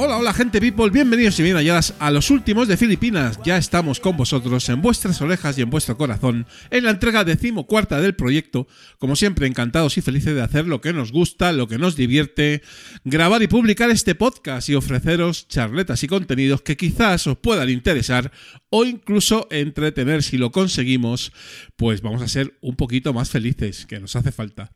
Hola, hola gente people, bienvenidos y bien halladas a los últimos de Filipinas. Ya estamos con vosotros en vuestras orejas y en vuestro corazón en la entrega decimocuarta del proyecto. Como siempre, encantados y felices de hacer lo que nos gusta, lo que nos divierte, grabar y publicar este podcast y ofreceros charletas y contenidos que quizás os puedan interesar o incluso entretener si lo conseguimos, pues vamos a ser un poquito más felices, que nos hace falta.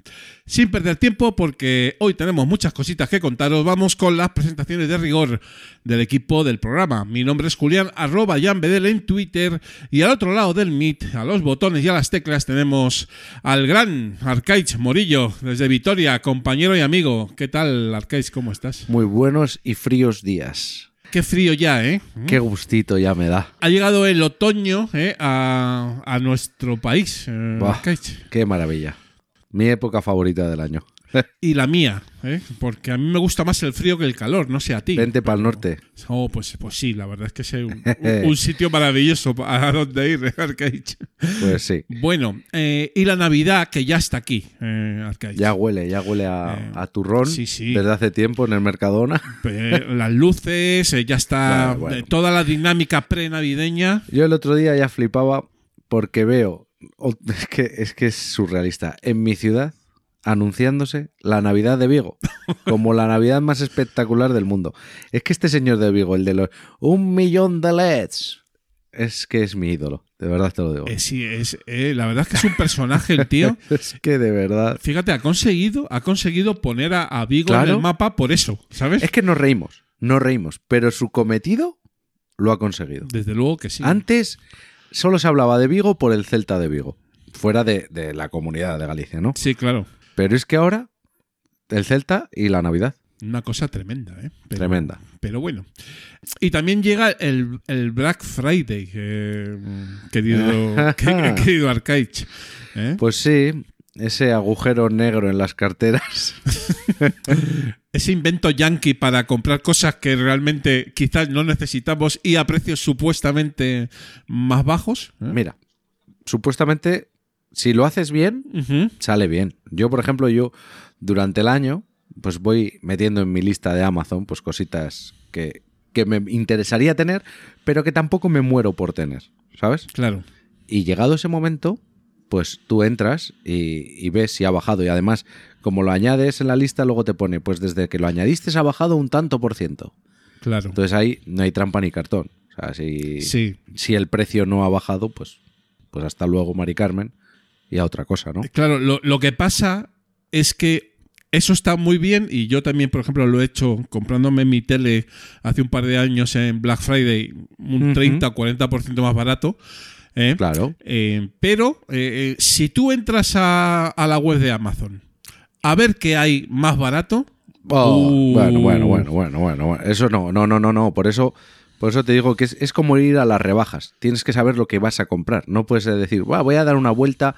Sin perder tiempo, porque hoy tenemos muchas cositas que contaros, vamos con las presentaciones de rigor del equipo del programa. Mi nombre es Julián, arroba Bedel en Twitter, y al otro lado del Meet, a los botones y a las teclas, tenemos al gran Arcaich Morillo, desde Vitoria, compañero y amigo. ¿Qué tal, Arcaich? ¿Cómo estás? Muy buenos y fríos días. Qué frío ya, ¿eh? Qué gustito ya me da. Ha llegado el otoño ¿eh? a, a nuestro país, eh, Buah, qué maravilla. Mi época favorita del año. Y la mía, ¿eh? porque a mí me gusta más el frío que el calor, no sé a ti. Vente para el norte. Oh, pues, pues sí, la verdad es que es un, un- un sitio maravilloso a donde ir, ¿eh, Arcaich. Pues sí. Bueno, eh, y la Navidad que ya está aquí, eh, Arcaich. Ya huele, ya huele a, Eh, a turrón sí, sí. desde hace tiempo en el Mercadona. Las luces, eh, ya está Bueno, bueno. eh, toda la dinámica pre-navideña. Yo el otro día ya flipaba porque veo, es que, es que es surrealista, en mi ciudad anunciándose la Navidad de Vigo como la Navidad más espectacular del mundo. Es que este señor de Vigo, el de los un millón de LEDs, es que es mi ídolo, de verdad te lo digo. Eh, sí, es, eh, la verdad es que es un personaje el tío. Es que de verdad... Fíjate, ha conseguido, ha conseguido poner a, a Vigo en el mapa por eso, ¿sabes? Es que nos reímos, nos reímos, pero su cometido lo ha conseguido. Desde luego que sí. Antes solo se hablaba de Vigo por el Celta de Vigo, fuera de, de la comunidad de Galicia, ¿no? Sí, claro. Pero es que ahora el Celta y la Navidad, Una cosa tremenda, ¿eh? Pero- tremenda. Pero bueno. Y también llega el, el Black Friday, eh, querido, que- querido Arcaich. ¿eh? Pues sí, ese agujero negro en las carteras. Ese invento yankee para comprar cosas que realmente quizás no necesitamos y a precios supuestamente más bajos. ¿eh? Mira, supuestamente, si lo haces bien, sale bien. Yo, por ejemplo, yo durante el año, pues voy metiendo en mi lista de Amazon, pues cositas que, que me interesaría tener, pero que tampoco me muero por tener, ¿sabes? Claro. Y llegado ese momento, pues tú entras y, y ves si ha bajado. Y además, como lo añades en la lista, luego te pone, pues desde que lo añadiste ha bajado un tanto por ciento. Claro. Entonces ahí no hay trampa ni cartón. O sea, si, Sí. si el precio no ha bajado, pues, pues hasta luego, Mari Carmen, y a otra cosa, ¿no? Claro, lo, lo que pasa es que eso está muy bien y yo también, por ejemplo, lo he hecho comprándome mi tele hace un par de años en Black Friday, un Ujú. 30 o 40% más barato. ¿eh? Claro. Eh, pero eh, si tú entras a, a la web de Amazon a ver qué hay más barato, Oh, Uh. Bueno, bueno, bueno, bueno, bueno, bueno. Eso no, no, no, no, no. Por eso, por eso te digo que es, es como ir a las rebajas. Tienes que saber lo que vas a comprar. No puedes decir, "Buah, voy a dar una vuelta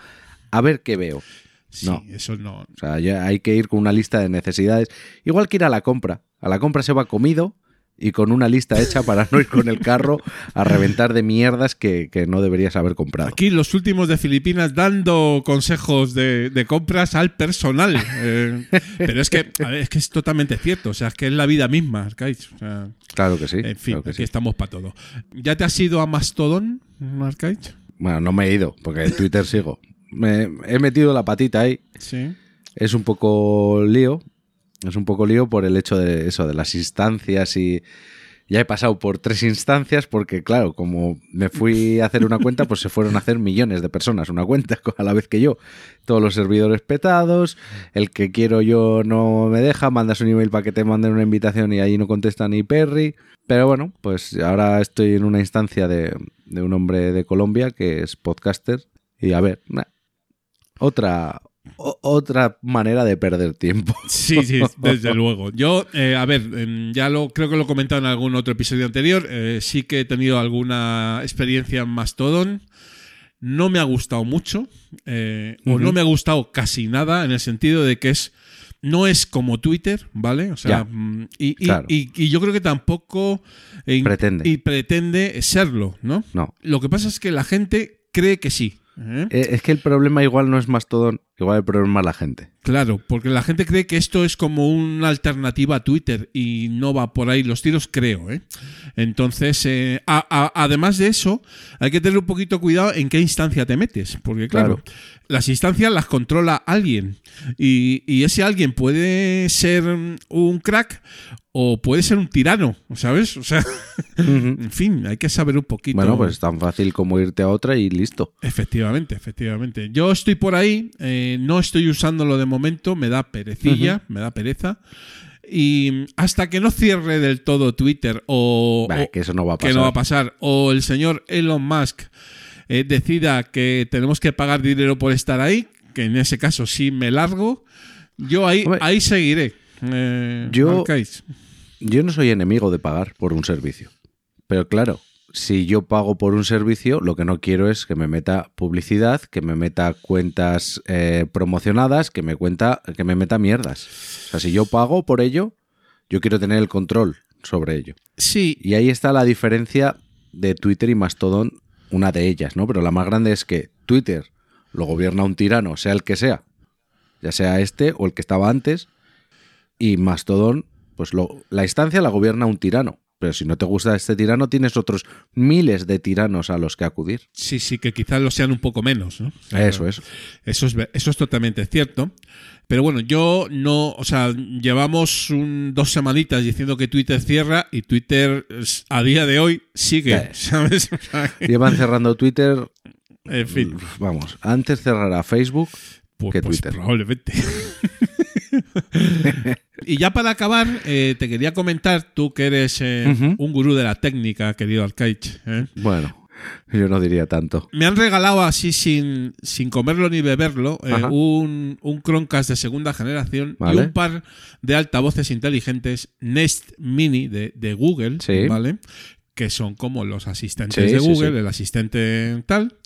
a ver qué veo. sí, No. eso no. O sea, ya hay que ir con una lista de necesidades. Igual que ir a la compra. A la compra se va comido y con una lista hecha para no ir con el carro a reventar de mierdas que, que no deberías haber comprado. Aquí los últimos de Filipinas dando consejos de, de compras al personal. Eh, pero es que, a ver, es que es totalmente cierto. O sea, es que es la vida misma, Arcaich. O sea, Claro que sí. en fin, claro que aquí sí. estamos para todo. ¿Ya te has ido a Mastodon, Arcaich? Bueno, no me he ido, porque en Twitter sigo. Me, he metido la patita ahí. Sí. Es un poco lío. Es un poco lío por el hecho de eso, de las instancias y. Ya he pasado por tres instancias porque, claro, como me fui a hacer una cuenta, pues se fueron a hacer millones de personas una cuenta a la vez que yo. Todos los servidores petados, el que quiero yo no me deja, mandas un email para que te manden una invitación y ahí no contesta ni Perry. Pero bueno, pues ahora estoy en una instancia de, de un hombre de Colombia que es podcaster y a ver, nah, otra, o- otra manera de perder tiempo. Sí, sí, desde luego. Yo, eh, a ver, em, ya lo creo que lo he comentado en algún otro episodio anterior. eh, sí que he tenido alguna experiencia en Mastodon. No me ha gustado mucho, eh, o no me ha gustado casi nada, en el sentido de que es no es como Twitter, ¿vale? O sea, Ya. mm, y, y- Claro. y- y yo creo que tampoco eh, Pretende. y pretende serlo, ¿no? No. Lo que pasa es que la gente cree que sí. ¿Eh? Es que el problema igual no es Mastodon, igual el problema es la gente. Claro, porque la gente cree que esto es como una alternativa a Twitter y no va por ahí los tiros, creo. ¿eh? Entonces, eh, a- a- además de eso, hay que tener un poquito cuidado en qué instancia te metes, porque claro, Claro. las instancias las controla alguien y, y ese alguien puede ser un crack o puede ser un tirano, ¿sabes? O sea, en fin, hay que saber un poquito. Bueno, pues es tan fácil como irte a otra y listo. Efectivamente, efectivamente. Yo estoy por ahí, eh, no estoy usándolo de momento, me da perecilla, me da pereza. Y hasta que no cierre del todo Twitter o, Bah, o- que eso no va a que pasar. no va a pasar, o el señor Elon Musk eh, decida que tenemos que pagar dinero por estar ahí, que en ese caso sí me largo, yo ahí, Hombre, ahí seguiré. Eh. Yo no soy enemigo de pagar por un servicio. Pero claro, si yo pago por un servicio, lo que no quiero es que me meta publicidad, que me meta cuentas eh, promocionadas, que me, cuenta, que me meta mierdas. O sea, si yo pago por ello, yo quiero tener el control sobre ello. Sí, Y ahí está la diferencia de Twitter y Mastodon, una de ellas, ¿no? Pero la más grande es que Twitter lo gobierna un tirano, sea el que sea, ya sea este o el que estaba antes, y Mastodon, pues lo, la instancia la gobierna un tirano. Pero si no te gusta este tirano, tienes otros miles de tiranos a los que acudir. sí, sí, que quizás lo sean un poco menos. ¿no? O sea, Eso es. Eso es, eso es totalmente cierto. Pero bueno, yo no, o sea, llevamos un- dos semanitas diciendo que Twitter cierra y Twitter a día de hoy sigue, Sí. ¿sabes? O sea, que- Llevan cerrando Twitter, en fin, vamos, antes cerrará Facebook pues, que pues probablemente. y ya para acabar, eh, te quería comentar, tú que eres eh, un gurú de la técnica, querido Arcaich, ¿eh? Bueno, yo no diría tanto. Me han regalado así sin, sin comerlo ni beberlo un, un Chromecast de segunda generación y un par de altavoces inteligentes Nest Mini de, de Google, Sí. ¿vale? Que son como los asistentes Sí, de Google, sí. el asistente tal.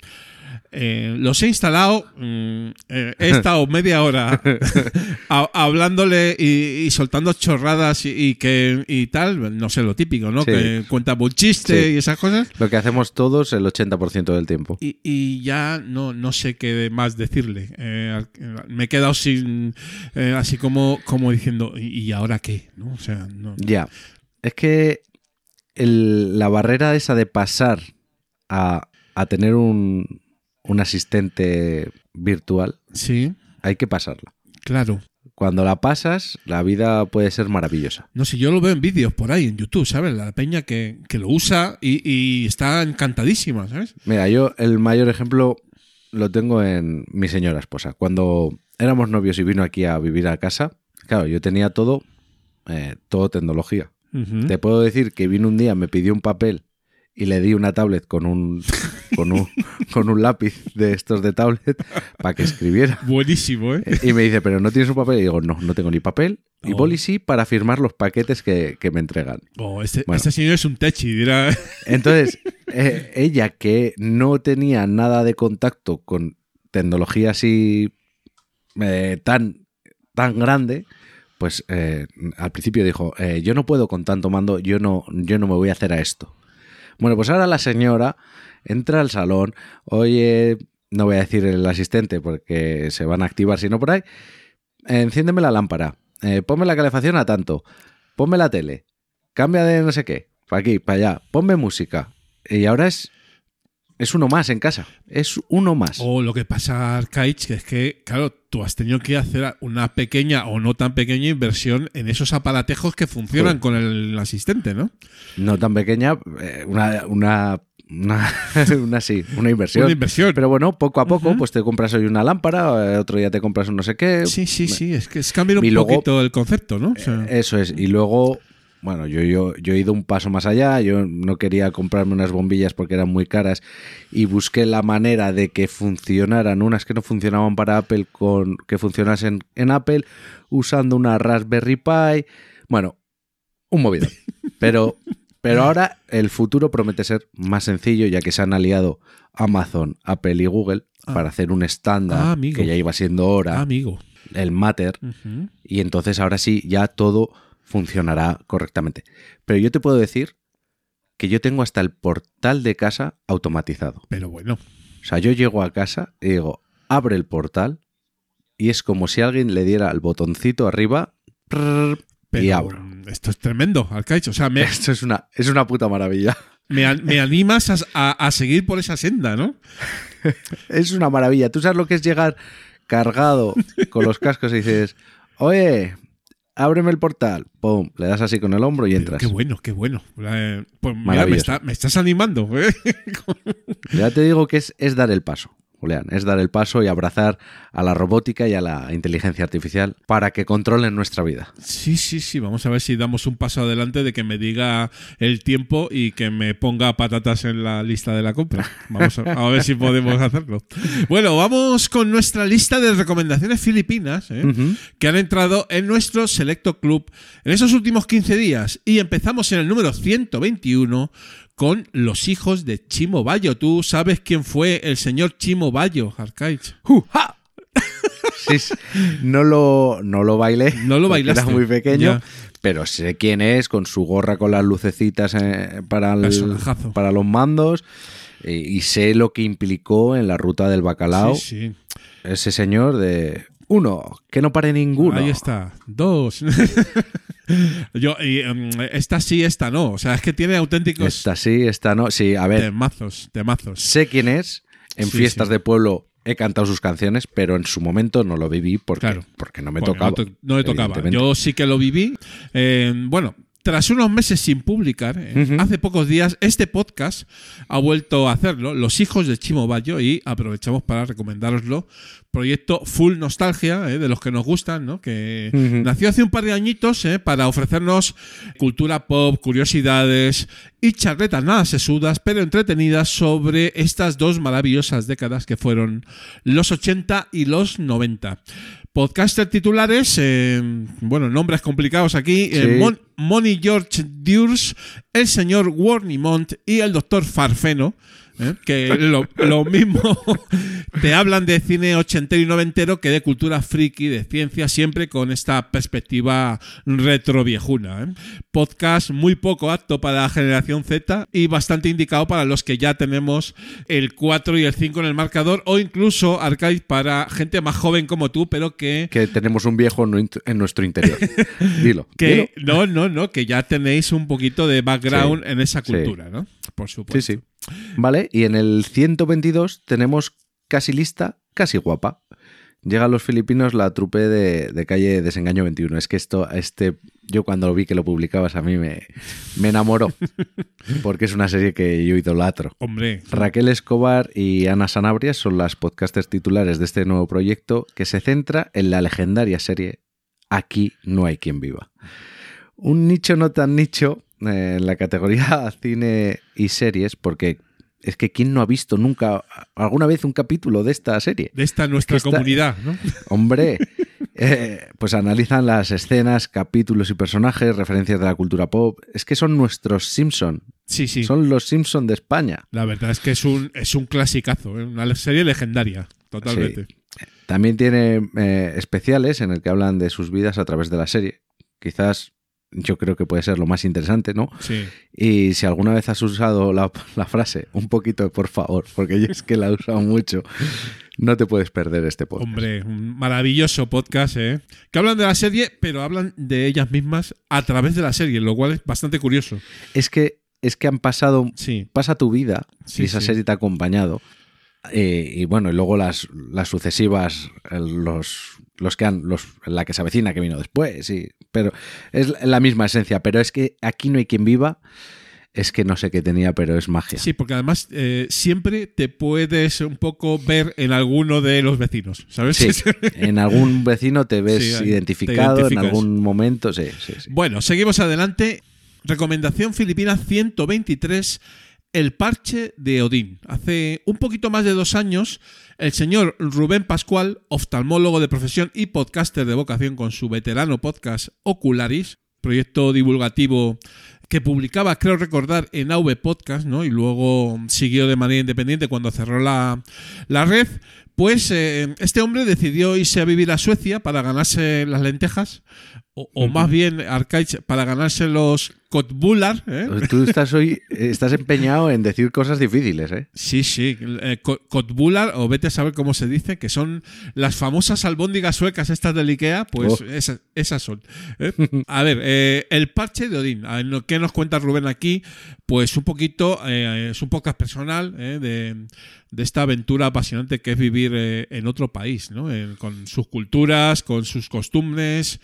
Eh, los he instalado, mm, eh, he estado media hora a- hablándole y, y soltando chorradas y, y que y tal, no sé lo típico, ¿no? Sí. Que cuenta un chiste Sí. y esas cosas. Lo que hacemos todos el 80% del tiempo. Y, y ya no, no sé qué más decirle. Eh, me he quedado sin. así como, como diciendo, ¿y, ahora qué? ¿No? O sea, no. Ya. Es que el- la barrera esa de pasar a, a tener un, un asistente virtual, Sí, hay que pasarla. claro. Cuando la pasas, la vida puede ser maravillosa. No sé, yo lo veo en vídeos por ahí, en YouTube, ¿sabes? La peña que, que lo usa y, y está encantadísima, ¿sabes? Mira, yo el mayor ejemplo lo tengo en mi señora esposa. Cuando éramos novios y vino aquí a vivir a casa, claro, yo tenía todo, eh, todo tecnología. Te puedo decir que vino un día, me pidió un papel y le di una tablet con un, con un, con un lápiz de estos de tablet para que escribiera. Buenísimo, ¿eh? Y me dice, ¿pero no tienes un papel? Y digo, no, no tengo ni papel. Y Oh. boli sí para firmar los paquetes que, que me entregan. Oh, este, Bueno. este señor es un techi, dirá. Entonces, eh, ella que no tenía nada de contacto con tecnología así eh, tan, tan grande, pues eh, al principio dijo, eh, yo no puedo con tanto mando, yo no, yo no me voy a hacer a esto. Bueno, pues ahora la señora entra al salón, oye, no voy a decir el asistente porque se van a activar si no por ahí, enciéndeme la lámpara, eh, ponme la calefacción a tanto, ponme la tele, cambia de no sé qué, para aquí, para allá, ponme música. Y ahora es, es uno más en casa, es uno más. O lo que pasa, Arcaich, que es que, claro, tú has tenido que hacer una pequeña o no tan pequeña inversión en esos aparatejos que funcionan Sí. con el asistente, ¿no? No tan pequeña, eh, una, una, una, una sí, una inversión. Una inversión. Pero bueno, poco a poco, pues te compras hoy una lámpara, eh, otro día te compras un no sé qué. Sí, sí, sí, es que es cambiar un luego- poquito el concepto, ¿no? O sea, Eso es. Y luego, bueno, yo, yo, yo he ido un paso más allá. Yo no quería comprarme unas bombillas porque eran muy caras y busqué la manera de que funcionaran unas que no funcionaban para Apple con que funcionasen en Apple usando una Raspberry Pi. Bueno, un movidón. Pero, pero ahora el futuro promete ser más sencillo ya que se han aliado Amazon, Apple y Google Ah. para hacer un estándar Ah, que ya iba siendo hora ah, amigo. el Matter, y entonces ahora sí ya todo funcionará correctamente. Pero yo te puedo decir que yo tengo hasta el portal de casa automatizado. Pero bueno, O sea, yo llego a casa y digo, abre el portal y es como si alguien le diera el botoncito arriba prrr, pero y abro. esto es tremendo, Arcaich. O sea, me, Esto es una, es una puta maravilla. me, me animas a, a- a seguir por esa senda, ¿no? Es una maravilla. Tú sabes lo que es llegar cargado con los cascos y dices, oye, ábreme el portal. Pum, le das así con el hombro y Pero entras. Qué bueno, qué bueno. Eh, Pues mira, me, está- me estás animando. ¿eh? Ya te digo que es, es dar el paso, Julián. Es dar el paso y abrazar a la robótica y a la inteligencia artificial para que controlen nuestra vida. Sí, sí, sí. Vamos a ver si damos un paso adelante de que me diga el tiempo y que me ponga patatas en la lista de la compra. Vamos a, a ver si podemos hacerlo. Bueno, vamos con nuestra lista de recomendaciones filipinas ¿eh? Que han entrado en nuestro selecto club en esos últimos 15 días. Y empezamos en el número 121 con Los hijos de Chimo Bayo. ¿Tú sabes quién fue el señor Chimo Bayo, Arcaich? Sí, sí. no, lo, no lo bailé. No lo bailaste. Era muy pequeño. Ya. Pero sé quién es, con su gorra con las lucecitas eh, para, el- para los mandos. eh, y sé lo que implicó en la ruta del bacalao sí. ese señor de uno, que no pare ninguno. Ahí está. Dos. Yo, y, em, esta sí, esta no. O sea, es que tiene auténticos Esta sí, esta no. Sí, a ver, temazos, temazos. sé quién es. En Sí, fiestas sí. de pueblo he cantado sus canciones, pero en su momento no lo viví porque, Claro. porque no me Porque tocaba. No, to- no le tocaba. Yo sí que lo viví. Eh, bueno, tras unos meses sin publicar, eh, hace pocos días, este podcast ha vuelto a hacerlo, Los hijos de Chimo Bayo, y aprovechamos para recomendároslo. Proyecto Full Nostalgia, eh, de los que nos gustan, ¿no? Que nació hace un par de añitos eh, para ofrecernos cultura pop, curiosidades y charletas nada sesudas, pero entretenidas sobre estas dos maravillosas décadas que fueron los 80 y los 90. Podcaster titulares, eh, bueno, nombres complicados aquí. eh, Sí. Mon- Moni George Durs, el señor Warnimont y el doctor Farfeno. ¿Eh? Que lo, lo mismo te hablan de cine ochentero y noventero que de cultura friki, de ciencia, siempre con esta perspectiva retroviejuna. ¿eh? Podcast muy poco apto para la generación Z y bastante indicado para los que ya tenemos el 4 y el 5 en el marcador o incluso Arcade para gente más joven como tú, pero que Que tenemos un viejo en nu- en nuestro interior. dilo. que dilo. no, no, no, que ya tenéis un poquito de background Sí, en esa sí. cultura, ¿no? Por Sí, supuesto. sí. Vale, y en el 122 tenemos casi lista, casi guapa. Llegan los filipinos la trupe de, de calle Desengaño 21. Es que esto, este, yo cuando vi que lo publicabas a mí me, me enamoró. Porque es una serie que yo idolatro. Hombre, Raquel Escobar y Ana Sanabria son las podcasters titulares de este nuevo proyecto que se centra en la legendaria serie Aquí no hay quien viva. Un nicho no tan nicho en la categoría cine y series, porque es que ¿quién no ha visto nunca alguna vez un capítulo de esta serie? de esta nuestra esta- comunidad, ¿no? Hombre, eh, pues analizan las escenas, capítulos y personajes, referencias de la cultura pop. Es que son nuestros Simpson. Sí, sí. Son los Simpson de España. La verdad es que es un, es un clasicazo, ¿eh? una serie legendaria, totalmente. También tiene eh, especiales en el que hablan de sus vidas a través de la serie. Quizás yo creo que puede ser lo más interesante, ¿no? Sí. Y si alguna vez has usado la, la frase, un poquito de por favor, porque yo es que la he usado mucho, no te puedes perder este podcast. Hombre, un maravilloso podcast, ¿eh? Que hablan de la serie, pero hablan de ellas mismas a través de la serie, lo cual es bastante curioso. Es que, es que han pasado, Sí. pasa tu vida Sí, y esa sí. serie te ha acompañado. Eh, y bueno, y luego las, las sucesivas, eh, los, los que han, los, la que se avecina que vino después, sí. Pero es la misma esencia. Pero es que aquí no hay quien viva. Es que no sé qué tenía, pero es magia. Sí, porque además eh, siempre te puedes un poco ver en alguno de los vecinos, ¿sabes? Sí, en algún vecino te ves Sí, ahí te identificado en algún momento. Sí, sí, sí. Bueno, seguimos adelante. Recomendación filipina 123, el parche de Odín. Hace un poquito más de dos años, el señor Rubén Pascual, oftalmólogo de profesión y podcaster de vocación con su veterano podcast Ocularis, proyecto divulgativo que publicaba, creo recordar, en AV Podcast, ¿no? Y luego siguió de manera independiente cuando cerró la, la red. Pues eh, este hombre decidió irse a vivir a Suecia para ganarse las lentejas, o, o más bien, Arcaich, para ganarse los Kotbular. ¿eh? Tú estás hoy estás empeñado en decir cosas difíciles, ¿eh? Sí, sí, eh, Kotbular, o vete a saber cómo se dice, que son las famosas albóndigas suecas estas del Ikea, pues Oh. esas, esas son. ¿eh? A ver, eh, el parche de Odín, a ver, ¿no- ¿qué nos cuenta Rubén aquí? Pues un poquito, eh, es un podcast personal ¿eh? de, de esta aventura apasionante que es vivir eh, en otro país, ¿no? Con sus culturas, con sus costumbres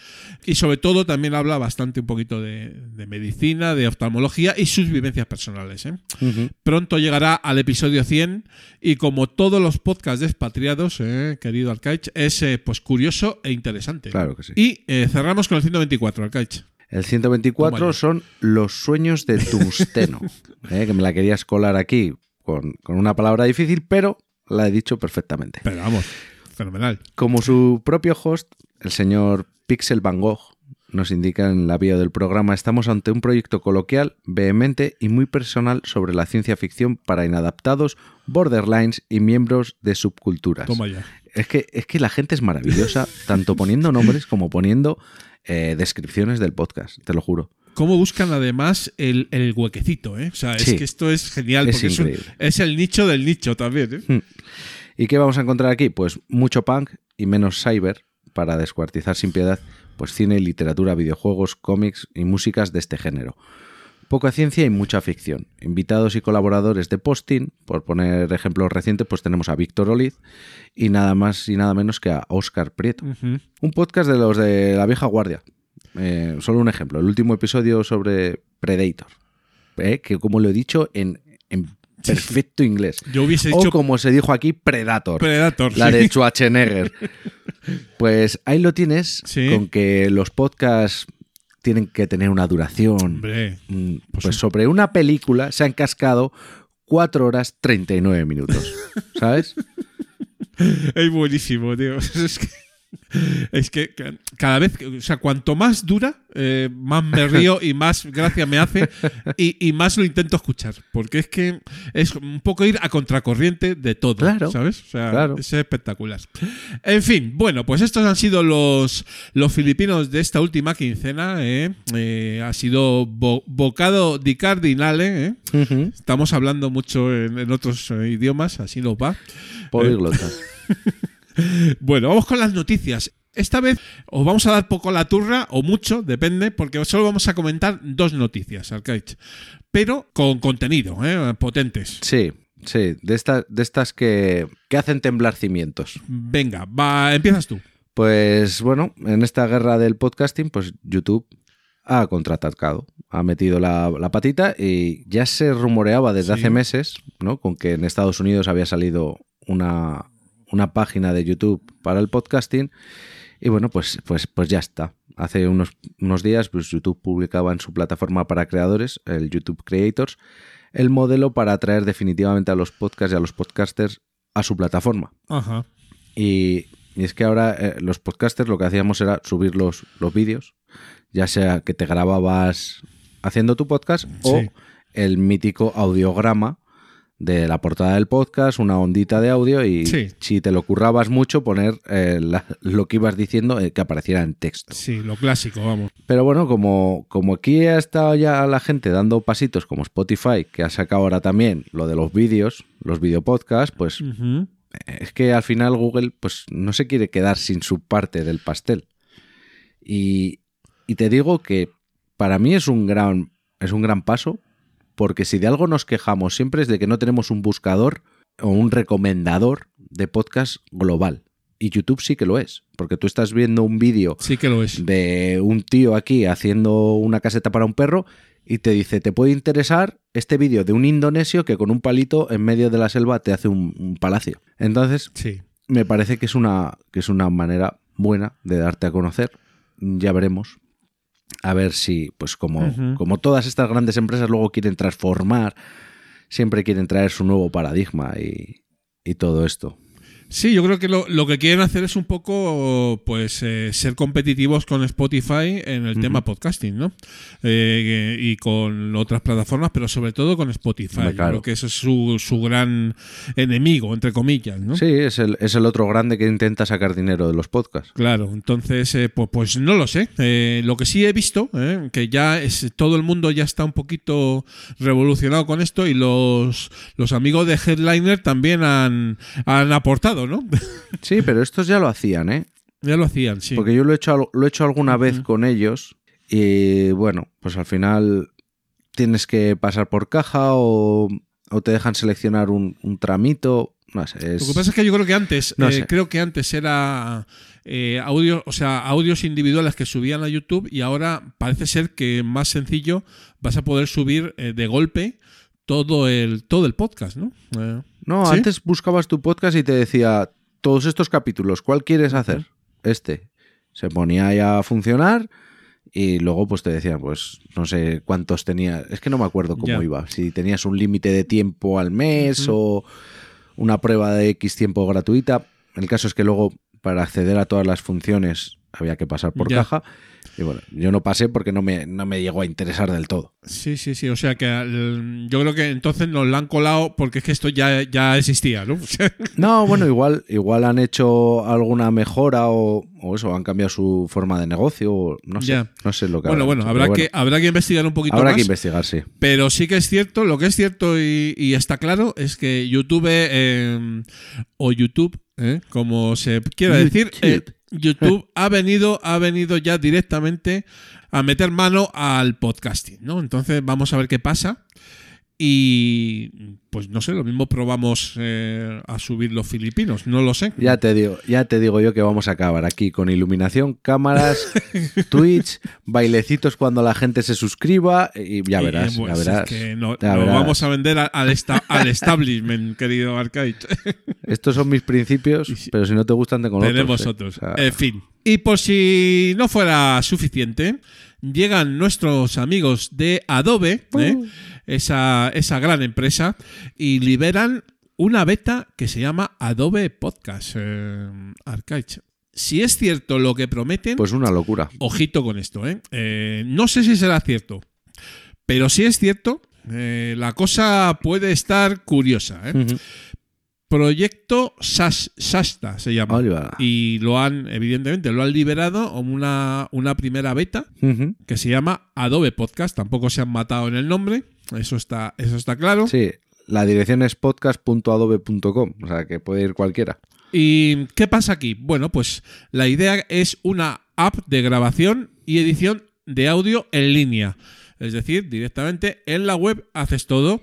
y sobre todo también habla bastante un poquito de, de medicina, de oftalmología y sus vivencias personales. ¿eh? Pronto llegará al episodio 100 y como todos los podcasts de expatriados, eh, querido Arcaich, es eh, pues curioso e interesante. Claro que sí. Y eh, cerramos con el 124, Arcaich. El 124 Toma ya. son los sueños de tungsteno. Que me la querías colar aquí con, con una palabra difícil, pero la he dicho perfectamente. Pero vamos, fenomenal. Como su propio host, el señor Pixel Van Gogh, nos indica en la bio del programa, estamos ante un proyecto coloquial, vehemente y muy personal sobre la ciencia ficción para inadaptados, borderlines y miembros de subculturas. Toma ya. Es que, es que la gente es maravillosa, tanto poniendo nombres como poniendo eh, descripciones del podcast, te lo juro. Cómo buscan además el, el huequecito, ¿eh? O sea, es Sí. que esto es genial Es porque es, un- increíble. es el nicho del nicho también, ¿eh? ¿Y qué vamos a encontrar aquí? Pues mucho punk y menos cyber para descuartizar sin piedad pues cine, literatura, videojuegos, cómics y músicas de este género. Poca ciencia y mucha ficción. Invitados y colaboradores de Posting, por poner ejemplos recientes, pues tenemos a Víctor Oliz y nada más y nada menos que a Óscar Prieto. Un podcast de los de la vieja guardia. Eh, solo un ejemplo, el último episodio sobre Predator. Eh, que como lo he dicho en, en perfecto inglés. Yo hubiese O dicho como se dijo aquí, Predator. Predator. La sí. de Schwarzenegger. Pues ahí lo tienes, Sí. con que los podcasts tienen que tener una duración. Hombre, Mm, pues Pues sobre una película se han cascado 4 horas 39 minutos. ¿Sabes? es buenísimo, tío. Es que, es que ca- cada vez, o sea, cuanto más dura, eh, más me río y más gracia me hace y, y más lo intento escuchar. Porque es que es un poco ir a contracorriente de todo, Claro, ¿sabes? O sea, claro. es espectacular. En fin, bueno, pues estos han sido los, los filipinos de esta última quincena. ¿eh? Eh, ha sido bo- bocado di cardinale, ¿eh? Estamos hablando mucho en, en otros idiomas, así nos va. Políglotas. Bueno, vamos con las noticias. Esta vez os vamos a dar poco la turra, o mucho, depende, porque solo vamos a comentar dos noticias, Arcaich. Pero con contenido, ¿eh? potentes. Sí, sí. De, esta- de estas que, que hacen temblar cimientos. Venga, va, empiezas tú. Pues bueno, en esta guerra del podcasting, pues YouTube ha contraatacado, ha metido la, la patita y ya se rumoreaba desde Sí. hace meses, ¿no? Con que en Estados Unidos había salido una, una página de YouTube para el podcasting y bueno, pues, pues, pues ya está. Hace unos, unos días pues YouTube publicaba en su plataforma para creadores, el YouTube Creators, el modelo para atraer definitivamente a los podcasts y a los podcasters a su plataforma. Ajá. Y, y es que ahora eh, los podcasters lo que hacíamos era subir los, los vídeos, ya sea que te grababas haciendo tu podcast o el mítico audiograma de la portada del podcast, una ondita de audio y Sí. si te lo currabas mucho poner eh, la- lo que ibas diciendo eh, que apareciera en texto. Sí, lo clásico, vamos. Pero bueno, como, como aquí ha estado ya la gente dando pasitos como Spotify, que ha sacado ahora también lo de los vídeos, los videopodcasts, pues Ujú. es que al final Google pues no se quiere quedar sin su parte del pastel. Y, y te digo que para mí es un gran es un gran paso porque si de algo nos quejamos siempre es de que no tenemos un buscador o un recomendador de podcast global. Y YouTube sí que lo es, porque tú estás viendo un vídeo Sí que lo es. de un tío aquí haciendo una caseta para un perro y te dice, te puede interesar este vídeo de un indonesio que con un palito en medio de la selva te hace un, un palacio. Entonces, Sí. me parece que es una, que es una manera buena de darte a conocer. Ya veremos. A ver si, pues como, como todas estas grandes empresas luego quieren transformar, siempre quieren traer su nuevo paradigma y, y todo esto. Sí, yo creo que lo, lo que quieren hacer es un poco, pues, eh, ser competitivos con Spotify en el tema podcasting, ¿no? Eh, y con otras plataformas, pero sobre todo con Spotify. Claro. creo que ese es su, su gran enemigo, entre comillas, ¿no? Sí, es el, es el otro grande que intenta sacar dinero de los podcasts. Claro, entonces, eh, pues, pues no lo sé. Eh, lo que sí he visto, que ya es todo el mundo ya está un poquito revolucionado con esto y los, los amigos de Headliner también han, han aportado, ¿no? Sí, pero estos ya lo hacían, ¿eh? ya lo hacían, sí. Porque yo lo he hecho, lo he hecho alguna vez con ellos y bueno, pues al final tienes que pasar por caja o, o te dejan seleccionar un, un tramito. No sé, es... Lo que pasa es que yo creo que antes, No eh, sé. creo que antes era eh, audio, o sea, audios individuales que subían a YouTube y ahora parece ser que más sencillo vas a poder subir eh, de golpe todo el todo el podcast, ¿no? No, ¿Sí? antes buscabas tu podcast y te decía todos estos capítulos, ¿cuál quieres hacer? Este. Se ponía ya a funcionar y luego pues te decían, pues no sé cuántos tenía, es que no me acuerdo cómo iba, si tenías un límite de tiempo al mes o una prueba de X tiempo gratuita. El caso es que luego para acceder a todas las funciones había que pasar por caja. Y bueno, yo no pasé porque no me, no me llegó a interesar del todo. Sí, sí, sí. O sea que al- yo creo que entonces nos la han colado porque es que esto ya, ya existía, ¿no? No, bueno, igual, igual han hecho alguna mejora o, o eso, han cambiado su forma de negocio, o no sé, no sé lo que bueno, bueno, hecho, habrá pero que, habrá que investigar un poquito habrá más. que investigar, sí. Pero sí que es cierto, lo que es cierto y, y está claro es que YouTube eh, o YouTube, eh, como se quiera decir, eh, YouTube ha venido, ha venido ya directamente a meter mano al podcasting, ¿no? Entonces vamos a ver qué pasa. Y pues no sé, lo mismo probamos eh, a subir los filipinos, no lo sé. Ya te digo, ya te digo yo que vamos a acabar aquí con iluminación, cámaras, Twitch, bailecitos cuando la gente se suscriba y ya verás, eh, pues, ya es verás. que no, ya verás. vamos a vender al, esta- al establishment, querido Arcade. Estos son mis principios, pero si no te gustan tengo Tenemos otros. ¿eh? otros. O sea, En fin. Y por si no fuera suficiente, llegan nuestros amigos de Adobe, ¿eh? Esa, esa gran empresa, y liberan una beta que se llama Adobe Podcast eh, Archive. Si es cierto lo que prometen, pues una locura. ojito con esto. ¿eh? Eh, no sé si será cierto, pero si es cierto, eh, la cosa puede estar curiosa. ¿eh? Proyecto Sas- Sasta se llama. Oliva. Y lo han, evidentemente, lo han liberado una, una primera beta que se llama Adobe Podcast. Tampoco se han matado en el nombre. Eso está, eso está claro. Sí, la dirección es podcast.adobe.com, o sea que puede ir cualquiera. ¿Y qué pasa aquí? Bueno, pues la idea es una app de grabación y edición de audio en línea. Es decir, directamente en la web haces todo.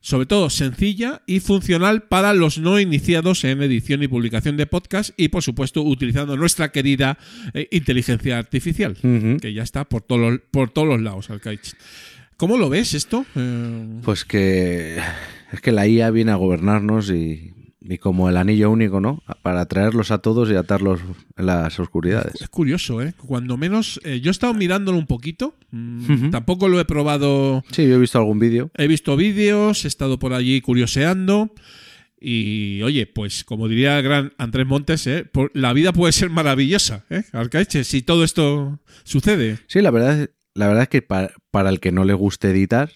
Sobre todo sencilla y funcional para los no iniciados en edición y publicación de podcast y por supuesto utilizando nuestra querida eh, inteligencia artificial, que ya está por, todos los- por todos los lados, Alcaich. ¿Cómo lo ves esto? Eh, Pues que es que la IA viene a gobernarnos y, y como el anillo único, ¿no? Para atraerlos a todos y atarlos en las oscuridades. Es curioso, ¿eh? Cuando menos. eh, yo he estado mirándolo un poquito. mm. Tampoco lo he probado. Sí, yo he visto algún vídeo. He visto vídeos, he estado por allí curioseando. Y oye, pues como diría el gran Andrés Montes, ¿eh? Por- la vida puede ser maravillosa, ¿eh? Arcaiche, si todo esto sucede. Sí, la verdad, es- la verdad es que para, para el que no le guste editar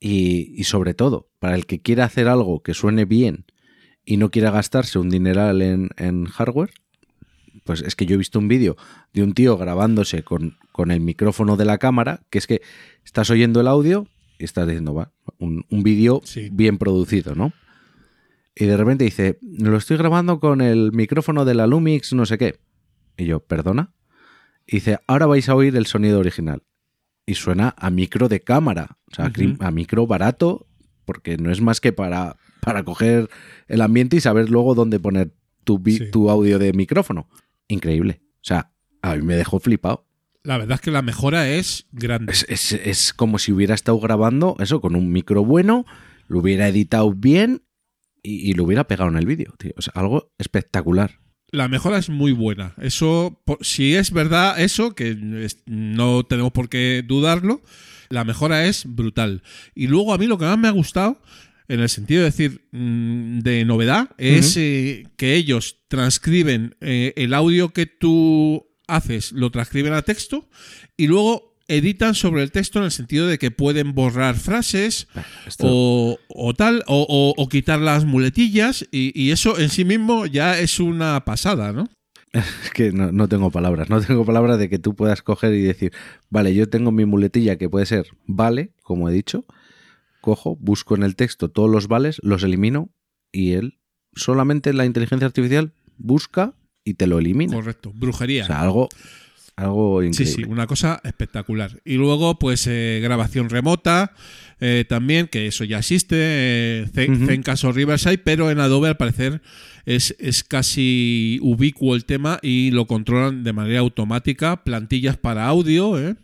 y, y sobre todo para el que quiera hacer algo que suene bien y no quiera gastarse un dineral en, en hardware, pues es que yo he visto un vídeo de un tío grabándose con, con el micrófono de la cámara, que es que estás oyendo el audio y estás diciendo, va, un, un vídeo Sí. bien producido, ¿no? Y de repente dice, lo estoy grabando con el micrófono de la Lumix, no sé qué. Y yo, ¿perdona? Y dice, ahora vais a oír el sonido original. Y suena a micro de cámara, o sea, a micro barato, porque no es más que para, para coger el ambiente y saber luego dónde poner tu, Sí. tu audio de micrófono. Increíble. O sea, a mí me dejó flipado. La verdad es que la mejora es grande. Es, es- es como si hubiera estado grabando eso con un micro bueno, lo hubiera editado bien y, y lo hubiera pegado en el vídeo, tío. O sea, algo espectacular. La mejora es muy buena. Eso, si es verdad eso, que es- no tenemos por qué dudarlo, la mejora es brutal. Y luego a mí lo que más me ha gustado en el sentido de decir mm, de novedad, es eh, que ellos transcriben eh, el audio que tú haces, lo transcriben a texto y luego editan sobre el texto en el sentido de que pueden borrar frases Esto- o, o tal, o, o- o quitar las muletillas y, y eso en sí mismo ya es una pasada, ¿no? Es que no, no tengo palabras. No tengo palabras de que tú puedas coger y decir, vale, yo tengo mi muletilla que puede ser vale, como he dicho. Cojo, busco en el texto todos los vales, los elimino y él solamente la inteligencia artificial busca y te lo elimina. Correcto, brujería. O sea, algo, algo Sí, increíble. sí, una cosa espectacular. Y luego, pues, eh, grabación remota eh, también, que eso ya existe, eh, Zen- Ujú. Zencastr o Riverside, pero en Adobe al parecer es, es casi ubicuo el tema y lo controlan de manera automática. Plantillas para audio, ¿eh?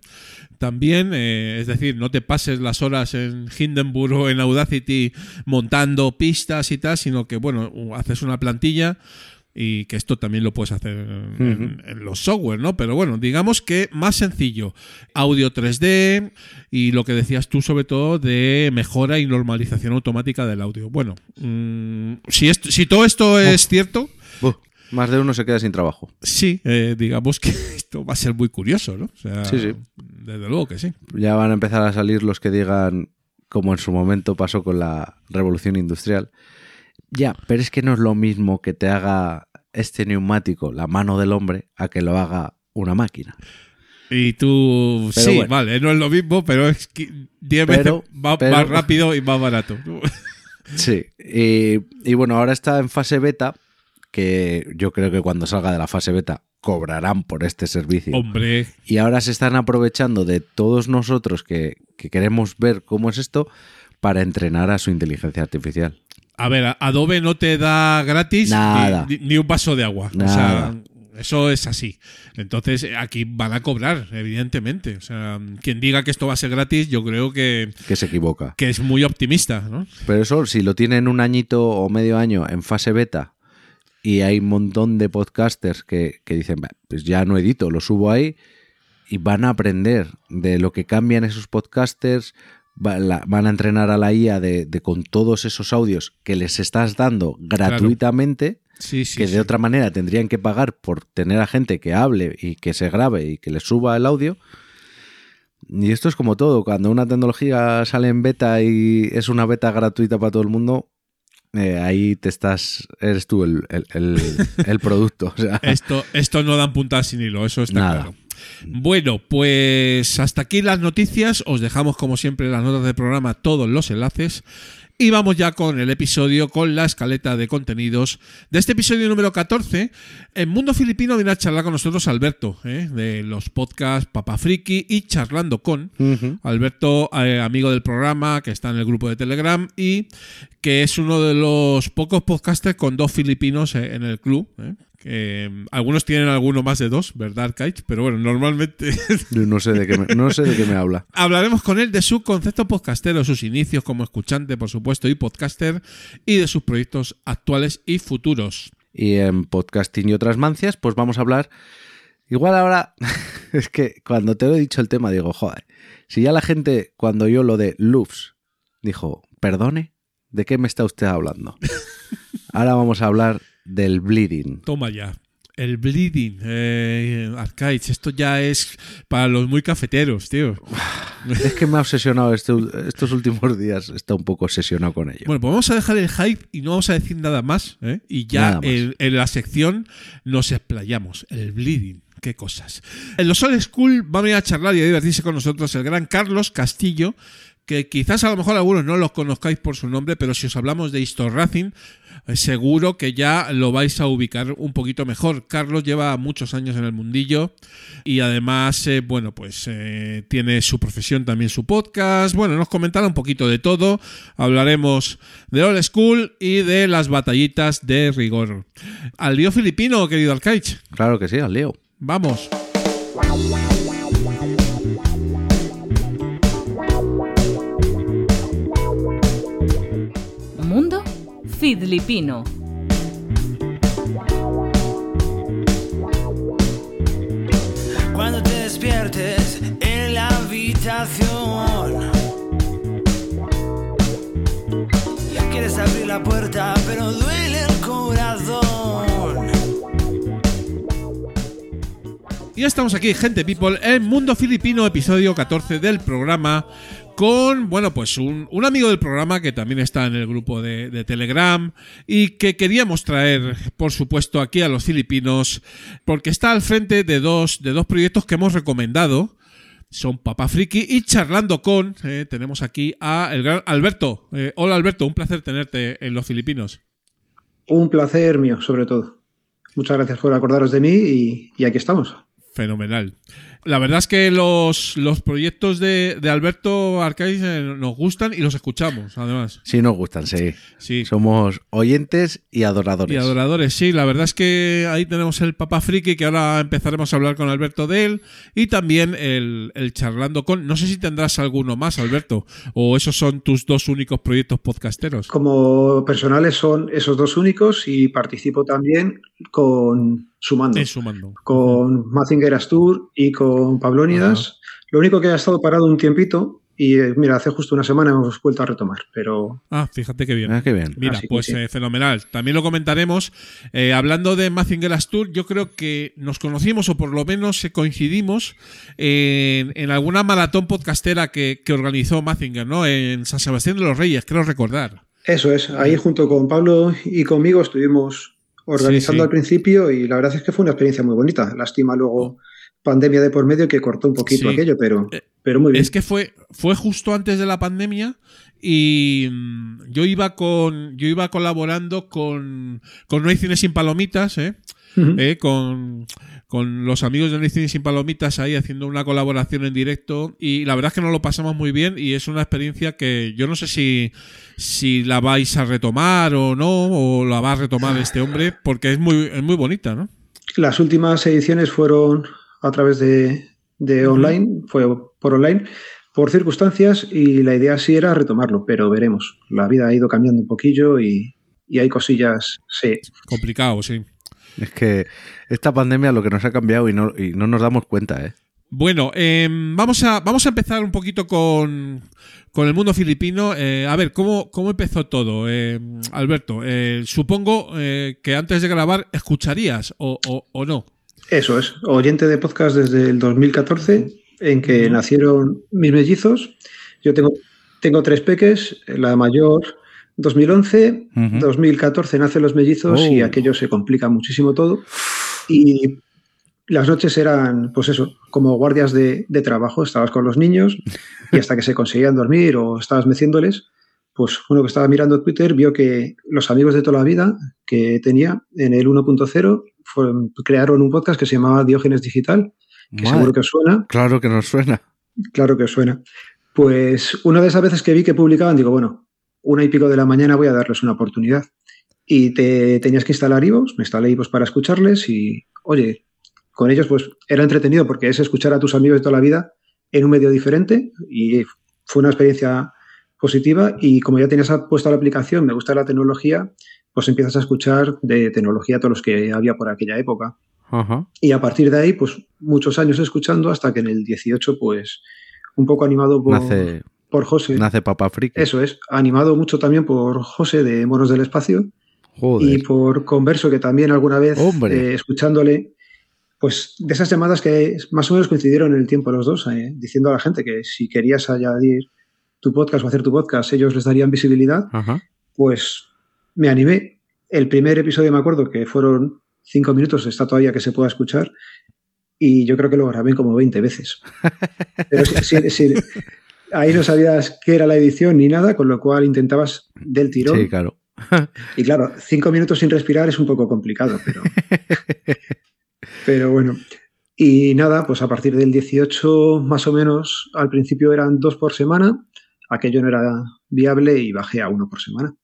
También, eh, es decir, no te pases las horas en Hindenburg o en Audacity montando pistas y tal, sino que, bueno, haces una plantilla y que esto también lo puedes hacer en, en los software, ¿no? Pero bueno, digamos que más sencillo. Audio 3D y lo que decías tú sobre todo de mejora y normalización automática del audio. Bueno, mm, si, esto- si todo esto es cierto, más de uno se queda sin trabajo. sí, eh, digamos que esto va a ser muy curioso, ¿no? O sea, Sí, sí. Desde luego que sí. Ya van a empezar a salir los que digan, como en su momento pasó con la revolución industrial. Ya, pero es que no es lo mismo que te haga este neumático, la mano del hombre, a que lo haga una máquina. Y tú, Pero sí, bueno. vale, no es lo mismo, pero es que 10 Pero- veces pero- más rápido y más barato. Sí. Y, y bueno, ahora está en fase beta, que yo creo que cuando salga de la fase beta cobrarán por este servicio. Hombre, Y ahora se están aprovechando de todos nosotros que, que queremos ver cómo es esto para entrenar a su inteligencia artificial. A ver, Adobe no te da gratis Nada. Ni, ni un vaso de agua. O Nada. sea, eso es así. Entonces, aquí van a cobrar, evidentemente. O sea, quien diga que esto va a ser gratis, yo creo que, Que se equivoca. que es muy optimista, ¿no? Pero eso, si lo tienen un añito o medio año en fase beta y hay un montón de podcasters que, que dicen, "Bah, pues ya no edito, lo subo ahí y van a aprender de lo que cambian esos podcasters, va- la- van a entrenar a la IA de, de con todos esos audios que les estás dando gratuitamente, Sí, sí. que sí. de otra manera tendrían que pagar por tener a gente que hable y que se grabe y que les suba el audio. Y esto es como todo, cuando una tecnología sale en beta y es una beta gratuita para todo el mundo, eh, ahí te estás, eres tú el, el- el- el producto. o sea, Esto, esto no dan puntadas sin hilo, eso está Nada. claro. Bueno, pues hasta aquí las noticias. Os dejamos, como siempre, en las notas del programa todos los enlaces. Y vamos ya con el episodio, con la escaleta de contenidos de este episodio número 14. En Mundo Filipino viene a charlar con nosotros Alberto, ¿eh? de los podcasts Papa Friki y Charlando con. Alberto, eh, amigo del programa, que está en el grupo de Telegram y que es uno de los pocos podcasters con dos filipinos eh, en el club. Eh, algunos tienen alguno más de dos, ¿verdad, Kite? Pero bueno, normalmente Yo no sé de qué me, no sé de qué me habla. hablaremos con él de su concepto podcastero, sus inicios como escuchante, por supuesto, y podcaster, y de sus proyectos actuales y futuros. Y en podcasting y otras mancias, pues vamos a hablar. Igual ahora, es que cuando te lo he dicho el tema, digo, joder, si ya la gente, cuando yo lo de loops, dijo, perdone, ¿de qué me está usted hablando? Ahora vamos a hablar del bleeding. Toma ya. El bleeding, eh, Arcades, esto ya es para los muy cafeteros, tío. Es que me ha obsesionado este- estos últimos días, está un poco obsesionado con ello. Bueno, pues vamos a dejar el hype y no vamos a decir nada más. ¿eh? Y ya en la sección nos explayamos. El bleeding. Qué cosas. En los Old School va a venir a charlar y a divertirse con nosotros el gran Carlos Castillo, que quizás a lo mejor algunos no los conozcáis por su nombre, pero si os hablamos de Histor Racing, eh, seguro que ya lo vais a ubicar un poquito mejor. Carlos lleva muchos años en el mundillo y además, eh, bueno, pues eh, tiene su profesión, también su podcast. Bueno, nos comentará un poquito de todo. Hablaremos de Old School y de las batallitas de rigor. Al lío filipino, querido Alcaich. Claro que sí, al lío. Vamos. Filipino. Cuando te despiertes en la habitación quieres abrir la puerta, pero duele el corazón. Y ya estamos aquí, gente people, en Mundo Filipino, episodio 14 del programa, con, bueno, pues un, un amigo del programa que también está en el grupo de, de Telegram y que queríamos traer, por supuesto, aquí a los filipinos, porque está al frente de dos, de dos proyectos que hemos recomendado. Son Papá Friki y charlando con, eh, tenemos aquí a el gran Alberto. Eh, hola Alberto, un placer tenerte en los Filipinos. Un placer mío, sobre todo. Muchas gracias por acordaros de mí y, y aquí estamos. Fenomenal. La verdad es que los, los proyectos de, de Alberto Arcaiz eh, nos gustan y los escuchamos, además. Sí, nos gustan, sí. Sí. Somos oyentes y adoradores. Y adoradores, sí. La verdad es que ahí tenemos el Papá Friki, que ahora empezaremos a hablar con Alberto de él. Y también el, el charlando con. No sé si tendrás alguno más, Alberto. O esos son tus dos únicos proyectos podcasteros. Como personales son esos dos únicos y participo también con Sumando. Sumando. Con Mazinger Astur y con Pablónidas. Lo único que ha estado parado un tiempito y eh, mira, hace justo una semana hemos vuelto a retomar, pero Ah, fíjate qué bien. Ah, qué bien. Mira, Así pues sí. eh, fenomenal. También lo comentaremos. Eh, hablando de Mazinger Astur, yo creo que nos conocimos o por lo menos coincidimos en, en alguna maratón podcastera que, que organizó Mazinger, ¿no? En San Sebastián de los Reyes, creo recordar. eso es. Ahí junto con Pablo y conmigo estuvimos organizando Sí, sí. al principio y la verdad es que fue una experiencia muy bonita. Lástima luego pandemia de por medio que cortó un poquito Sí. aquello, pero, Eh, pero muy bien. Es que fue, fue justo antes de la pandemia y mm, yo iba con yo iba colaborando con, con No hay cine sin palomitas, ¿eh? Eh, con, con los amigos de cine sin palomitas ahí haciendo una colaboración en directo y la verdad es que nos lo pasamos muy bien y es una experiencia que yo no sé si, si la vais a retomar o no, o la va a retomar este hombre, porque es muy, es muy bonita, ¿no? Las últimas ediciones fueron a través de, de online, fue por online, por circunstancias, y la idea sí era retomarlo, pero veremos. La vida ha ido cambiando un poquillo y, y hay cosillas, sí. Complicado, sí. Es que esta pandemia lo que nos ha cambiado y no, y no nos damos cuenta, ¿eh? Bueno, eh, vamos, a, vamos a empezar un poquito con, con el mundo filipino. Eh, a ver, ¿cómo, cómo empezó todo? Eh, Alberto, eh, supongo eh, que antes de grabar escucharías o, o- o no. Eso es, oyente de podcast desde el 2014, en que nacieron mis mellizos. Yo tengo, tengo tres peques, la mayor 2011, Ujú. 2014 nacen los mellizos y Oh. aquello se complica muchísimo todo. Y las noches eran, pues eso, como guardias de, de trabajo, estabas con los niños y hasta que se conseguían dormir o estabas meciéndoles, pues uno que estaba mirando Twitter vio que los amigos de toda la vida que tenía en el 1.0 fueron- crearon un podcast que se llamaba Diógenes Digital, que Madre, seguro que os suena. Claro que nos suena. Claro que os suena. Pues una de esas veces que vi que publicaban, digo, bueno, una y pico de la mañana voy a darles una oportunidad. Y te tenías que instalar iVoox, me instalé iVoox para escucharles y, oye, con ellos pues era entretenido porque es escuchar a tus amigos de toda la vida en un medio diferente y fue una experiencia positiva y como ya tenías puesta la aplicación, me gusta la tecnología, pues empiezas a escuchar de tecnología todos los que había por aquella época. Ajá. Y a partir de ahí, pues muchos años escuchando hasta que en el 18, pues un poco animado por, Nace, por José. nace Papá Friki. Eso es, animado mucho también por José de Monos del Espacio Joder. y por Converso, que también alguna vez Hombre. eh, escuchándole, pues de esas llamadas que más o menos coincidieron en el tiempo los dos, eh, diciendo a la gente que si querías añadir tu podcast o hacer tu podcast, ellos les darían visibilidad, Ajá. pues me animé. El primer episodio me acuerdo que fueron cinco minutos, está todavía que se pueda escuchar, y yo creo que lo grabé como 20 veces. Pero ahí no sabías qué era la edición ni nada, con lo cual intentabas del tirón. Sí, claro. Y claro, cinco minutos sin respirar es un poco complicado, pero, pero bueno. Y nada, pues a partir del 18 más o menos, al principio eran dos por semana, aquello no era viable y bajé a uno por semana.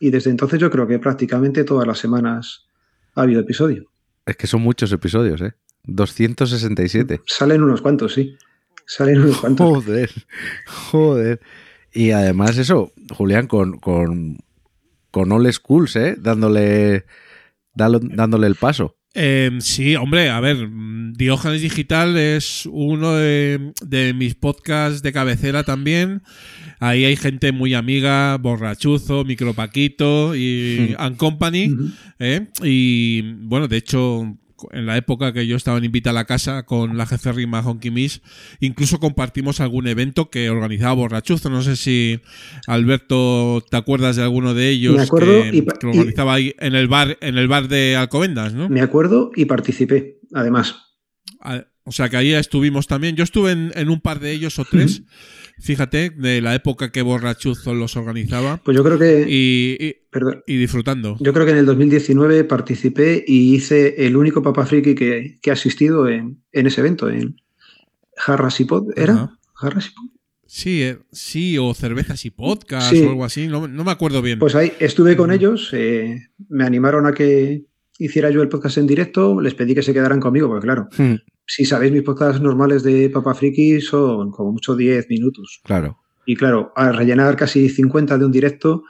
Y desde entonces yo creo que prácticamente todas las semanas ha habido episodio. Es que son muchos episodios, ¿eh? 267. Salen unos cuantos, sí. Salen unos cuantos. Joder, joder. Y además eso, Julián, con, con, con All Schools, ¿eh? Dándole, dándole el paso. Eh, sí, hombre, a ver, Diógenes Digital es uno de, de mis podcasts de cabecera también. Ahí hay gente muy amiga, Borrachuzo, Micropaquito y And Company. Ujú. ¿eh? Y bueno, de hecho, en la época que yo estaba en Invita a la Casa con la jefe Rima Honky Miss, incluso compartimos algún evento que organizaba Borrachuzo. No sé si, Alberto, te acuerdas de alguno de ellos Me acuerdo que, y que lo organizaba ahí en el bar, en el bar de Alcobendas, ¿no? Me acuerdo y participé, además. Ah, O sea que ahí estuvimos también. Yo estuve en, en un par de ellos o tres, fíjate, de la época que Borrachuzo los organizaba Pues yo creo que. y, y- perdón. y disfrutando. Yo creo que en el 2019 participé y hice el único Papa Friki que, que ha asistido en, en ese evento, en Jarras y Pod. ¿Era? Ajá. ¿Jarras y Pod? Sí, eh, sí, o cervezas y podcast Sí. o algo así, no, no me acuerdo bien. Pues ahí estuve con ellos, eh, me animaron a que hiciera yo el podcast en directo, les pedí que se quedaran conmigo, porque claro, Hmm, si sabéis, mis podcasts normales de Papa Friki son como mucho 10 minutos. Claro. Y claro, a rellenar casi 50 de un directo,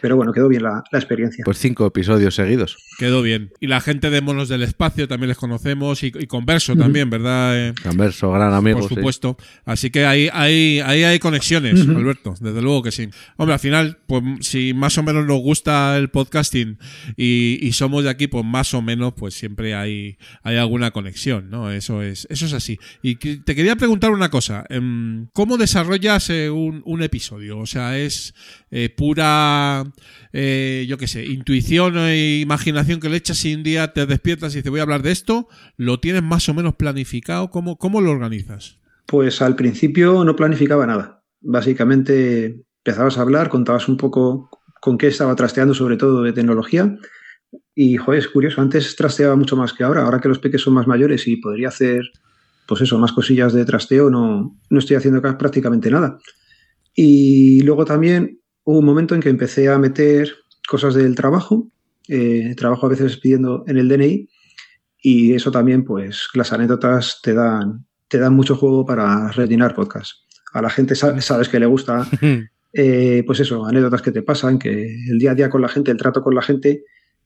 pero bueno, quedó bien la, la experiencia. Pues cinco episodios seguidos. Quedó bien. Y la gente de Monos del Espacio también les conocemos y, y Converso también, ¿verdad? Eh, Converso, gran amigo. por sí. supuesto. Así que ahí, ahí, ahí hay conexiones. Alberto, desde luego que sí. Hombre, al final, pues si más o menos nos gusta el podcasting y, y somos de aquí, pues más o menos, pues siempre hay, hay alguna conexión, ¿no? Eso es, eso es así. Y te quería preguntar una cosa. em, ¿Cómo desarrollas eh, un, un episodio? O sea, ¿es eh, pura, eh, yo qué sé, intuición e imaginación que le echas y un día te despiertas y dices voy a hablar de esto? ¿Lo tienes más o menos planificado? ¿Cómo, cómo lo organizas? Pues al principio no planificaba nada. Básicamente empezabas a hablar, contabas un poco con qué estaba trasteando, sobre todo de tecnología. Y, joder, es curioso, antes trasteaba mucho más que ahora. Ahora que los peques son más mayores y podría hacer, pues eso, más cosillas de trasteo, no, no estoy haciendo ca- prácticamente nada. Y luego también hubo un momento en que empecé a meter cosas del trabajo. eh, trabajo a veces pidiendo en el DNI. Y eso también, pues, las anécdotas te dan, te dan mucho juego para rellenar podcast. A la gente sa- sabes que le gusta, eh, pues eso, anécdotas que te pasan, que el día a día con la gente, el trato con la gente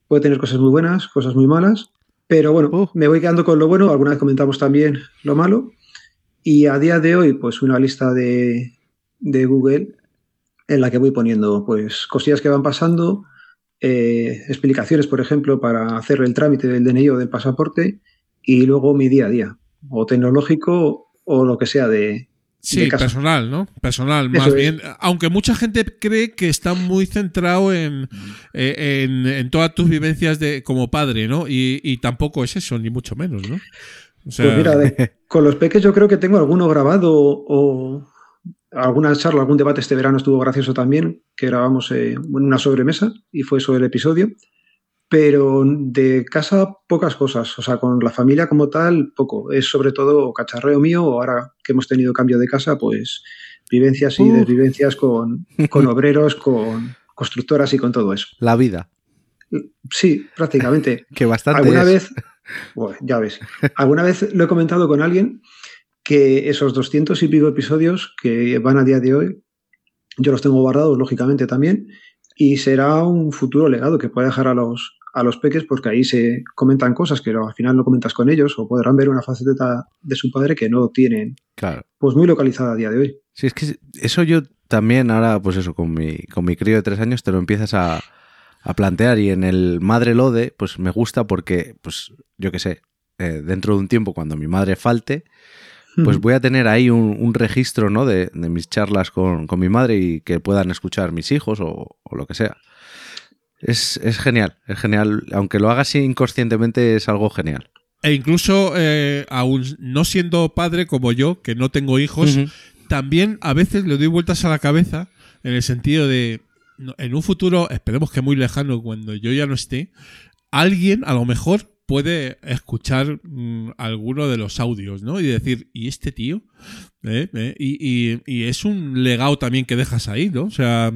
puede tener cosas muy buenas, cosas muy malas, pero bueno, Uh. me voy quedando con lo bueno, alguna vez comentamos también lo malo, y a día de hoy, pues una lista de, de Google en la que voy poniendo pues cosillas que van pasando, eh, explicaciones, por ejemplo, para hacer el trámite del DNI o del pasaporte, y luego mi día a día, o tecnológico o lo que sea de, Sí, de casa. personal, ¿no? Personal, Eso más es. bien. Aunque mucha gente cree que está muy centrado en, eh, en, en todas tus vivencias de como padre, ¿no? Y, y tampoco es eso, ni mucho menos, ¿no? O sea, Pues mira, de- con los peques yo creo que tengo alguno grabado o alguna charla, algún debate este verano estuvo gracioso también, que grabamos eh, en una sobremesa y fue eso el episodio. Pero de casa pocas cosas, o sea, con la familia como tal, poco. Es sobre todo cacharreo mío, ahora que hemos tenido cambio de casa, pues vivencias y Uh. desvivencias con, con obreros, con constructoras y con todo eso. La vida, Sí, prácticamente. que bastante ¿Alguna es. vez, bueno, ya ves, alguna vez lo he comentado con alguien que esos 200 y pico episodios que van a día de hoy, yo los tengo guardados, lógicamente, también, y será un futuro legado que pueda dejar a los, a los peques porque ahí se comentan cosas que al final no comentas con ellos o podrán ver una faceta de su padre que no tienen Claro. pues muy localizada a día de hoy. Sí, es que eso yo también ahora, pues eso, con mi, con mi crío de tres años te lo empiezas a, a plantear y en el Madre Lode, pues me gusta porque, pues yo qué sé, eh, dentro de un tiempo cuando mi madre falte, pues voy a tener ahí un, un registro, ¿no? De, de mis charlas con, con mi madre y que puedan escuchar mis hijos o, o lo que sea. Es, es genial, es genial. Aunque lo haga así inconscientemente, es algo genial. E incluso, eh, aún no siendo padre como yo, que no tengo hijos, también a veces le doy vueltas a la cabeza en el sentido de, en un futuro, esperemos que muy lejano, cuando yo ya no esté, alguien a lo mejor puede escuchar mm, alguno de los audios, ¿no? Y decir, ¿y este tío? ¿Eh? ¿Eh? Y, y- y es un legado también que dejas ahí, ¿no? O sea,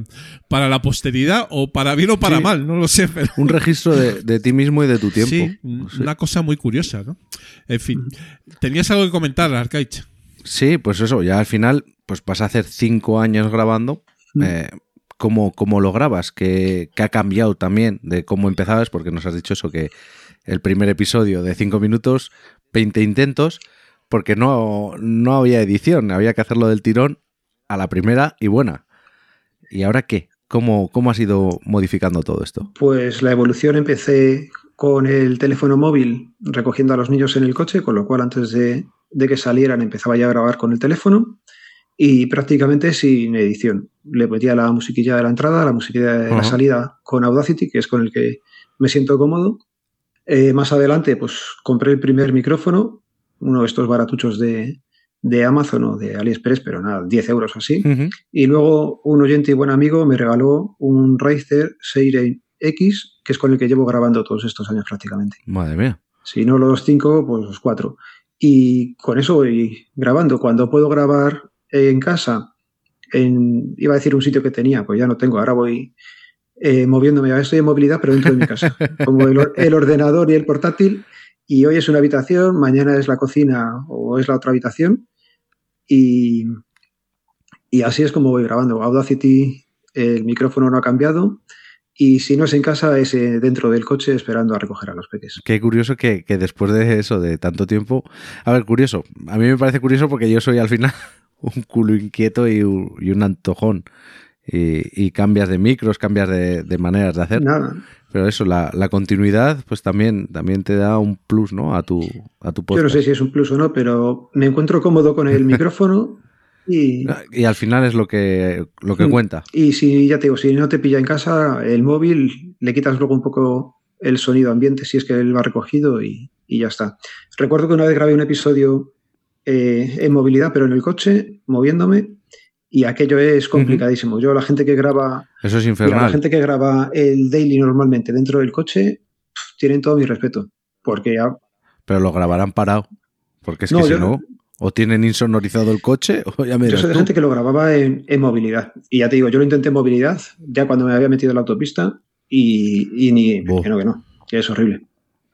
para la posteridad o para bien o para Sí. mal, no lo sé, pero... Un registro de, de ti mismo y de tu tiempo. Sí, Sí. una cosa muy curiosa, ¿no? En fin, ¿tenías algo que comentar, Arcaich? Sí, pues eso, ya al final, pues vas a hacer cinco años grabando, Mm. eh, ¿cómo, cómo lo grabas? ¿Qué, qué ha cambiado también de cómo empezabas? Porque nos has dicho eso, que el primer episodio de 5 minutos, 20 intentos, porque no, no había edición, había que hacerlo del tirón a la primera y buena. ¿Y ahora qué? ¿Cómo, cómo has ido modificando todo esto? Pues la evolución empecé con el teléfono móvil recogiendo a los niños en el coche, con lo cual antes de, de que salieran empezaba ya a grabar con el teléfono y prácticamente sin edición. Le metía la musiquilla de la entrada, la musiquilla de la salida con Audacity, que es con el que me siento cómodo. Eh, más adelante, pues compré el primer micrófono, uno de estos baratuchos de, de Amazon o de AliExpress, pero nada, 10 euros o así. Y luego un oyente y buen amigo me regaló un Razer Seire X, que es con el que llevo grabando todos estos años prácticamente. Madre mía. Si no los cinco, pues los cuatro. Y con eso voy grabando. Cuando puedo grabar en casa, en, iba a decir un sitio que tenía, pues ya no tengo. Ahora voy eh, moviéndome. Ahora estoy en movilidad, pero dentro de mi casa. Como el, or- el ordenador y el portátil. Y hoy es una habitación, mañana es la cocina o es la otra habitación. Y, y así es como voy grabando. Audacity, el micrófono no ha cambiado. Y si no es en casa, es eh, dentro del coche esperando a recoger a los peques. Qué curioso que, que después de eso, de tanto tiempo. A ver, curioso. A mí me parece curioso porque yo soy al final un culo inquieto y un, y un antojón. Y, y cambias de micros, cambias de, de maneras de hacer. Nada. Pero eso, la, la continuidad, pues también, también te da un plus, ¿no? A tu, a tu Yo podcast. no sé si es un plus o no, pero me encuentro cómodo con el micrófono y, Y al final es lo que, lo que Mm. cuenta. y si ya te digo, si no te pilla en casa, el móvil le quitas luego un poco el sonido ambiente si es que él ha recogido y, y ya está. Recuerdo que una vez grabé un episodio eh, en movilidad, pero en el coche, moviéndome, y aquello es complicadísimo. Yo, la gente que graba, Eso es mira, la infernal. gente que graba el daily normalmente dentro del coche, tienen todo mi respeto. Porque ya Pero lo grabarán parado. Porque es No, que si no, o tienen insonorizado el coche, o ya me Yo soy de gente que lo grababa en, en movilidad. Y ya te digo, yo lo intenté en movilidad, ya cuando me había metido en la autopista, y, y ni. Que no, que no. Que es horrible.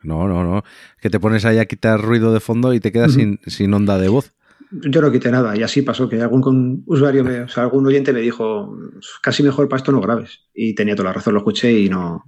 No, no, no. Que te pones ahí a quitar ruido de fondo y te quedas sin, sin onda de voz. Yo no quité nada, y así pasó que algún usuario, me- o sea, algún oyente me dijo, casi mejor para esto no grabes. Y tenía toda la razón, lo escuché y no,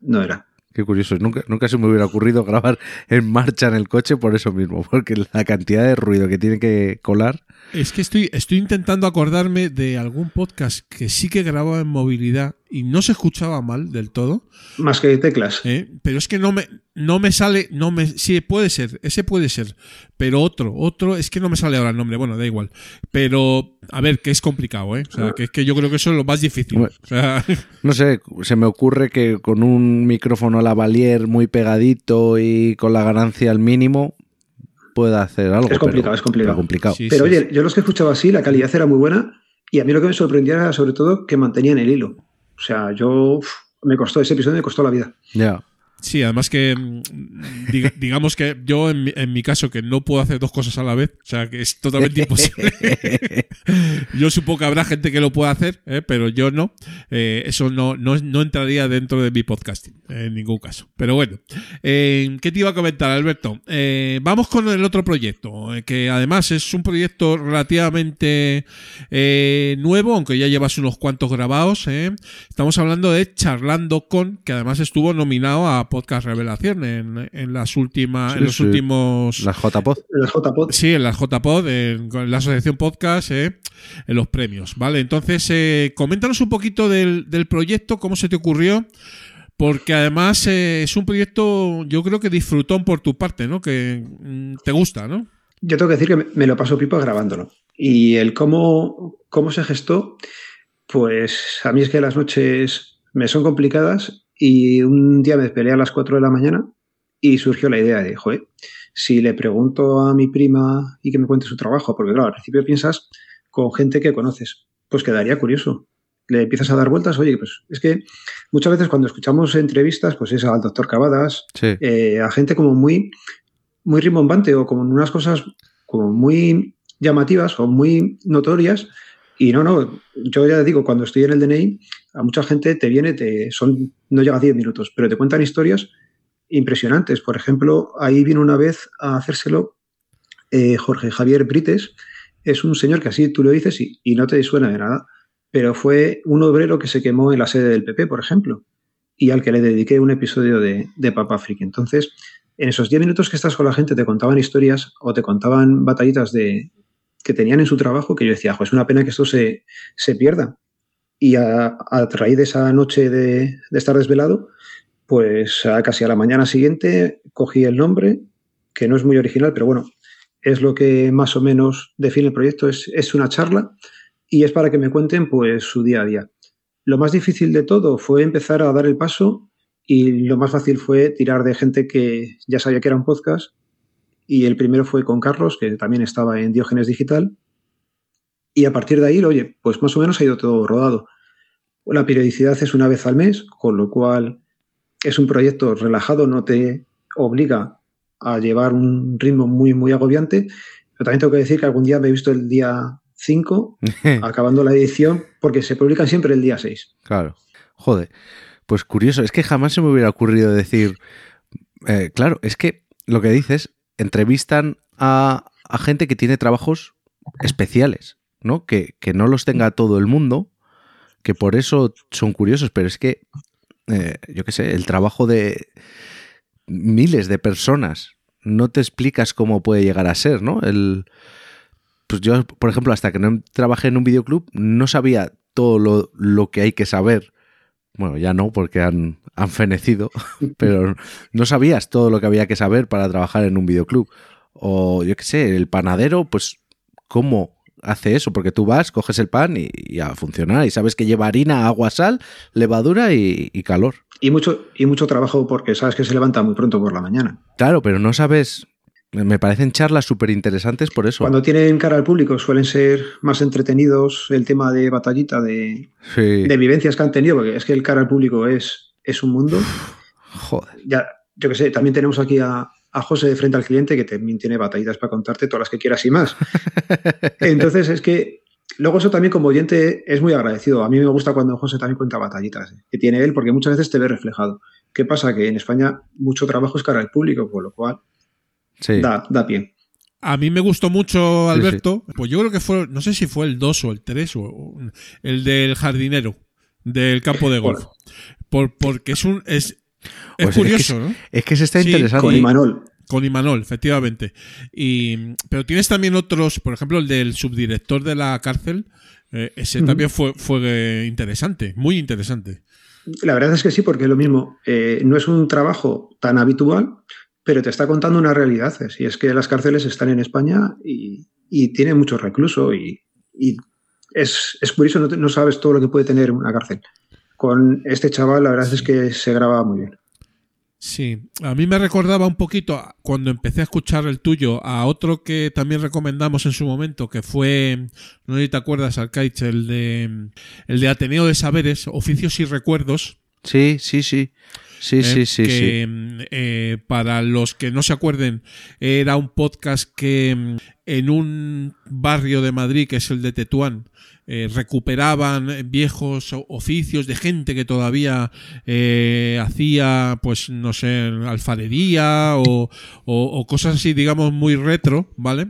no era. Qué curioso. Nunca, nunca se me hubiera ocurrido grabar en marcha en el coche por eso mismo. Porque la cantidad de ruido que tiene que colar. Es que estoy, estoy intentando acordarme de algún podcast que sí que grababa en movilidad y no se escuchaba mal del todo, Más que teclas. ¿eh? pero es que no me, no me sale, no me, sí puede ser, ese puede ser, pero otro, otro, es que no me sale ahora el nombre, bueno, da igual, pero a ver, que es complicado, ¿eh? o sea, que es que yo creo que eso es lo más difícil, Hombre. o sea, No sé, se me ocurre que con un micrófono lavalier muy pegadito y con la ganancia al mínimo pueda hacer algo. Es complicado, pero- es complicado. pero complicado. Sí, Pero sí, oye, yo los que escuchaba así, la calidad era muy buena, y a mí lo que me sorprendía era sobre todo que mantenían el hilo. O sea, yo uf, me costó, ese episodio me costó la vida. Ya. Sí, además que mm, diga- digamos que yo en mi, en mi caso que no puedo hacer dos cosas a la vez, o sea que es totalmente imposible. yo supongo que habrá gente que lo pueda hacer, ¿eh? pero yo no. Eh, eso no, no, no entraría dentro de mi podcasting, en ningún caso. Pero bueno, eh, ¿qué te iba a comentar, Alberto? Eh, vamos con el otro proyecto, eh, que además es un proyecto relativamente eh, nuevo, aunque ya llevas unos cuantos grabados. ¿eh? Estamos hablando de Charlando con, que además estuvo nominado a Podcast Revelación en, en las últimas, Sí, en los sí. últimos. Las JPod. Las JPod, Sí, en la JPod, en, con la Asociación Podcast, eh, en los premios, ¿vale? Entonces, eh, coméntanos un poquito del, del proyecto, cómo se te ocurrió, porque además eh, es un proyecto, yo creo que disfrutón por tu parte, ¿no? Que mm, te gusta, ¿no? yo tengo que decir que me, me lo paso pipa grabándolo. Y el cómo, cómo se gestó, pues a mí es que las noches me son complicadas y un día me desperté a las 4 de la mañana y surgió la idea de, joder, si le pregunto a mi prima y que me cuente su trabajo, porque claro, al principio piensas con gente que conoces, pues quedaría curioso. Le empiezas a dar vueltas, oye, pues es que muchas veces cuando escuchamos entrevistas, pues es al doctor Cavadas, Sí. eh, a gente como muy, muy rimbombante o como unas cosas como muy llamativas o muy notorias. Y no, no, yo ya digo, cuando estoy en el DNI, a mucha gente te viene, te son, no llega a 10 minutos, pero te cuentan historias impresionantes. Por ejemplo, ahí vino una vez a hacérselo eh, Jorge Javier Brites, es un señor que así tú lo dices y, y no te suena de nada. pero fue un obrero que se quemó en la sede del PP, por ejemplo, y al que le dediqué un episodio de, de Papa Friki. Entonces, en esos 10 minutos que estás con la gente te contaban historias o te contaban batallitas de, que tenían en su trabajo que yo decía, es una pena que esto se, se pierda. Y a, a, raíz de esa noche de, estar desvelado, pues casi a la mañana siguiente cogí el nombre, que no es muy original, pero bueno, es lo que más o menos define el proyecto, es, es una charla y es para que me cuenten pues su día a día. Lo más difícil de todo fue empezar a dar el paso y lo más fácil fue tirar de gente que ya sabía que era un podcast y el primero fue con Carlos, que también estaba en Diógenes Digital. Y a partir de ahí, oye, pues más o menos ha ido todo rodado. La periodicidad es una vez al mes, con lo cual es un proyecto relajado, no te obliga a llevar un ritmo muy, muy agobiante. Pero también tengo que decir que algún día me he visto el día 5, acabando la edición, porque se publican siempre el día 6. Claro. Joder. Pues curioso, es que jamás se me hubiera ocurrido decir. Eh, claro, es que lo que dices, entrevistan a, a gente que tiene trabajos especiales, ¿no? Que, que, no los tenga todo el mundo, que por eso son curiosos, pero es que, eh, yo qué sé, el trabajo de miles de personas, no te explicas cómo puede llegar a ser, ¿no? El, pues yo, por ejemplo, hasta que no trabajé en un videoclub, no sabía todo lo, lo que hay que saber. Bueno, ya no, porque han, han fenecido, pero no sabías todo lo que había que saber para trabajar en un videoclub. O yo qué sé, el panadero, pues, ¿cómo hace eso? Porque tú vas, coges el pan y, y a funcionar. Y sabes que lleva harina, agua, sal, levadura y, y, calor. Y mucho, y mucho trabajo porque sabes que se levanta muy pronto por la mañana. Claro, pero no sabes. Me parecen charlas súper interesantes por eso. Cuando tienen cara al público suelen ser más entretenidos el tema de batallita, de, sí. de vivencias que han tenido, porque es que el cara al público es, es un mundo. Joder. Ya, yo que sé, también tenemos aquí a, a José de frente al cliente que también tiene batallitas para contarte todas las que quieras y más. Entonces es que luego eso también como oyente es muy agradecido. A mí me gusta cuando José también cuenta batallitas que tiene él porque muchas veces te ve reflejado. ¿Qué pasa? Que en España mucho trabajo es cara al público, con lo cual sí. da, da pie. A mí me gustó mucho, Alberto, sí, sí. pues yo creo que fue, no sé si fue el 2 o el 3 o el del jardinero del campo de golf. Por, porque es un es, es Pues curioso, es que, ¿no? Es que se está interesante. Con Imanol. Con Imanol, efectivamente. Y, pero tienes también otros, por ejemplo, el del subdirector de la cárcel. Eh, ese también fue, fue interesante, muy interesante. La verdad es que sí, porque es lo mismo. Eh, no es un trabajo tan habitual, pero te está contando una realidad. Y es que las cárceles están en España y, y tienen mucho recluso y, y es, es, curioso, no, te, no, sabes todo lo que puede tener una cárcel. Con este chaval, la verdad es que se graba muy bien. Sí, a mí me recordaba un poquito cuando empecé a escuchar el tuyo a otro que también recomendamos en su momento, que fue, no sé si te acuerdas, Arcaich, el de, el de Ateneo de Saberes, Oficios y Recuerdos. Sí, sí, sí. Sí, eh, sí, sí, que, sí. Eh, para los que no se acuerden, era un podcast que mm, en un barrio de Madrid, que es el de Tetuán, eh, recuperaban viejos oficios de gente que todavía eh, hacía, pues no sé, alfarería o, cosas así, digamos, muy retro, ¿vale?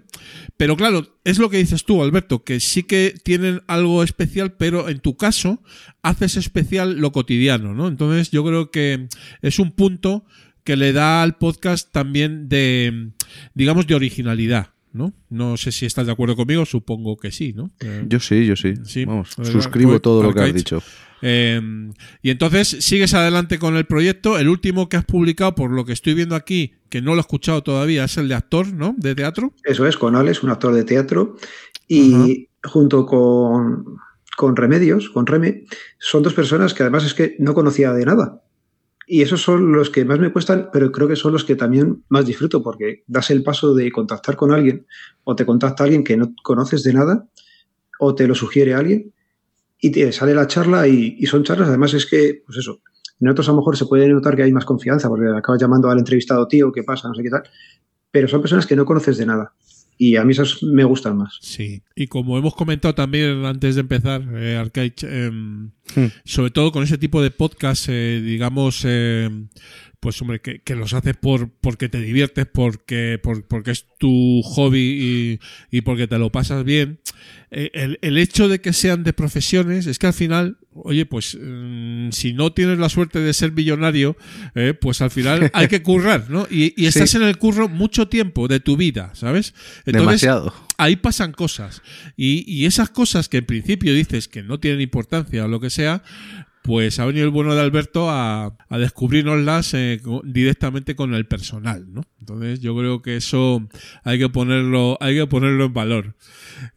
Pero claro, es lo que dices tú, Alberto, que sí que tienen algo especial, pero en tu caso haces especial lo cotidiano, ¿no? Entonces yo creo que es un punto que le da al podcast también de, digamos, de originalidad. ¿No? No sé si estás de acuerdo conmigo, supongo que sí, ¿no? Eh, yo sí, yo sí. sí Vamos, suscribo todo lo que has dicho. Eh, y entonces sigues adelante con el proyecto. El último que has publicado, por lo que estoy viendo aquí, que no lo he escuchado todavía, es el de actor, ¿no? De teatro. Eso es, con Alex, un actor de teatro. Y uh -huh. junto con, con Remedios, con Reme, son dos personas que además es que no conocía de nada. Y esos son los que más me cuestan, pero creo que son los que también más disfruto, porque das el paso de contactar con alguien, o te contacta alguien que no conoces de nada, o te lo sugiere alguien, y te sale la charla, y, y son charlas, además es que, pues eso, en otros a lo mejor se puede notar que hay más confianza, porque acabas llamando al entrevistado tío, ¿qué pasa? No sé qué tal. Pero son personas que no conoces de nada y a mí esos me gustan más. Sí, y como hemos comentado también antes de empezar, eh, eh, hmm. sobre todo con ese tipo de podcast, eh, digamos, pues hombre, que, que los haces por, porque te diviertes, porque, por- porque es tu hobby y, y porque te lo pasas bien. Eh, el, el hecho de que sean de profesiones es que al final, oye, pues mm, si no tienes la suerte de ser millonario, eh, pues al final hay que currar, ¿no? Y, y estás Sí. en el curro mucho tiempo de tu vida, ¿sabes? Demasiado. ahí pasan cosas. Y, y esas cosas que en principio dices que no tienen importancia o lo que sea, pues ha venido el bueno de Alberto a, a descubrirnoslas eh, directamente con el personal, ¿no? Entonces yo creo que eso hay que ponerlo, hay que ponerlo en valor.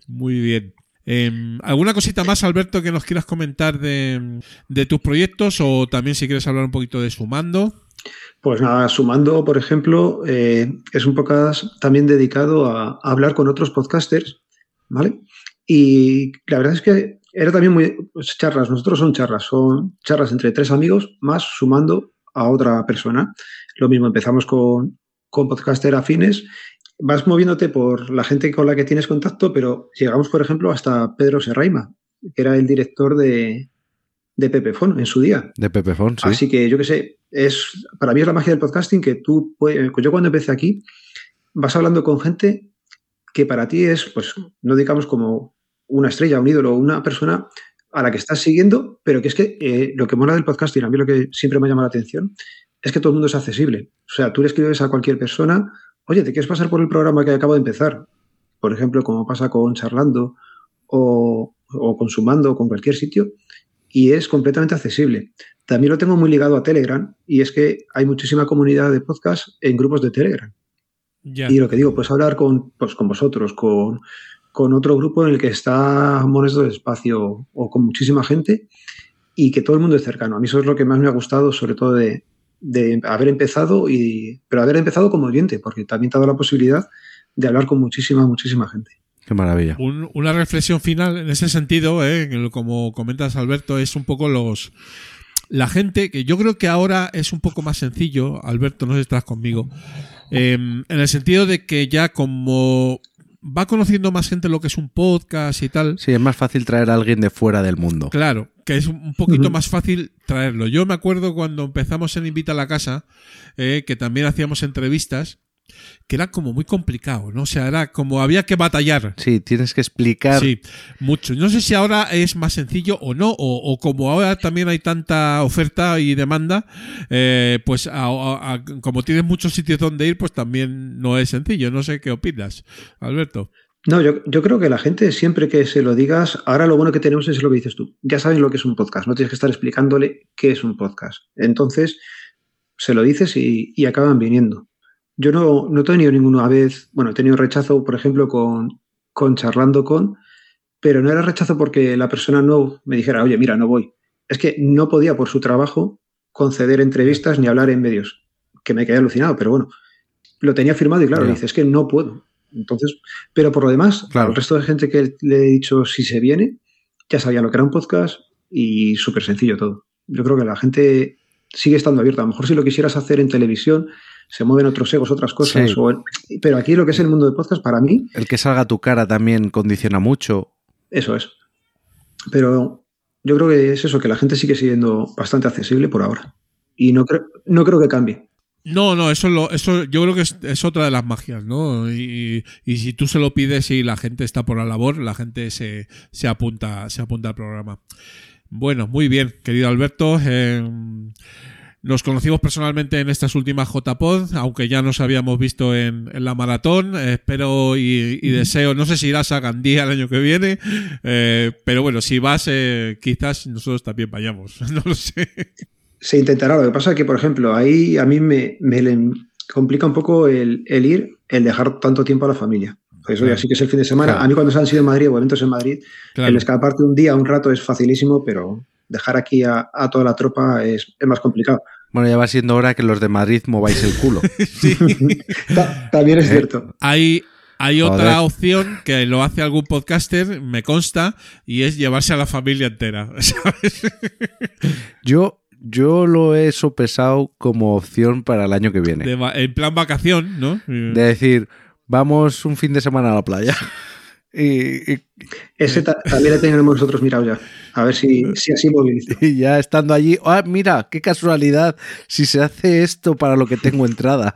Muy bien. Em, ¿Alguna cosita más, Alberto, que nos quieras comentar de, tus proyectos o también si quieres hablar un poquito de Sumando? Pues nada, sumando, por ejemplo, eh, es un podcast también dedicado a, a hablar con otros podcasters, ¿vale? Y la verdad es que era también muy pues, charlas, nosotros son charlas, son charlas entre tres amigos más sumando a otra persona. Lo mismo, empezamos con, con podcaster afines, vas moviéndote por la gente con la que tienes contacto, pero llegamos, por ejemplo, hasta Pedro Serraima, que era el director de, de Pepefon en su día. De Pepefon, sí. Así que yo qué sé, es, para mí es la magia del podcasting que tú, puedes- yo cuando empecé aquí, vas hablando con gente que para ti es, pues, no digamos como una estrella, un ídolo, una persona a la que estás siguiendo, pero que es que eh, lo que mola del podcasting, a mí lo que siempre me llama la atención, es que todo el mundo es accesible. O sea, tú le escribes a cualquier persona, oye, ¿te quieres pasar por el programa que acabo de empezar? Por ejemplo, como pasa con Charlando o, o Consumando o con cualquier sitio, y es completamente accesible. También lo tengo muy ligado a Telegram y es que hay muchísima comunidad de podcast en grupos de Telegram. Ya. Y lo que digo, pues hablar con, pues, con vosotros, con, con otro grupo en el que está Monesto de Espacio o con muchísima gente y que todo el mundo es cercano. A mí eso es lo que más me ha gustado, sobre todo de, de haber empezado, y, pero haber empezado como oyente, porque también te ha dado la posibilidad de hablar con muchísima, muchísima gente. Qué maravilla. Un- una reflexión final en ese sentido, ¿eh? como comentas Alberto, es un poco los la gente que yo creo que ahora es un poco más sencillo, Alberto, no sé si estás conmigo, eh, en el sentido de que ya como va conociendo más gente lo que es un podcast y tal, Sí, es más fácil traer a alguien de fuera del mundo. Claro, que es un poquito más fácil traerlo. Yo me acuerdo cuando empezamos en Invita a la Casa, eh, que también hacíamos entrevistas, que era como muy complicado, ¿no? O sea, era como había que batallar. Sí, tienes que explicar. Sí, mucho. No sé si ahora es más sencillo o no, o, o como ahora también hay tanta oferta y demanda, eh, pues a- a- a- como tienes muchos sitios donde ir, pues también no es sencillo. No sé qué opinas, Alberto. No, yo, yo creo que la gente, siempre que se lo digas, ahora lo bueno que tenemos es lo que dices tú. Ya saben lo que es un podcast, no tienes que estar explicándole qué es un podcast. Entonces, se lo dices y, y acaban viniendo. Yo no, no he tenido ninguna vez, bueno, he tenido rechazo, por ejemplo, con, con charlando con, pero no era rechazo porque la persona no me dijera, oye, mira, no voy. Es que no podía por su trabajo conceder entrevistas ni hablar en medios, que me quedé alucinado, pero bueno, lo tenía firmado y claro, Ya. dice, es que no puedo. Entonces, pero por lo demás, Claro. al resto de gente que le he dicho si se viene, ya sabía lo que era un podcast y súper sencillo todo. Yo creo que la gente sigue estando abierta. A lo mejor si lo quisieras hacer en televisión, se mueven otros egos, otras cosas. Sí. o en- pero aquí lo que es el mundo de podcast, para mí, El que salga tu cara también condiciona mucho. eso es. Pero yo creo que es eso, que la gente sigue siendo bastante accesible por ahora. Y no creo, no creo que cambie. No, no, eso, lo, eso yo creo que es, es otra de las magias, ¿no? Y, y si tú se lo pides y la gente está por la labor, la gente se, se apunta, se apunta al programa. Bueno, muy bien, querido Alberto. eh, nos conocimos personalmente en estas últimas JPod, aunque ya nos habíamos visto en, en la maratón. Espero y, y deseo, no sé si irás a Gandía el año que viene, eh, pero bueno, si vas, eh, quizás nosotros también vayamos. No lo sé. Se intentará. Lo que pasa es que, por ejemplo, ahí a mí me, me le complica un poco el, el ir, el dejar tanto tiempo a la familia. Pues oye, Claro. así que es el fin de semana. Claro. A mí cuando se han sido en Madrid o eventos en Madrid, Claro. el escaparte un día, un rato es facilísimo, pero dejar aquí a, a toda la tropa es, es más complicado. Bueno, ya va siendo hora que los de Madrid mováis el culo. Ta- También es Eh, cierto. Hay, hay Joder. otra opción que lo hace algún podcaster, me consta, y es llevarse a la familia entera. ¿sabes? Yo, yo lo he sopesado como opción para el año que viene. De en plan vacación, ¿no? De decir, vamos un fin de semana a la playa. Y, y- Ese ta- también le tenemos nosotros mirado ya. A ver si, si así moviliza. y ya estando allí, ah, mira, qué casualidad, si se hace esto para lo que tengo entrada.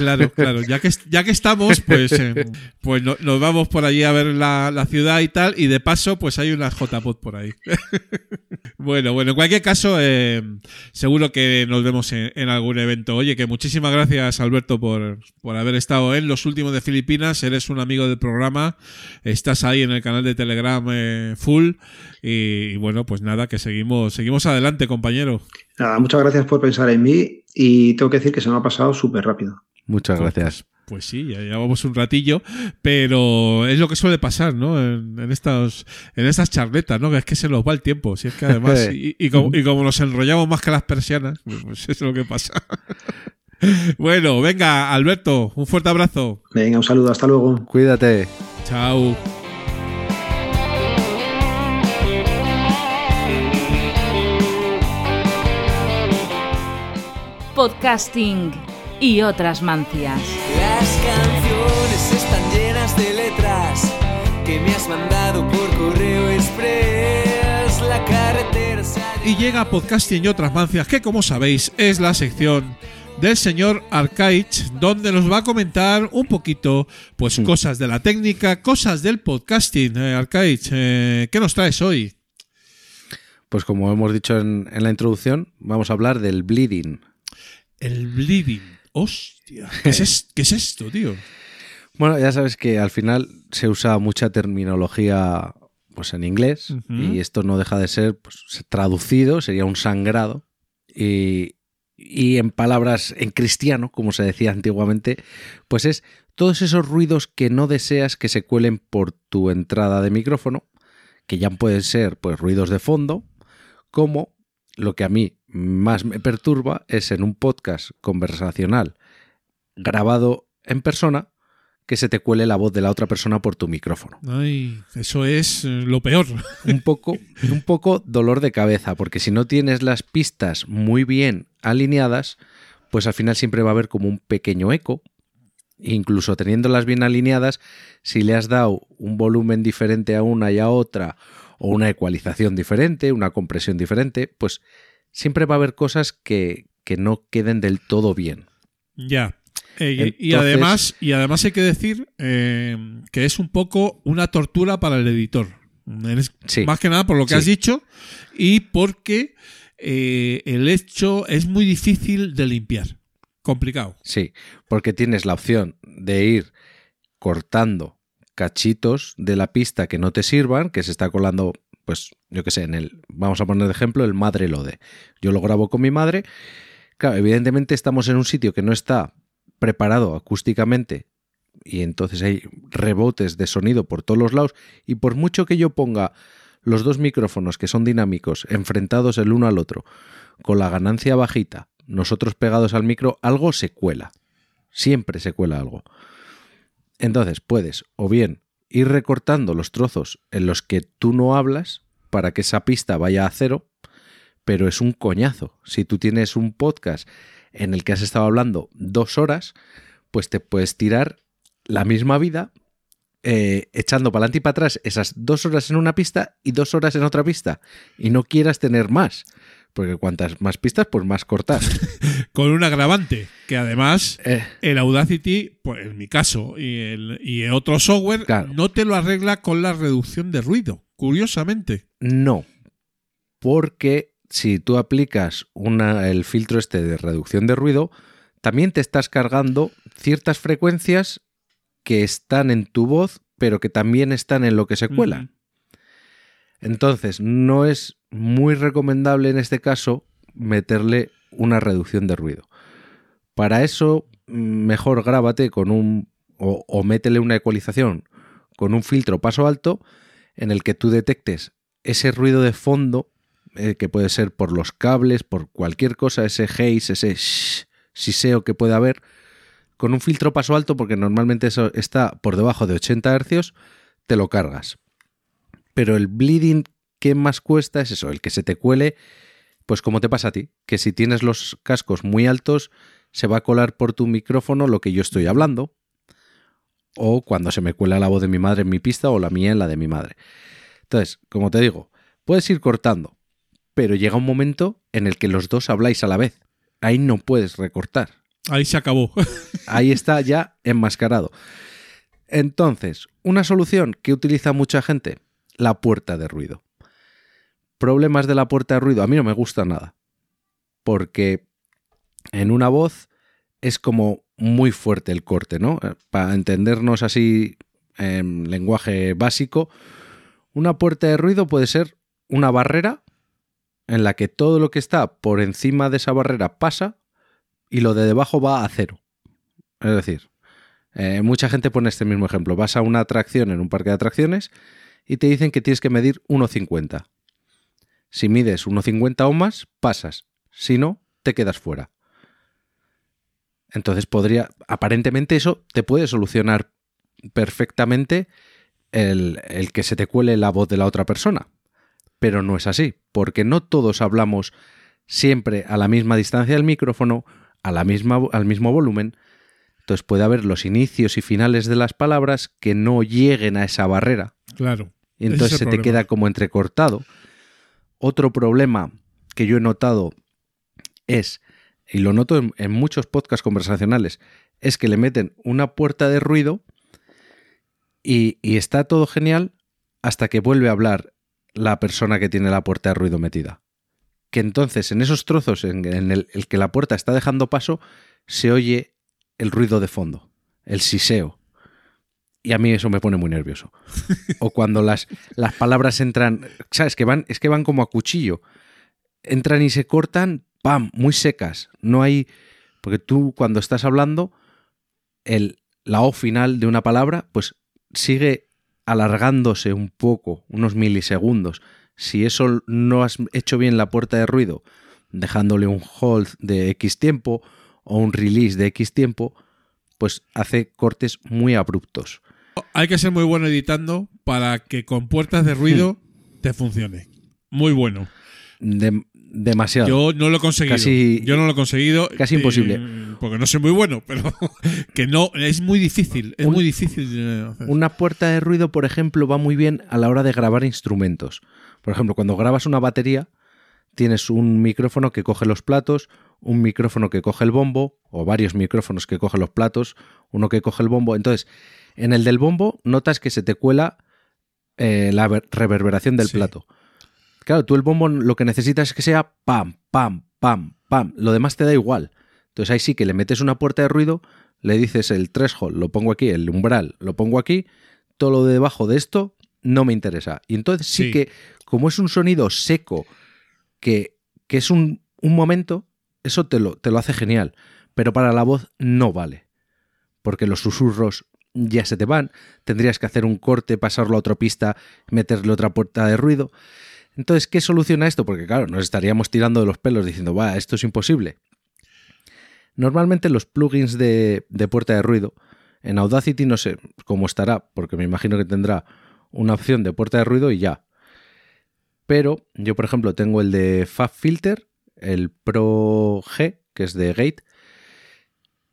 Claro, claro. Ya que, ya que estamos, pues, eh, pues no- nos vamos por allí a ver la, ciudad y tal. Y de paso, pues hay unas JPod por ahí. bueno, bueno, en cualquier caso, eh, seguro que nos vemos en, en algún evento. Oye, que muchísimas gracias, Alberto, por, por haber estado en los últimos de Filipinas. Eres un amigo del programa. Estás ahí en el canal de Telegram eh, full. Y, y bueno, pues nada, que seguimos, seguimos adelante, compañero. Nada, muchas gracias por pensar en mí y tengo que decir que se me ha pasado súper rápido. Muchas gracias. Pues sí, ya llevamos un ratillo, pero es lo que suele pasar, ¿no? En, en estas, en estas charletas, ¿no? Que es que se nos va el tiempo. Si es que además, y, y como, y como nos enrollamos más que las persianas, pues, pues eso es lo que pasa. bueno, venga, Alberto, un fuerte abrazo. Venga, un saludo, hasta luego. Cuídate. Chao. Podcasting y otras mancias. Las canciones están llenas de letras que me has mandado por correo express. La carretera se ha Y llega Podcasting y otras mancias, que como sabéis es la sección del señor Arcaich, donde nos va a comentar un poquito, pues, cosas de la técnica, cosas del podcasting. Eh, Arcaich, eh, ¿qué nos traes hoy? Pues como hemos dicho en, en la introducción, vamos a hablar del bleeding. El bleeding. Hostia. ¿Qué es, es- qué es esto, tío? Bueno, ya sabes que al final se usa mucha terminología pues en inglés y esto no deja de ser pues, traducido, sería un sangrado y, y en palabras en cristiano, como se decía antiguamente, pues es todos esos ruidos que no deseas que se cuelen por tu entrada de micrófono, que ya pueden ser pues ruidos de fondo, como lo que a mí más me perturba es en un podcast conversacional grabado en persona que se te cuele la voz de la otra persona por tu micrófono. Ay, eso es eh, lo peor. Un poco, un poco dolor de cabeza, porque si no tienes las pistas muy bien alineadas, pues al final siempre va a haber como un pequeño eco. Incluso teniéndolas bien alineadas, si le has dado un volumen diferente a una y a otra, o una ecualización diferente, una compresión diferente, pues siempre va a haber cosas que, que no queden del todo bien. Ya. Eh, y- además, y además hay que decir eh, que es un poco una tortura para el editor. Sí. Más que nada por lo que Sí. has dicho y porque eh, el hecho es muy difícil de limpiar. Complicado. Sí, porque tienes la opción de ir cortando cachitos de la pista que no te sirvan, que se está colando, pues, yo qué sé, en el, vamos a poner de ejemplo, el madre lode. Yo lo grabo con mi madre. Claro, evidentemente estamos en un sitio que no está preparado acústicamente y entonces hay rebotes de sonido por todos los lados y por mucho que yo ponga los dos micrófonos que son dinámicos enfrentados el uno al otro con la ganancia bajita, nosotros pegados al micro, algo se cuela. Siempre se cuela algo. Entonces puedes o bien ir recortando los trozos en los que tú no hablas para que esa pista vaya a cero, pero es un coñazo. Si tú tienes un podcast en el que has estado hablando dos horas, pues te puedes tirar la misma vida eh, echando para adelante y para atrás esas dos horas en una pista y dos horas en otra pista. Y no quieras tener más. Porque cuantas más pistas, pues más cortar. Con un agravante, que además Eh, el Audacity, pues en mi caso, y, el, y otro software, Claro. no te lo arregla con la reducción de ruido, curiosamente. No, porque si tú aplicas una, el filtro este de reducción de ruido, también te estás cargando ciertas frecuencias que están en tu voz, pero que también están en lo que se cuela. Entonces, no es muy recomendable en este caso meterle una reducción de ruido. Para eso, mm, mejor grábate con un. o, métele una ecualización con un filtro paso alto en el que tú detectes ese ruido de fondo, eh, que puede ser por los cables, por cualquier cosa, ese haze, ese siseo que pueda haber, con un filtro paso alto, porque normalmente eso está por debajo de 80 hercios, te lo cargas. Pero el bleeding que más cuesta es eso, el que se te cuele, pues como te pasa a ti, que si tienes los cascos muy altos, se va a colar por tu micrófono lo que yo estoy hablando. o cuando se me cuela la voz de mi madre en mi pista o la mía en la de mi madre. Entonces, como te digo, puedes ir cortando, pero llega un momento en el que los dos habláis a la vez. Ahí no puedes recortar. Ahí se acabó. Ahí está ya enmascarado. Entonces, una solución que utiliza mucha gente, la puerta de ruido. Problemas de la puerta de ruido, a mí no me gusta nada. Porque en una voz es como muy fuerte el corte, ¿no? Para entendernos así en lenguaje básico, una puerta de ruido puede ser una barrera en la que todo lo que está por encima de esa barrera pasa y lo de debajo va a cero. Es decir, eh, mucha gente pone este mismo ejemplo. Vas a una atracción en un parque de atracciones y te dicen que tienes que medir 1,50. Si mides 1,50 o más, pasas. Si no, te quedas fuera. Entonces podría, aparentemente eso te puede solucionar perfectamente el, el, que se te cuele la voz de la otra persona. Pero no es así, porque no todos hablamos siempre a la misma distancia del micrófono, a la misma, al mismo volumen. Entonces puede haber los inicios y finales de las palabras que no lleguen a esa barrera. Claro. Y entonces se te queda como entrecortado. Otro problema que yo he notado es y lo noto en, muchos podcasts conversacionales, es que le meten una puerta de ruido y, está todo genial hasta que vuelve a hablar la persona que tiene la puerta de ruido metida. Que entonces en esos trozos en, el, que la puerta está dejando paso, se oye el ruido de fondo, el siseo. Y a mí eso me pone muy nervioso. o cuando las, las palabras entran, ¿sabes? Que van, es que van como a cuchillo. Entran y se cortan, ¡pam!, muy secas. No hay. Porque tú, cuando estás hablando, el, la O final de una palabra, pues sigue alargándose un poco, unos milisegundos. Si eso no has hecho bien la puerta de ruido, dejándole un hold de X tiempo o un release de X tiempo, pues hace cortes muy abruptos. Hay que ser muy bueno editando para que con puertas de ruido te funcione. Muy bueno. De, demasiado. Yo no lo he conseguido. Casi, Yo no lo he conseguido. Casi imposible. Eh, porque no soy muy bueno, pero que no, es muy difícil. Es Un- muy difícil. hacer. Una puerta de ruido, por ejemplo, va muy bien a la hora de grabar instrumentos. Por ejemplo, cuando grabas una batería, tienes un micrófono que coge los platos, un micrófono que coge el bombo, o varios micrófonos que cogen los platos, uno que coge el bombo. Entonces, en el del bombo notas que se te cuela eh, la ver- reverberación del Sí. plato. Claro, tú el bombo lo que necesitas es que sea pam, pam, pam, pam. Lo demás te da igual. Entonces ahí sí que le metes una puerta de ruido, le dices el threshold, lo pongo aquí, el umbral, lo pongo aquí, todo lo de debajo de esto no me interesa. Y entonces sí, Sí. que, como es un sonido seco, que, que es un, un momento, eso te lo, te lo hace genial. Pero para la voz no vale. Porque los susurros ya se te van, tendrías que hacer un corte, pasarlo a otra pista, meterle otra puerta de ruido. Entonces, ¿qué soluciona esto? Porque claro, nos estaríamos tirando de los pelos diciendo, va, esto es imposible. Normalmente los plugins de, de puerta de ruido, en Audacity no sé cómo estará, porque me imagino que tendrá una opción de puerta de ruido y ya. Pero yo, por ejemplo, tengo el de FabFilter, el Pro G, que es de Gate,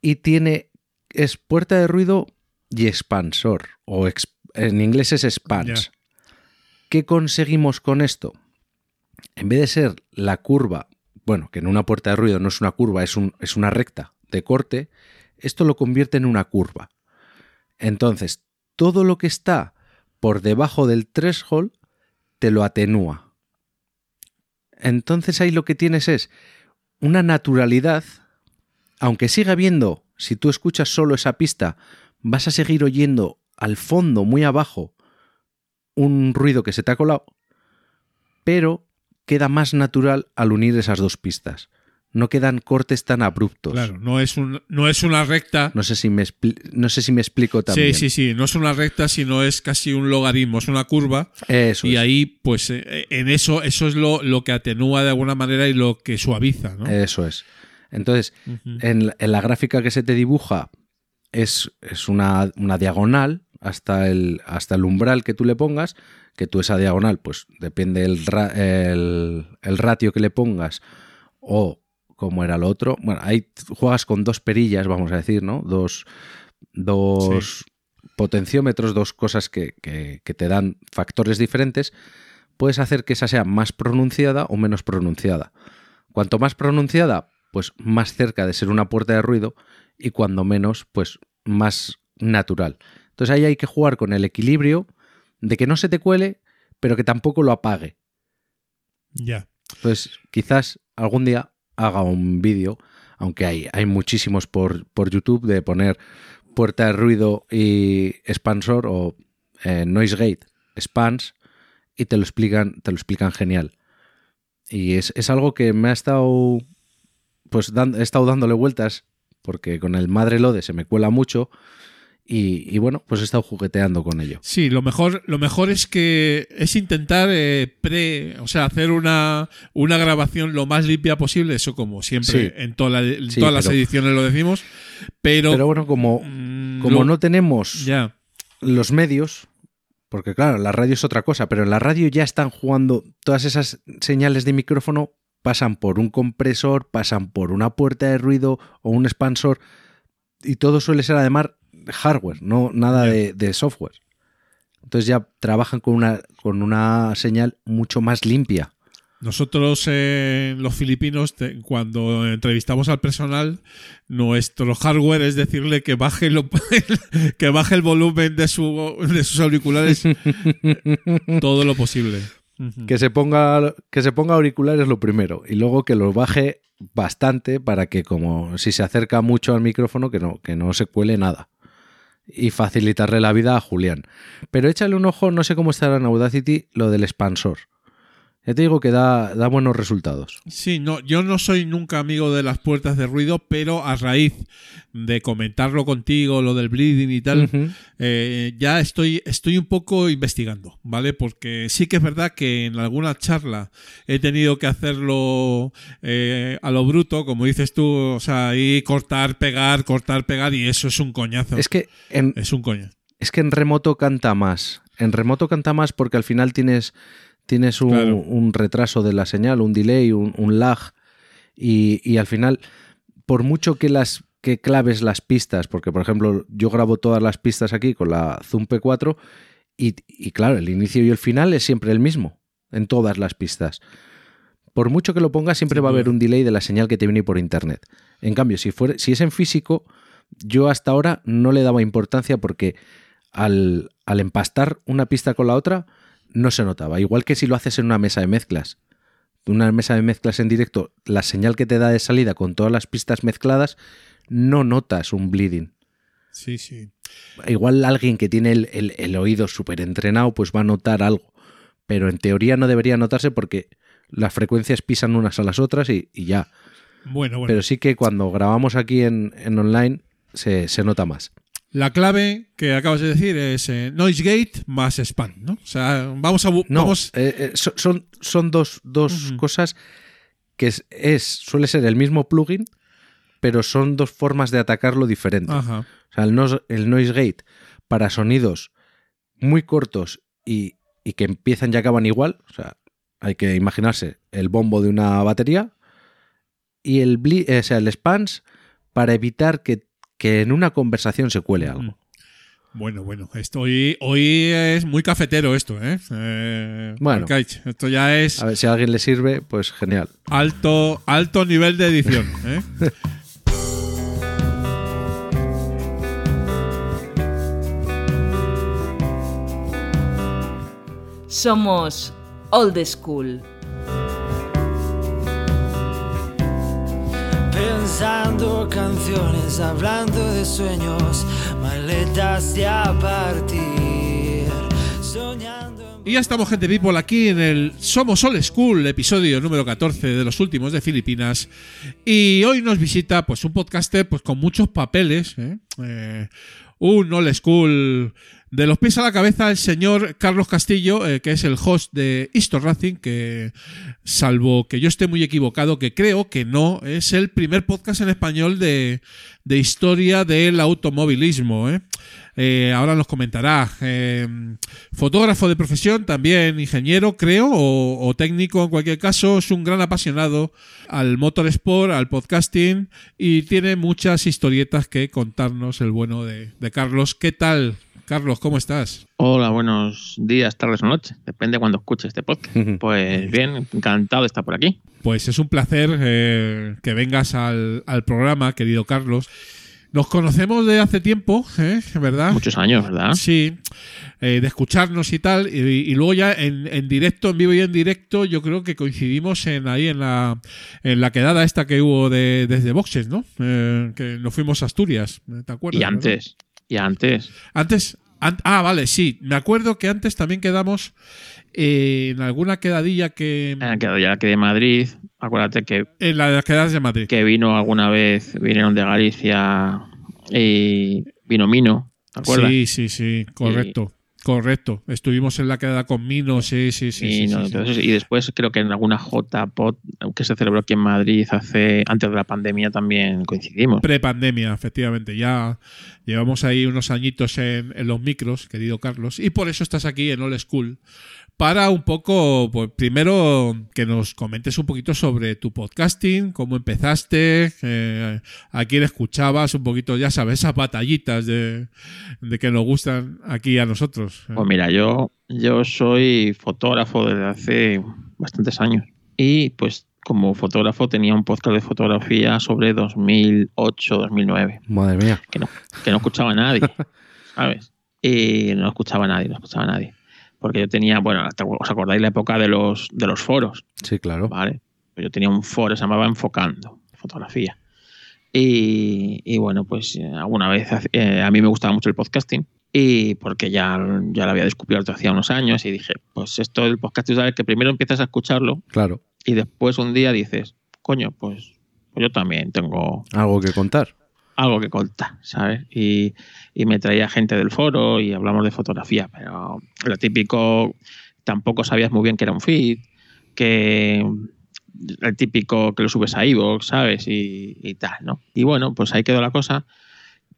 y tiene, es puerta de ruido y expansor, o en inglés es expanse. Ya. ¿Qué conseguimos con esto? En vez de ser la curva, bueno, que en una puerta de ruido no es una curva, es, un, es una recta de corte, esto lo convierte en una curva. Entonces, todo lo que está por debajo del threshold te lo atenúa. Entonces ahí lo que tienes es una naturalidad, aunque siga habiendo, si tú escuchas solo esa pista, vas a seguir oyendo al fondo, muy abajo, un ruido que se te ha colado, pero queda más natural al unir esas dos pistas. No quedan cortes tan abruptos. Claro, no es, un, no es una recta. No sé si me, no sé si me explico también. Sí, sí, sí. No es una recta, sino es casi un logaritmo, es una curva. Eso y es. ahí, pues, eh, en eso, eso es lo, lo que atenúa de alguna manera y lo que suaviza, ¿no? Eso es. Entonces, en, la- en la gráfica que se te dibuja es, es una, una diagonal hasta el, hasta el umbral que tú le pongas, que tú esa diagonal, pues depende el, ra- el, el ratio que le pongas o como era lo otro. Bueno, ahí juegas con dos perillas, vamos a decir, ¿no? Dos, dos potenciómetros, dos cosas que, que- que te dan factores diferentes, puedes hacer que esa sea más pronunciada o menos pronunciada. Cuanto más pronunciada, pues más cerca de ser una puerta de ruido y cuando menos, pues más natural. Entonces ahí hay que jugar con el equilibrio de que no se te cuele, pero que tampoco lo apague. Ya. Entonces, quizás algún día haga un vídeo, aunque hay, hay muchísimos por, por YouTube, de poner puerta de ruido y expansor o eh, noise gate, spans, y te lo explican, te lo explican genial. Y es, es algo que me ha estado, pues he estado dándole vueltas, porque con el madre lode se me cuela mucho, y, y bueno, pues he estado jugueteando con ello. Sí, lo mejor, lo mejor es que es intentar eh, pre, o sea, hacer una, una grabación lo más limpia posible, eso como siempre Sí. en, toda la- en Sí, todas las pero- ediciones lo decimos, pero, Pero bueno, como, mm, como lo- no tenemos ya, los medios, porque claro, la radio es otra cosa, pero en la radio ya están jugando todas esas señales de micrófono, pasan por un compresor, pasan por una puerta de ruido o un expansor, y todo suele ser además hardware, no nada de, de software. Entonces ya trabajan con una, con una señal mucho más limpia. Nosotros, eh, los filipinos, te- cuando entrevistamos al personal, nuestro hardware es decirle que baje, lo- que baje el volumen de, su, de sus auriculares todo lo posible. Que se ponga, que se ponga auriculares lo primero, y luego que los baje bastante para que como si se acerca mucho al micrófono, que no, que no se cuele nada. Y facilitarle la vida a Julián. Pero échale un ojo, no sé cómo estará en Audacity, lo del expansor. Ya te digo que da, da buenos resultados. Sí, no, yo no soy nunca amigo de las puertas de ruido, pero a raíz de comentarlo contigo, lo del bleeding y tal, eh, ya estoy, estoy un poco investigando, ¿vale? Porque sí que es verdad que en alguna charla he tenido que hacerlo eh, a lo bruto, como dices tú, o sea, ahí cortar, pegar, cortar, pegar, y eso es un coñazo. Es que en, Es un coñazo. Es que en remoto canta más. En remoto canta más porque al final tienes, tienes un, Claro. un retraso de la señal, un delay, un, un lag. Y, y al final, por mucho que las que claves las pistas, porque por ejemplo yo grabo todas las pistas aquí con la Zoom P4 y, y claro, el inicio y el final es siempre el mismo en todas las pistas. Por mucho que lo pongas, siempre va a haber un delay de la señal que te viene por internet. En cambio, si, fuera, si es en físico, yo hasta ahora no le daba importancia porque al, al empastar una pista con la otra no se notaba. Igual que si lo haces en una mesa de mezclas. Una mesa de mezclas en directo, la señal que te da de salida con todas las pistas mezcladas, no notas un bleeding. Sí, sí. Igual alguien que tiene el, el- el oído súper entrenado, pues va a notar algo. Pero en teoría no debería notarse porque las frecuencias pisan unas a las otras y, y ya. Bueno, bueno. Pero sí que cuando grabamos aquí en, en online se, se nota más. La clave que acabas de decir es eh, noise gate más span, ¿no? O sea, vamos a... No, Vamos, eh, eh, so- son, son dos, dos cosas que es, es- suele ser el mismo plugin, pero son dos formas de atacarlo diferentes. Ajá. O sea, el, nos- el noise gate para sonidos muy cortos y, y que empiezan y acaban igual. O sea, hay que imaginarse el bombo de una batería y el, o sea, el spans para evitar que, que en una conversación se cuele algo. Bueno, bueno, esto hoy, hoy es muy cafetero esto, ¿eh? Eh, Bueno. Arcaich, esto ya es A ver si a alguien le sirve, pues genial. alto, alto nivel de edición, ¿eh? Somos Old School. Pensando canciones, hablando de sueños, maletas de a partir, soñando. en- Y ya estamos, gente people, aquí en el Somos Old School, episodio número 14 de los últimos de Filipinas. Y hoy nos visita pues un podcaster pues con muchos papeles, ¿eh? Eh, un Old School de los pies a la cabeza, el señor Carlos Castillo, eh, que es el host de Easter Racing, que salvo que yo esté muy equivocado, que creo que no, es el primer podcast en español de, de historia del automovilismo. ¿eh? Eh, ahora nos comentará. Eh, fotógrafo de profesión, también ingeniero, creo, o, o técnico en cualquier caso. Es un gran apasionado al motorsport, al podcasting y tiene muchas historietas que contarnos el bueno de, de Carlos. ¿Qué tal, Carlos, ¿cómo estás? Hola, buenos días, tardes o noches. Depende de cuando escuches este podcast. Pues bien, encantado de estar por aquí. Pues es un placer eh, que vengas al, al programa, querido Carlos. Nos conocemos de hace tiempo, ¿eh? ¿verdad? Muchos años, ¿verdad? Sí, eh, de escucharnos y tal. Y, y luego ya en, en directo, en vivo y en directo, yo creo que coincidimos en ahí en la, en la quedada esta que hubo de, desde Boxes, ¿no? Eh, que nos fuimos a Asturias, ¿te acuerdas? Y verdad? Y antes. Antes, an- ah, vale, sí. Me acuerdo que antes también quedamos eh, en alguna quedadilla que. En la que ya que de Madrid, acuérdate que, En la de las quedadas de Madrid. que vino alguna vez, vinieron de Galicia y vino Mino, ¿te acuerdas? Sí, sí, sí, correcto. Correcto. Estuvimos en la quedada con Mino, sí, sí, sí. y, sí, no, sí, sí. entonces- y después creo que en alguna JPOT que se celebró aquí en Madrid hace antes de la pandemia también coincidimos. Prepandemia, efectivamente. Ya llevamos ahí unos añitos en, en los micros, querido Carlos. Y por eso estás aquí en All School. Para un poco, pues primero que nos comentes un poquito sobre tu podcasting, cómo empezaste, eh, a quién escuchabas, un poquito, ya sabes, esas batallitas de, de que nos gustan aquí a nosotros. Pues mira, yo, yo soy fotógrafo desde hace bastantes años. Y pues como fotógrafo tenía un podcast de fotografía sobre 2008-2009, Madre mía. que no, que no escuchaba a nadie, ¿sabes? Y no escuchaba a nadie, no escuchaba a nadie. Porque yo tenía, bueno, ¿os acordáis la época de los, de los foros? Sí, claro. ¿vale? Pues Yo tenía un foro, se llamaba Enfocando, fotografía. Y, y bueno, pues eh, alguna vez eh, a mí me gustaba mucho el podcasting y porque ya, ya lo había descubierto hacía unos años y dije, pues esto del podcasting, sabes que primero empiezas a escucharlo Claro. y después un día dices, coño, pues, pues yo también tengo Algo que contar. Algo que contar, ¿sabes? Y, me traía gente del foro y hablamos de fotografía, pero lo típico, tampoco sabías muy bien que era un feed, que el típico que lo subes a iVoox, ¿sabes? Y, y tal, ¿no? Y bueno, pues ahí quedó la cosa,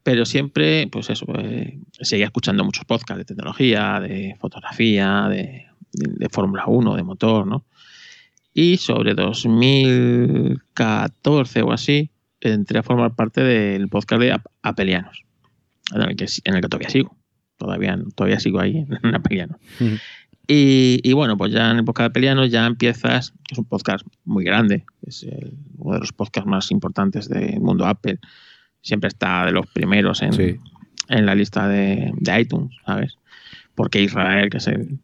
pero siempre, pues eso, eh, seguía escuchando muchos podcasts de tecnología, de fotografía, de, de, de Fórmula 1, de motor, ¿no? Y sobre 2014 o así, entré a formar parte del podcast de Ap- Apelianos, en el que, en el que todavía sigo. Todavía, todavía sigo ahí en Apelianos. Y, y bueno, pues ya en el podcast de Apelianos ya empiezas, es un podcast muy grande, es el- uno de los podcasts más importantes del mundo Apple. Siempre está de los primeros en, Sí. en la lista de, de iTunes, ¿sabes? Porque Israel, que es el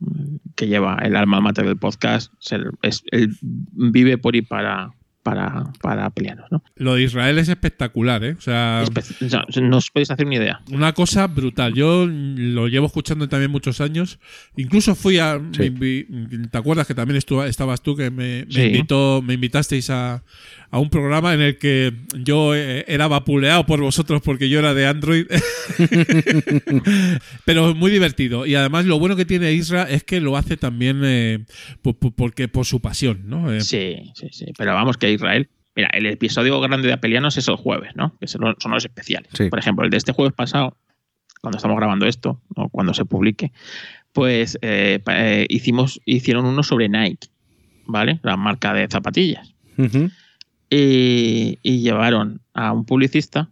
que lleva el alma mater del podcast, es el- es- él vive por y para, para, para Apelianos, ¿no? Lo de Israel es espectacular, ¿eh? O sea, Espe- no os podéis hacer una idea. Una cosa brutal. Yo lo llevo escuchando también muchos años. Incluso fui a. Sí. me invi- ¿Te acuerdas que también estuvo- estabas tú que me, me Sí. invitó, me invitasteis a, a un programa en el que yo eh, era vapuleado por vosotros porque yo era de Android. Pero muy divertido. Y además lo bueno que tiene Isra es que lo hace también eh, po- po- porque por su pasión, ¿no? Eh, Sí, sí, sí. Pero vamos que Israel. Mira, el episodio grande de Apelianos es el jueves, ¿no? Que son los- especiales. Sí. Por ejemplo, el de este jueves pasado, cuando estamos grabando esto, o cuando se publique, pues eh, eh, hicimos, hicieron uno sobre Nike, ¿vale? La marca de zapatillas. Ujú. Y, y llevaron a un publicista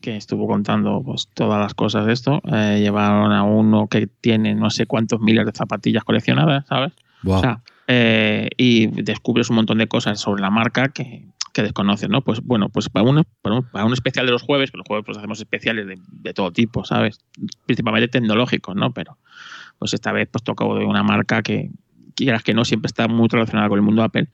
que estuvo contando pues, todas las cosas de esto. Eh, llevaron a uno que tiene no sé cuántos miles de zapatillas coleccionadas, ¿sabes? O sea, eh, y descubres un montón de cosas sobre la marca que, que desconoces, ¿no? Pues bueno, pues para un, para un, para un especial de los jueves, pero los jueves pues hacemos especiales de, de todo tipo, ¿sabes? Principalmente tecnológicos, ¿no? Pero pues esta vez pues tocó de una marca que, quieras que no, siempre está muy relacionada con el mundo Apple.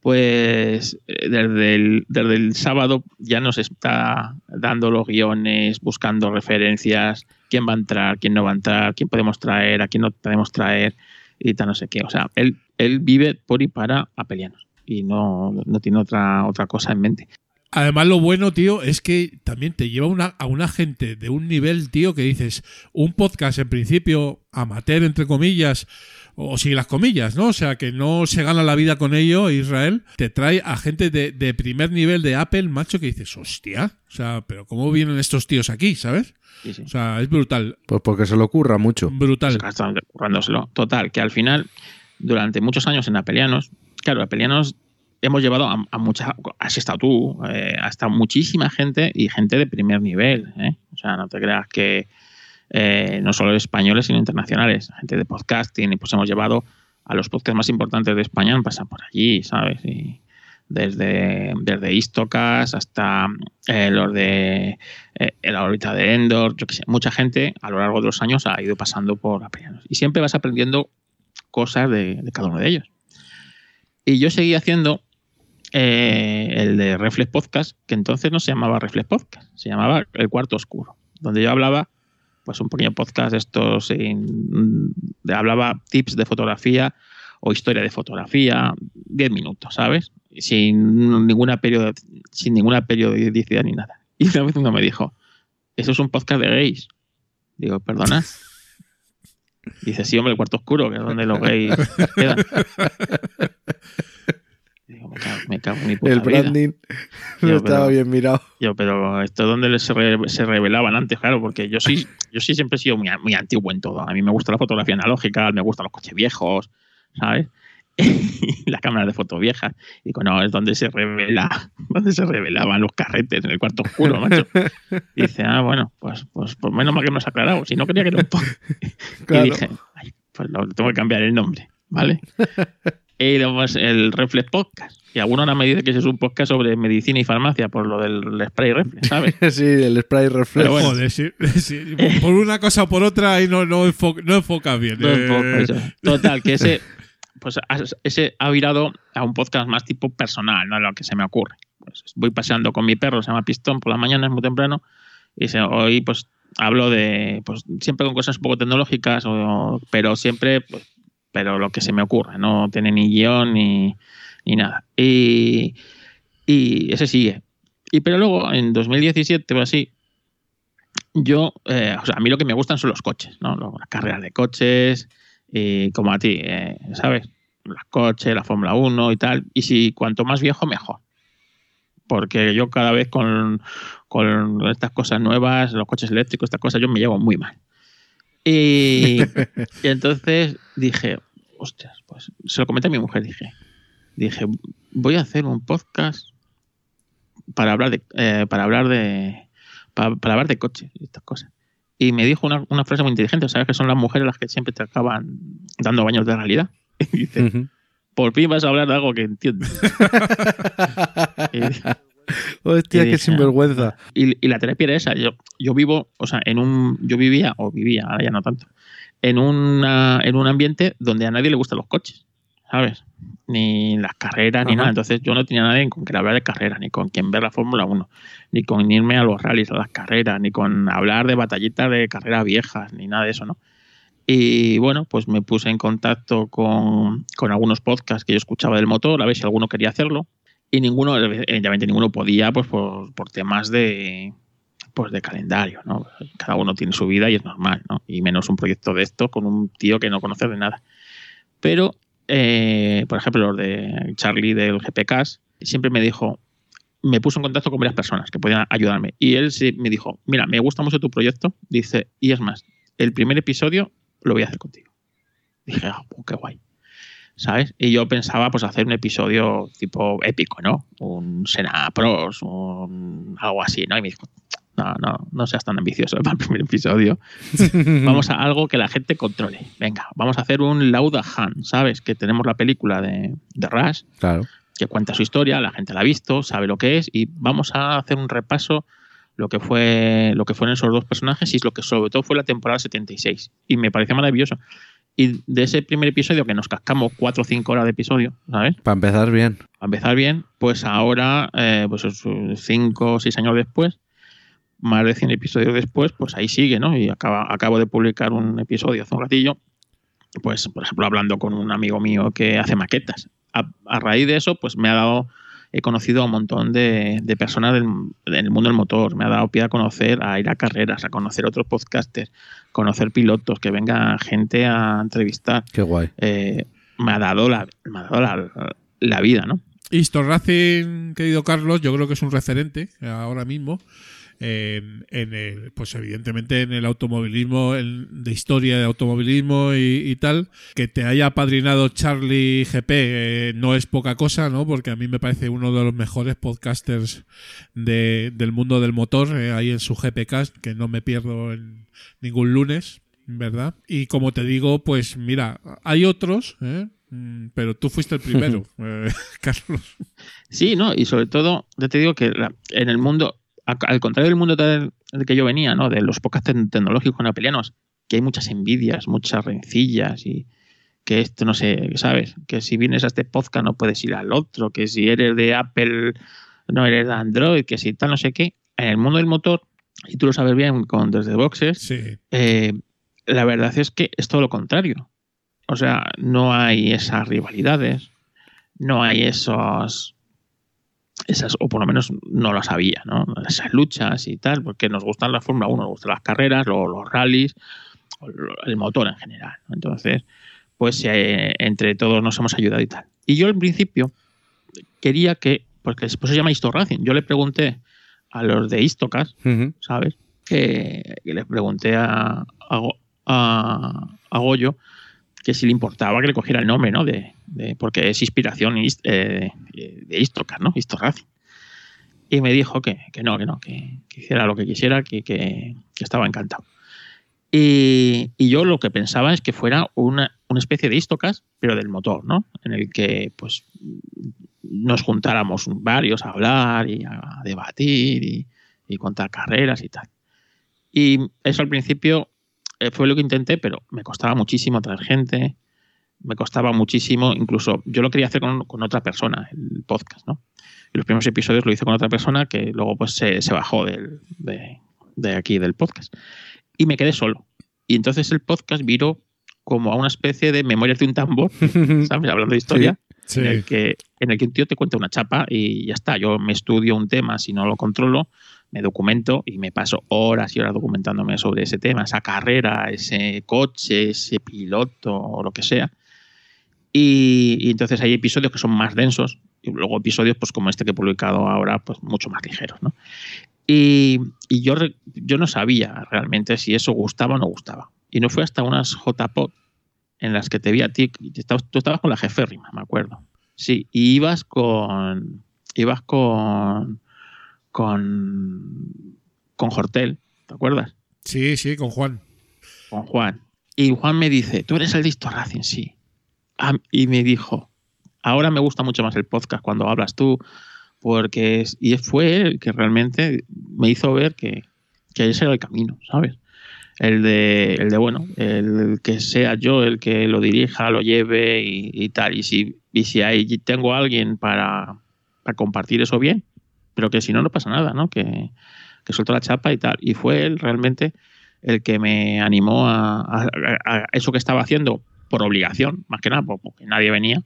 Pues eh, desde el, desde el sábado ya nos está dando los guiones, buscando referencias, quién va a entrar, quién no va a entrar, quién podemos traer, a quién no podemos traer y tal, no sé qué. O sea, él, él vive por y para apelianos y no, no tiene otra, otra cosa en mente. Además, lo bueno, tío, es que también te lleva una, a una gente de un nivel, tío, que dices, un podcast en principio amateur, entre comillas, o sin las comillas, ¿no? O sea, que no se gana la vida con ello, Israel, te trae a gente de, de primer nivel de Apple, macho, que dices, hostia, o sea, pero ¿cómo vienen estos tíos aquí, ¿sabes? Sí, sí. O sea, es brutal, Pues porque se le ocurra mucho. brutal. Pues están currándoselo. Total, que al final, durante muchos años en Apelianos, claro, Apelianos hemos llevado a, a mucha, has estado tú, eh, ha estado muchísima gente y gente de primer nivel, ¿eh? O sea, no te creas que eh, no solo españoles, sino internacionales, gente de podcasting, y pues hemos llevado a los podcasts más importantes de España, han por allí, ¿sabes? Desde, desde Istocas hasta eh, los de eh, la órbita de Endor, yo qué sé, mucha gente a lo largo de los años ha ido pasando por Apelianos. Y siempre vas aprendiendo cosas de, cada uno de ellos. Y yo seguí haciendo el de Reflex Podcast, que entonces no se llamaba Reflex Podcast, se llamaba El Cuarto Oscuro, donde yo hablaba, pues un pequeño podcast de estos, hablaba tips de fotografía o historia de fotografía, 10 minutos, ¿sabes? Sin ninguna, periodo, sin ninguna periodicidad ni nada. Y una vez uno me dijo, eso es un podcast de gays. Digo, perdona. Dice, sí, hombre, el cuarto oscuro, que es donde los gays quedan. Digo, me cago, me cago en mi puta El branding no estaba pero- bien mirado. Yo, pero esto es donde se, re- se revelaban antes, claro, porque yo sí, yo sí siempre he sido muy, muy antiguo en todo. A mí me gusta la fotografía analógica, me gustan los coches viejos, ¿sabes? Las cámaras de fotos viejas. Y digo, no, es donde se revela, donde se revelaban los carretes en el cuarto oscuro, macho. Y dice, ah, bueno, pues, pues, pues menos mal que me has aclarado. Si no quería que poco. Claro. Y dije, "Ay, pues lo, tengo que cambiar el nombre, ¿vale? Y el Reflex Podcast. Y alguno ahora me dice que ese es un podcast sobre medicina y farmacia por lo del spray reflex, ¿sabes? sí, el spray reflex. Pero bueno. Joder, sí, sí, por una cosa o por otra ahí no, no, enfo- no enfocas bien. No, Eh, eso. Total, que ese, pues, ha- ese ha virado a un podcast más tipo personal, no lo que se me ocurre. Pues voy paseando con mi perro, se llama Pistón, por la mañana, es muy temprano, y se- hoy pues hablo de, pues siempre con cosas un poco tecnológicas, o- pero siempre, pues, pero lo que se me ocurre, no tiene ni guion ni, ni nada. Y, y ese sigue. Y pero luego, en 2017 o así, yo, eh, o sea, a mí lo que me gustan son los coches, ¿no? Las carreras de coches, y como a ti, eh, ¿sabes? Los coches, la Fórmula 1 y tal. Y si cuanto más viejo, mejor. Porque yo cada vez con, con estas cosas nuevas, los coches eléctricos, estas cosas, yo me llevo muy mal. Y, y entonces dije, ostras, pues se lo comenté a mi mujer, dije, dije, voy a hacer un podcast para hablar de, eh, para hablar de, para, para hablar de coches y estas cosas. Y me dijo una, una frase muy inteligente, ¿sabes? Que son las mujeres las que siempre te acaban dando baños de realidad. Y dice, Ujú. por fin vas a hablar de algo que entiendes. y, Hostia, qué sinvergüenza. y- y la terapia era esa. Yo, yo vivo, o sea, en un, yo vivía, o vivía, ahora ya no tanto, en, una, en un ambiente donde a nadie le gustan los coches, ¿sabes? Ni las carreras, ni Ajá. nada. Entonces yo no tenía nadie con quien hablar de carreras, ni con quien ver la Fórmula 1, ni con irme a los rallies, a las carreras, ni con hablar de batallitas de carreras viejas, ni nada de eso, ¿no? Y bueno, pues me puse en contacto con, con algunos podcasts que yo escuchaba del motor, a ver si alguno quería hacerlo. Y ninguno, evidentemente ninguno podía, pues por, por temas de, pues de calendario, ¿no? Cada uno tiene su vida y es normal, ¿no? Y menos un proyecto de esto con un tío que no conoce de nada. Pero, eh, por ejemplo, los de Charlie del GPCast, siempre me dijo, me puso en contacto con varias personas que podían ayudarme. Y él sí me dijo, mira, me gusta mucho tu proyecto. Dice, y es más, el primer episodio lo voy a hacer contigo. Dije, ah, pues qué guay. ¿Sabes? Y yo pensaba pues hacer un episodio tipo épico, ¿no? Un Sena Pros, un, algo así, ¿no? Y me dijo, no, no, no seas tan ambicioso para el primer episodio. Vamos a algo que la gente controle. Venga, vamos a hacer un Lauda Han, ¿sabes? Que tenemos la película de, de Rush, Claro. que cuenta su historia, la gente la ha visto, sabe lo que es, y vamos a hacer un repaso lo que fue lo que fueron esos dos personajes y lo que sobre todo fue la temporada 76. Y me pareció maravilloso. Y de ese primer episodio que nos cascamos 4 o 5 horas de episodio, ¿sabes? Para empezar bien. a empezar bien, pues ahora, eh, pues 5 o 6 años después, más de 100 episodios después, pues ahí sigue, ¿no? Y acaba, acabo de publicar un episodio hace un ratillo, pues por ejemplo hablando con un amigo mío que hace maquetas. A, a raíz de eso, pues me ha dado, he conocido a un montón de, de personas del, del mundo del motor, me ha dado pie a conocer, a ir a carreras, a conocer otros podcasters, conocer pilotos, que venga gente a entrevistar. Qué guay. Eh, me ha dado la, me ha dado la, la vida, ¿no? Easton Racing, querido Carlos, yo creo que es un referente ahora mismo. En, en el, pues evidentemente en el automovilismo, en- de historia de automovilismo y, y tal, que te haya apadrinado Charlie GP eh, no es poca cosa, ¿no? Porque a mí me parece uno de los mejores podcasters de- del mundo del motor, eh, ahí en su GPcast, que no me pierdo en ningún lunes, ¿verdad? Y como te digo, pues mira, hay otros, ¿eh? Mm, pero tú fuiste el primero, eh, Carlos. Sí, ¿no? Y sobre todo, ya te digo que la- en el mundo, al contrario del mundo del, que yo venía, ¿no? De los podcasts tec- tecnológicos napelianos, que hay muchas envidias, muchas rencillas y que esto no sé, ¿sabes? Que si vienes a este podcast no puedes ir al otro, que si eres de Apple no eres de Android, que si tal, no sé qué. En el mundo del motor, y tú lo sabes bien con Desde Boxes, Sí. eh, la verdad es que es todo lo contrario. O sea, no hay esas rivalidades, no hay esos. Esas, o por lo menos no las había, ¿no? Esas luchas y tal, porque nos gustan la Fórmula 1, nos gustan las carreras, lo- los rallies, el motor en general. ¿no? Entonces, pues eh, entre todos nos hemos ayudado y tal. Y yo en principio quería que, porque después se llama Histo Racing, yo le pregunté a los de Istocas, Ujú. ¿sabes? Que, que le pregunté a, a, a- a Goyo que si le importaba que le cogiera el nombre, ¿no? De, de- porque es inspiración eh, de Istocas, ¿no? Isto Racing. Y me dijo que, que no, que no, que, que hiciera lo que quisiera, que, que- estaba encantado. Y, y yo lo que pensaba es que fuera una, una especie de Istocas, pero del motor, ¿no? En el que, pues, nos juntáramos varios a hablar y a debatir y, y contar carreras y tal. Y eso al principio fue lo que intenté, pero me costaba muchísimo traer gente, me costaba muchísimo, incluso yo lo quería hacer con, con otra persona, el podcast, ¿no? Y los primeros episodios lo hice con otra persona que luego pues se, se bajó del- de, de aquí del podcast. Y me quedé solo. Y entonces el podcast viró como a una especie de memorias de un tambor, ¿sabes? Hablando de historia Sí. En, el que, en el que un tío te cuenta una chapa y ya está. Yo me estudio un tema, si no lo controlo, me documento y me paso horas y horas documentándome sobre ese tema, esa carrera, ese coche, ese piloto o lo que sea. Y, y entonces hay episodios que son más densos y luego episodios pues como este que he publicado ahora, pues mucho más ligeros, ¿no? Y, y yo, yo no sabía realmente si eso gustaba o no gustaba. Y no fue hasta unas JPod en las que te vi a ti, te estabas- tú estabas con la jeférrima, me acuerdo. Sí, y ibas con. Ibas con. con. con Hortel, ¿te acuerdas? Sí, sí, con Juan. Con Juan. Y Juan me dice, ¿tú eres el Disto Racing? Sí. Ah, y me dijo, ahora me gusta mucho más el podcast cuando hablas tú, porque es, y fue él el que realmente me hizo ver que, que ese era el camino, ¿sabes? El de, el de, bueno, el que sea yo el que lo dirija, lo lleve y, y tal. Y si, y si ahí tengo a alguien para, para compartir eso bien, pero que si no, no pasa nada, ¿no? Que, que suelto la chapa y tal. Y fue él realmente el que me animó a, a- a- a eso que estaba haciendo por obligación, más que nada, por- porque nadie venía,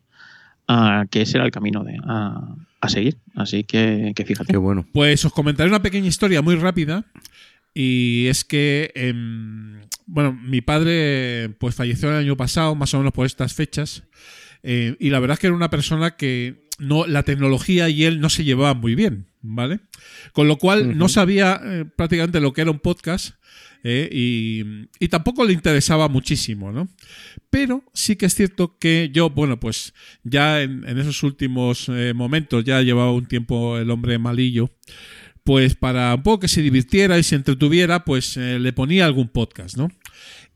a que ese era el camino de, a, a seguir. Así que, que fíjate. Qué bueno. Pues os comentaré una pequeña historia muy rápida. Y es que, em, bueno, mi padre pues falleció el año pasado, más o menos por estas fechas. eh, y la verdad es que era una persona que no, la tecnología y él no se llevaban muy bien, ¿vale? Con lo cual no sabía eh, prácticamente lo que era un podcast. eh, y, y tampoco le interesaba muchísimo, ¿no? Pero sí que es cierto que yo, bueno, pues ya en, en esos últimos eh, momentos, ya llevaba un tiempo el hombre malillo, pues para un poco que se divirtiera y se entretuviera, pues eh, le ponía algún podcast, ¿no?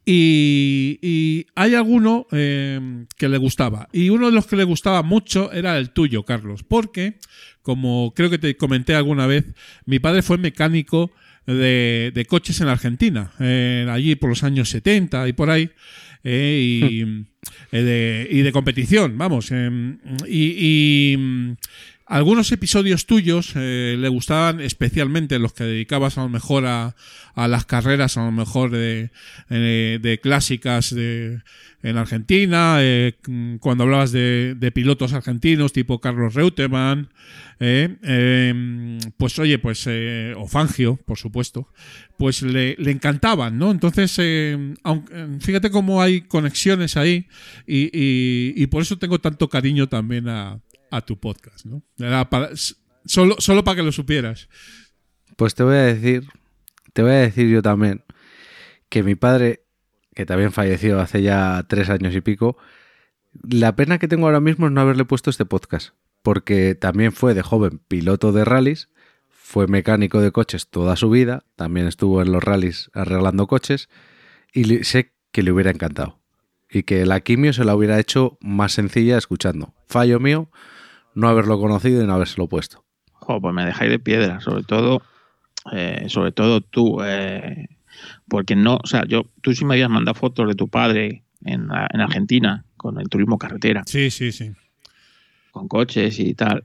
Y, y hay alguno eh, que le gustaba. Y uno de los que le gustaba mucho era el tuyo, Carlos. Porque, como creo que te comenté alguna vez, mi padre fue mecánico de, de coches en Argentina, eh, allí por los años 70 y por ahí. eh, y, de, y de competición, vamos. eh, y, y, algunos episodios tuyos eh, le gustaban especialmente los que dedicabas a lo mejor a, a las carreras, a lo mejor de, eh, de clásicas de, en Argentina, eh, cuando hablabas de, de pilotos argentinos tipo Carlos Reutemann, eh, eh, pues oye, pues, eh, o Fangio, por supuesto, pues le, le encantaban, ¿no? Entonces, eh, aunque- fíjate cómo hay conexiones ahí y, y- y por eso tengo tanto cariño también a, a tu podcast, ¿no? Era para- solo, solo para que lo supieras. Pues te voy a decir, te voy a decir yo también que mi padre, que también falleció hace ya tres años y pico, la pena que tengo ahora mismo es no haberle puesto este podcast, porque también fue de joven piloto de rallies, fue mecánico de coches toda su vida, también estuvo en los rallies arreglando coches y sé que le hubiera encantado y que la quimio se la hubiera hecho más sencilla escuchando. Fallo mío no haberlo conocido y no habérselo puesto. Jo, pues me dejáis de piedra, sobre todo, eh, sobre todo tú, eh, porque no, o sea, yo, tú sí me habías mandado fotos de tu padre en, la- en Argentina con el turismo carretera, Sí, sí, sí. con coches y tal,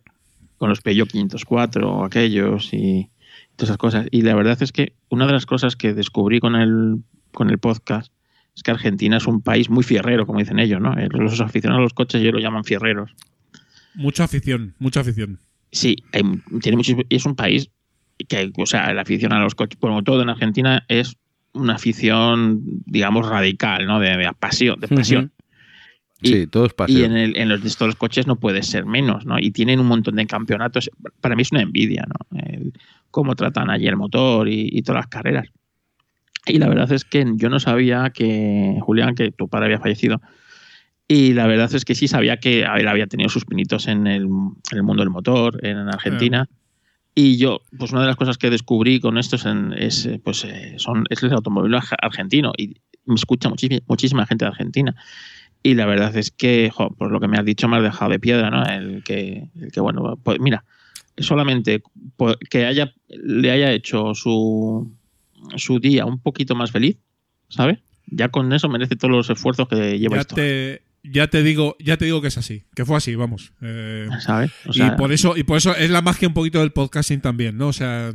con los Peugeot 504, aquellos y todas esas cosas. Y la verdad es que una de las cosas que descubrí con el, con el podcast es que Argentina es un país muy fierrero, como dicen ellos, ¿no? Eh, Los aficionados a los coches ellos lo llaman fierreros. Mucha afición, mucha afición. Sí, hay- tiene muchísimo- es un país que, o sea, la afición a los coches, como todo en Argentina, es una afición, digamos, radical, ¿no? De, de pasión, de pasión. Y- Sí, todo es Y pasión. en, el, en los de estos coches no puede ser menos, ¿no? Y tienen un montón de campeonatos. Para mí es una envidia, ¿no? El- cómo tratan allí el motor y, y todas las carreras. Y la verdad es que yo no sabía que, Julián, que tu padre había fallecido. Y la verdad es que sí sabía que a ver, había tenido sus pinitos en el, en el mundo del motor, en Argentina. Y yo, pues una de las cosas que descubrí con esto es, en- es, eh, pues, eh, son, es el automóvil arge- argentino. Y me escucha muchísima, muchísima gente de Argentina. Y la verdad es que, jo, por lo que me has dicho, me has dejado de piedra, ¿no? El que, el que bueno, pues mira, solamente que haya, le haya hecho su, su día un poquito más feliz, ¿sabes? Ya con eso merece todos los esfuerzos que lleva Ya esto, te, ya te digo, ya te digo que es así, que fue así, vamos. Eh, ¿sabes? O y por eso, y por eso es la magia un poquito del podcasting también, ¿no? O sea,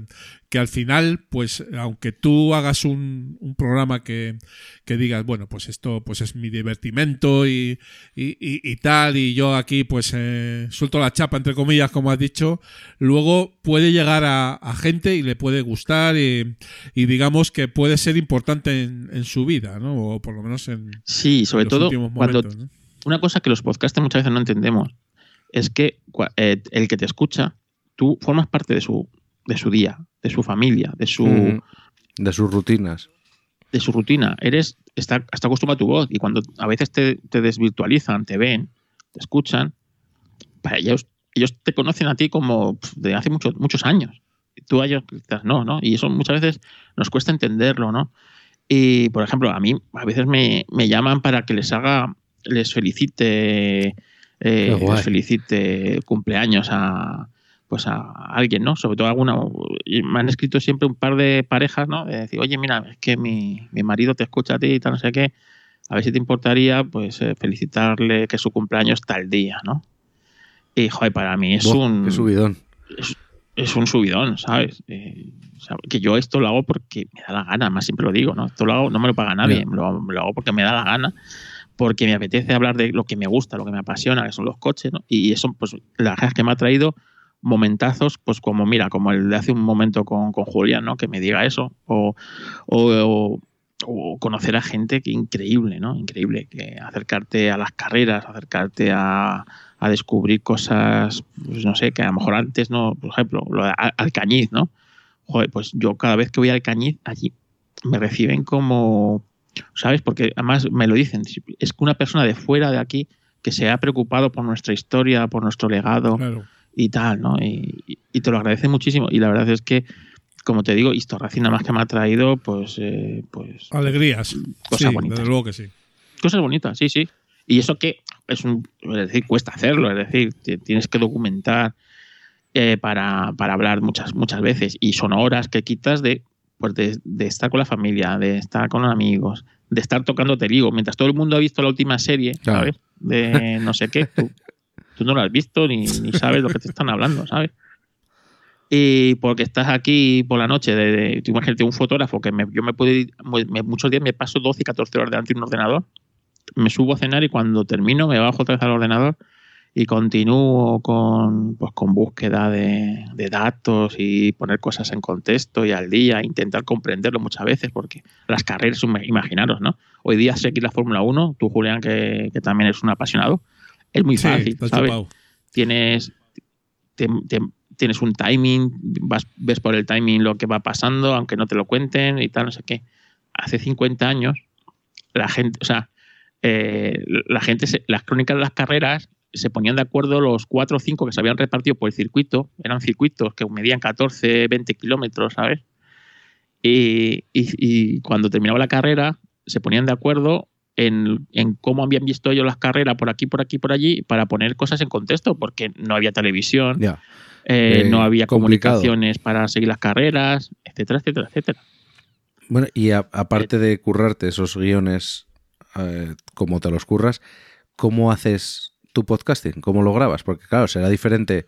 que al final, pues, aunque tú hagas un, un programa que, que digas, bueno, pues esto pues es mi divertimento y, y, y- y tal, y yo aquí pues eh, suelto la chapa, entre comillas, como has dicho, luego puede llegar a, a gente y le puede gustar y, digamos que puede ser importante en, en su vida, ¿no? O por lo menos en sí, sobre los todo cuando momentos, ¿no? Una cosa que los podcasters muchas veces no entendemos es que eh, el que te escucha, tú formas parte de su, de su día, de su familia, de su. De sus rutinas. de su rutina. Eres, está, está acostumbrado a tu voz y cuando a veces te, te desvirtualizan, te ven, te escuchan, para ellos, ellos te conocen a ti como de hace muchos, muchos años. Y Tú a ellos quizás no, ¿no? Y eso muchas veces nos cuesta entenderlo, ¿no? Y, por ejemplo, a mí a veces me, me llaman para que les haga, les felicite, eh, les felicite cumpleaños a, pues a alguien, ¿no? Sobre todo alguna. Me han escrito siempre un par de parejas, ¿no? De decir, oye, mira, es que mi, mi marido te escucha a ti y tal, no sé qué. A ver si te importaría, pues, eh, felicitarle que su cumpleaños tal día, ¿no? Y, joder, para mí es Buah, un Qué subidón. es un subidón, ¿sabes? Eh, o sea, que yo esto lo hago porque me da la gana, más siempre lo digo, ¿no? Esto lo hago, no me lo paga nadie, me lo, me lo hago porque me da la gana, porque me apetece hablar de lo que me gusta, lo que me apasiona, que son los coches, ¿no? Y eso, pues, la verdad es que me ha traído momentazos, pues como, mira, como el de hace un momento con, con Julián, ¿no? Que me diga eso, o, o, conocer a gente que increíble, ¿no? Increíble, que acercarte a las carreras, acercarte a, a descubrir cosas, pues no sé, que a lo mejor antes no, por ejemplo, lo de Al- Alcañiz, ¿no? Joder, pues yo cada vez que voy a Alcañiz, allí me reciben como, ¿sabes? Porque además me lo dicen, es que una persona de fuera de aquí que se ha preocupado por nuestra historia, por nuestro legado Claro. y tal, ¿no? Y, y- y te lo agradece muchísimo. Y la verdad es que, como te digo, Historracing nada más que me ha traído, pues, eh, pues Alegrías. Cosas sí, bonitas. desde luego que sí. cosas bonitas, sí, sí. Y eso que es un, es decir, cuesta hacerlo, es decir, tienes que documentar eh, para, para hablar muchas, muchas veces. Y son horas que quitas de, pues de, de estar con la familia, de estar con amigos, de estar tocando te digo, mientras todo el mundo ha visto la última serie, Claro. ¿sabes? De no sé qué, tú, tú no lo has visto ni, ni sabes lo que te están hablando, ¿sabes? Y porque estás aquí por la noche, de, de- tú imagínate un fotógrafo que me- yo me puedo ir, me- muchos días me paso 12 y 14 horas delante de un ordenador, me subo a cenar y cuando termino me bajo otra vez al ordenador y continúo con, pues, con búsqueda de, de datos y poner cosas en contexto y al día, intentar comprenderlo muchas veces, porque las carreras, ima- imaginaros, ¿no? Hoy día seguir la Fórmula 1, tú Julián, que, que también eres un apasionado, es muy Sí, fácil, ¿sabes? chupado. tienes te, te- tienes un timing, vas, ves por el timing lo que va pasando, aunque no te lo cuenten y tal, no sé qué. Hace 50 años, la gente, o sea, eh, la gente, se- las crónicas de las carreras se ponían de acuerdo los cuatro o cinco que se habían repartido por el circuito, eran circuitos que medían 14, 20 kilómetros, ¿sabes? Y, y- y cuando terminaba la carrera, se ponían de acuerdo en, en cómo habían visto ellos las carreras por aquí, por aquí, por allí, para poner cosas en contexto, porque no había televisión, eh, Eh, no había complicado. comunicaciones para seguir las carreras, etcétera, etcétera, etcétera. Bueno, y a- aparte de currarte esos guiones eh, como te los curras, ¿cómo haces tu podcasting? ¿Cómo lo grabas? Porque claro, será diferente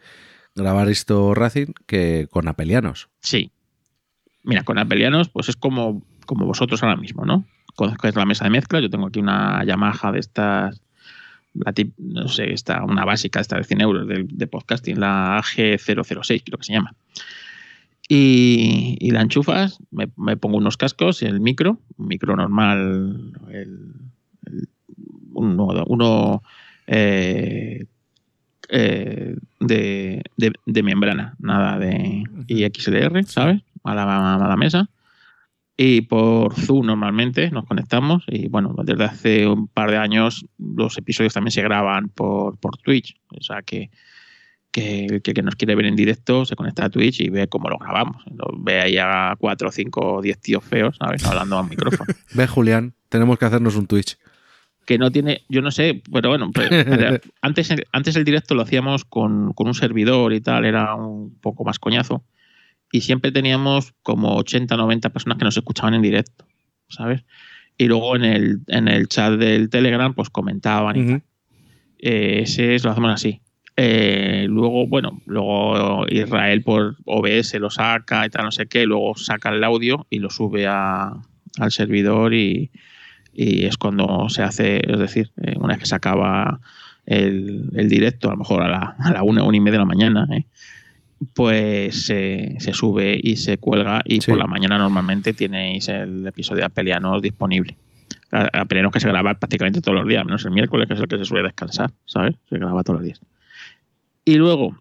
grabar esto Racing que con Apelianos. Sí. Mira, con Apelianos, pues es como, como vosotros ahora mismo, ¿no? Conozco la mesa de mezcla, yo tengo aquí una Yamaha de estas, la tip- no sé, esta, una básica, esta de 100 euros de, de podcasting, la AG006, creo que se llama. Y, la enchufas, me, me pongo unos cascos, el micro, un micro normal, el, el- uno, uno, eh, eh, de, de- de membrana, nada de IXLR, ¿sabes? A la, a la mesa. Y por Zoom normalmente nos conectamos. Y bueno, desde hace un par de años los episodios también se graban por, por Twitch. O sea que, que el que, nos quiere ver en directo se conecta a Twitch y ve cómo lo grabamos. Lo ve ahí a cuatro, cinco, diez tíos feos, ¿sabes? Hablando a un micrófono Ve, Julián, tenemos que hacernos un Twitch. Que no tiene, yo no sé, pero bueno, antes, antes el directo lo hacíamos con, con un servidor y tal, era un poco más coñazo. Y siempre teníamos como 80, 90 personas que nos escuchaban en directo, ¿sabes? Y luego en el, en el chat del Telegram, pues comentaban y tal. Eh, ese es- lo hacemos así. Eh, luego, bueno, luego Israel por OBS lo saca y tal, no sé qué, y luego saca el audio y lo sube a- al servidor y, y es cuando se hace, es decir, eh, una vez que se acaba el, el directo, a lo mejor a la, a la una, una y media de la mañana, ¿eh? pues se- se sube y se cuelga y Sí. por la mañana normalmente tenéis el episodio de Apelianos disponible. A- Apelianos que se graba prácticamente todos los días, menos el miércoles, que es el que se suele descansar, ¿sabes? Se graba todos los días. Y luego,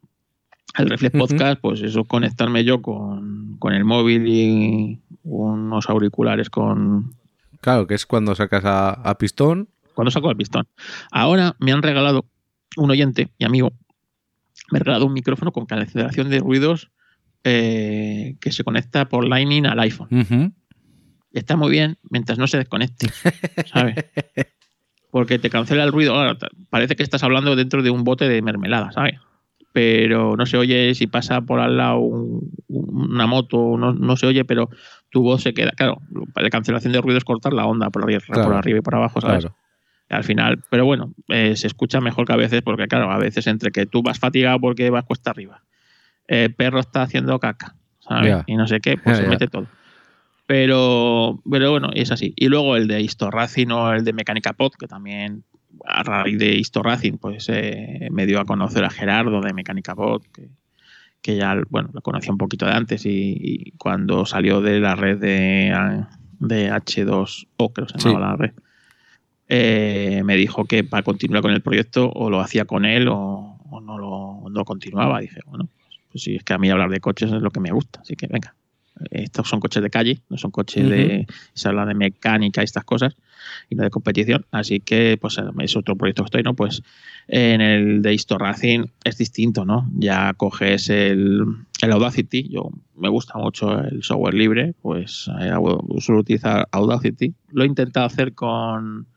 el Reflex. Podcast, pues eso, conectarme yo con, con el móvil y unos auriculares con, Claro, que es cuando sacas a, a pistón. cuando saco el pistón. Ahora me han regalado un oyente y amigo, me ha regalado un micrófono con cancelación de ruidos eh, que se conecta por Lightning al iPhone. Está muy bien mientras no se desconecte, ¿sabes? Porque te cancela el ruido. Ahora, parece que estás hablando dentro de un bote de mermelada, ¿sabes? Pero no se oye si pasa por al lado un- una moto, no, no se oye, pero tu voz se queda. Claro, la cancelación de ruido es cortar la onda por arriba, Claro. por arriba y por abajo, ¿sabes? Claro. al final, pero bueno, eh, se escucha mejor que a veces, porque claro, a veces entre que tú vas fatigado porque vas cuesta arriba, el perro está haciendo caca, ¿sabes? Ya. Y no sé qué, pues Ya, se mete todo. Pero, pero bueno, es así. Y luego el de Historracing o el de Mecánica Pod, que también a raíz de Historracing, pues eh, me dio a conocer a Gerardo de Mecánica Pod, que, que ya, bueno, lo conocía un poquito de antes y, y cuando salió de la red de, de H2O, creo que se Sí. llamaba la red, eh, me dijo que para continuar con el proyecto o lo hacía con él o, o no, lo, no continuaba. Dije, bueno, pues sí, es que a mí hablar de coches es lo que me gusta, así que venga. Estos son coches de calle, no son coches de. Se habla de mecánica y estas cosas, y no de competición. Así que, pues es otro proyecto que estoy, ¿no? Pues en el de Histo Racing es distinto, ¿no? Ya coges el, el Audacity, yo me gusta mucho el software libre, pues eh, suelo utilizar Audacity. Lo he intentado hacer con,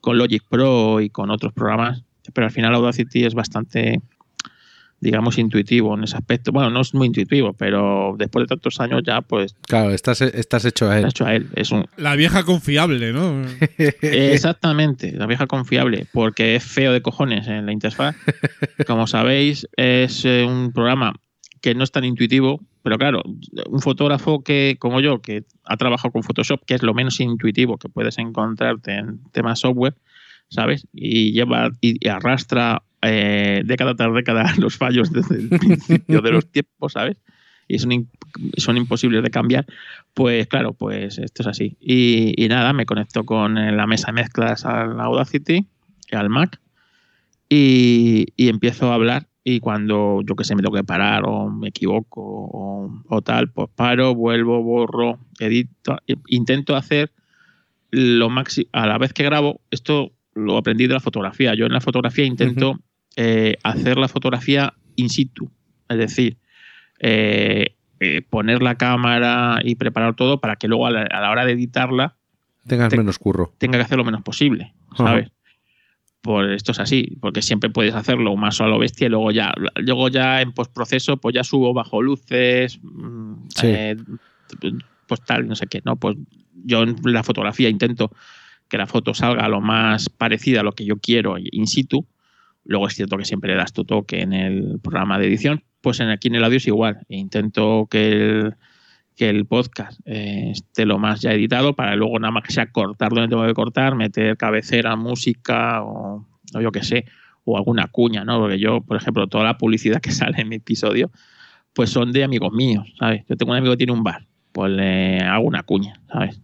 con Logic Pro y con otros programas, pero al final Audacity es bastante, digamos, intuitivo en ese aspecto. Bueno, no es muy intuitivo, pero después de tantos años ya, pues, Claro, estás, estás hecho a él. hecho a él. Es un, La vieja confiable, ¿no? Exactamente, la vieja confiable, porque es feo de cojones en la interfaz. Como sabéis, es eh, un programa que no es tan intuitivo, pero claro, un fotógrafo que, como yo, que ha trabajado con Photoshop, que es lo menos intuitivo que puedes encontrarte en temas software, ¿sabes? Y lleva y arrastra eh, década tras década los fallos desde el principio de los tiempos, ¿sabes? Y son, in- son imposibles de cambiar. Pues claro, pues esto es así. Y, y nada, me conecto con eh, la mesa de mezclas al Audacity, al Mac, y, y empiezo a hablar y cuando yo que sé me tengo que parar o me equivoco o, o tal, pues paro, vuelvo, borro, edito, e- intento hacer lo máximo a la vez que grabo. Esto lo aprendí de la fotografía. Yo en la fotografía intento eh, hacer la fotografía in situ, es decir, eh, eh, poner la cámara y preparar todo para que luego a la, a la hora de editarla Tengas Te- menos curro. tenga que hacer lo menos posible, ¿sabes? Por esto es así, porque siempre puedes hacerlo más a lo bestia y luego ya, luego ya en postproceso, pues ya subo bajo luces, mm, Sí. eh, pues tal, no sé qué, ¿no? Pues yo en la fotografía intento que la foto salga lo más parecida a lo que yo quiero in situ. Luego es cierto que siempre le das tu toque en el programa de edición. Pues en, aquí en el audio es igual. Intento que el, que el podcast eh, esté lo más ya editado para luego nada más que sea cortar donde tengo que cortar, meter cabecera, música o, o yo qué sé, o alguna cuña, ¿no? Porque yo, por ejemplo, toda la publicidad que sale en mi episodio, pues son de amigos míos, ¿sabes? Yo tengo un amigo que tiene un bar, pues le hago una cuña, ¿sabes?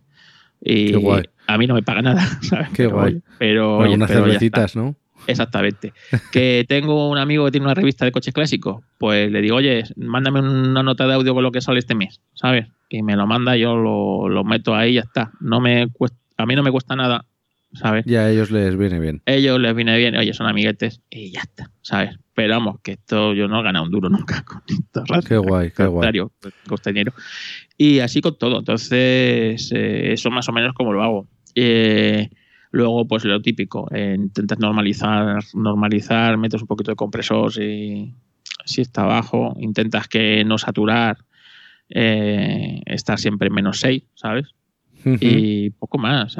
Y Qué guay. a mí no me paga nada, ¿sabes? Qué pero, guay. pero, oye, pero cervecitas, ¿no? Exactamente. Que tengo un amigo que tiene una revista de coches clásicos, pues le digo, oye, mándame una nota de audio con lo que sale este mes, ¿sabes? Y me lo manda, yo lo, lo meto ahí y ya está. No me cuesta, a mí no me cuesta nada, ¿sabes? Ya a ellos les viene bien. ellos les viene bien, oye, son amiguetes y ya está, ¿sabes? Pero vamos, que esto yo no he ganado un duro nunca con esto. Qué guay, qué guay. dinero. Y así con todo. Entonces, eh, eso más o menos como lo hago. Eh, luego, pues lo típico, eh, intentas normalizar, normalizar, metes un poquito de compresor si, si está abajo, intentas que no saturar, eh, estar siempre en menos 6, ¿sabes? Y poco más.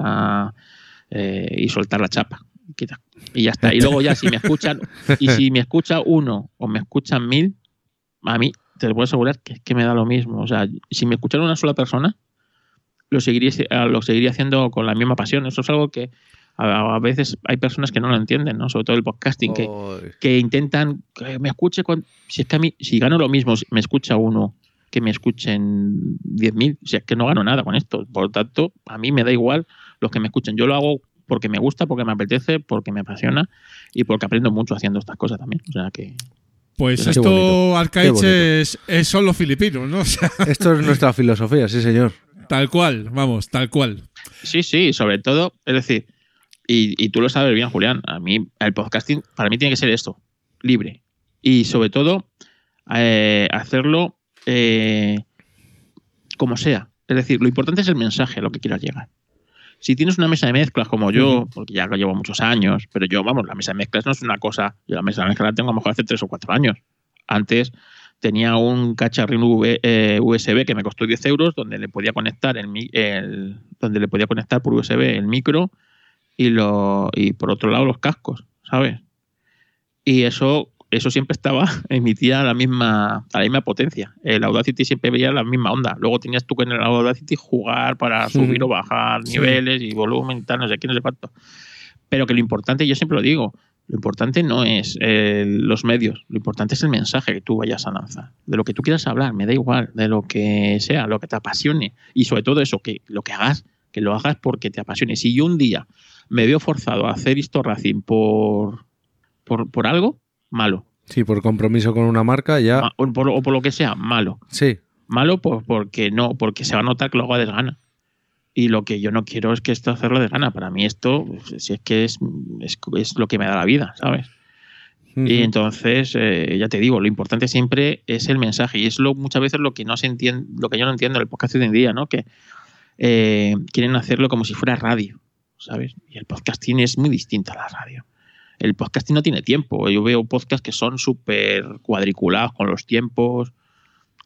eh, y soltar la chapa. Quita. Y ya está. Y luego ya si me escuchan, y si me escucha uno o me escuchan mil, a mí te lo puedo asegurar que es que me da lo mismo. O sea, si me escuchara una sola persona, lo seguiría, ah, lo seguiría haciendo con la misma pasión. Eso es algo que a, veces hay personas que no lo entienden, ¿no? Sobre todo el podcasting, que, que intentan que me escuche si es que a mí si gano lo mismo si me escucha uno que me escuchen 10.000 si es que no gano nada con esto por lo tanto a mí me da igual los que me escuchen yo lo hago porque me gusta porque me apetece porque me apasiona y porque aprendo mucho haciendo estas cosas también o sea que Pues esto, bonito, qué Arcaich, bonito. es, es- son los filipinos, ¿no? O sea, Esto es nuestra filosofía, sí, señor. Tal cual, vamos, tal cual. sí sí sobre todo es decir y, y tú lo sabes bien Julián a mí el podcasting para mí tiene que ser esto libre y sobre todo eh, hacerlo eh, como sea. Es decir, lo importante es el mensaje a lo que quieras llegar. Si tienes una mesa de mezclas como yo, porque ya lo llevo muchos años, pero yo, vamos, la mesa de mezclas no es una cosa. Yo la mesa de mezclas la tengo a lo mejor hace tres o cuatro años. Antes tenía un cacharrín eh, USB que me costó 10 euros, donde le podía conectar el, el- donde le podía conectar por USB el micro y lo y por otro lado los cascos, ¿sabes? Y eso eso siempre estaba, emitía la misma, a la misma potencia. El Audacity siempre veía la misma onda. Luego tenías tú que en el Audacity jugar para subir o bajar niveles y volumen y tal, no sé qué, no sé cuánto. Pero que lo importante, yo siempre lo digo, lo importante no es eh, los medios, lo importante es el mensaje que tú vayas a lanzar. De lo que tú quieras hablar, me da igual, de lo que sea, lo que te apasione. Y sobre todo eso, que lo que hagas, que lo hagas porque te apasione. Si yo un día me veo forzado a hacer esto Racing por, por, por algo, malo. Sí, por compromiso con una marca ya. Ma- o, por, o por lo que sea, malo. Sí, Malo pues porque no, porque se va a notar que lo hago a desgana. Y lo que yo no quiero es que esto hacerlo de gana. Para mí esto, si es que es, es, es lo que me da la vida, ¿sabes? Y entonces, eh, ya te digo, lo importante siempre es el mensaje. Y es lo, muchas veces lo que no se entiende, lo que yo no entiendo del podcast de hoy en día, ¿no? Que eh, quieren hacerlo como si fuera radio, ¿sabes? Y el podcasting es muy distinto a la radio. El podcasting no tiene tiempo. Yo veo podcasts que son súper cuadriculados con los tiempos,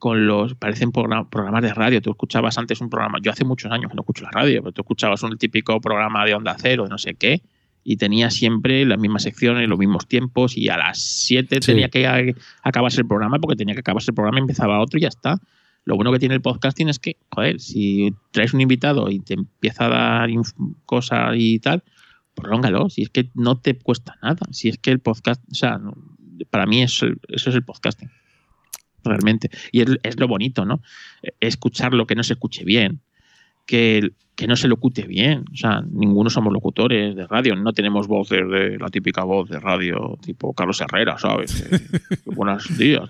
con los. parecen progra- programas de radio. Tú escuchabas antes un programa. Yo hace muchos años que no escucho la radio, pero tú escuchabas un típico programa de onda cero, de no sé qué, y tenía siempre las mismas secciones, los mismos tiempos, y a las 7 Sí. tenía que acabarse el programa, porque tenía que acabarse el programa y empezaba otro y ya está. Lo bueno que tiene el podcasting es que, joder, si traes un invitado y te empieza a dar cosas y tal, prolóngalo. Si es que no te cuesta nada. Si es que el podcast, o sea, para mí eso, eso es el podcasting. Realmente. Y es, es lo bonito, ¿no? Escuchar lo que no se escuche bien. que, que no se locute bien. O sea, ninguno somos locutores de radio, no tenemos voces de la típica voz de radio tipo Carlos Herrera, ¿sabes? Buenos días.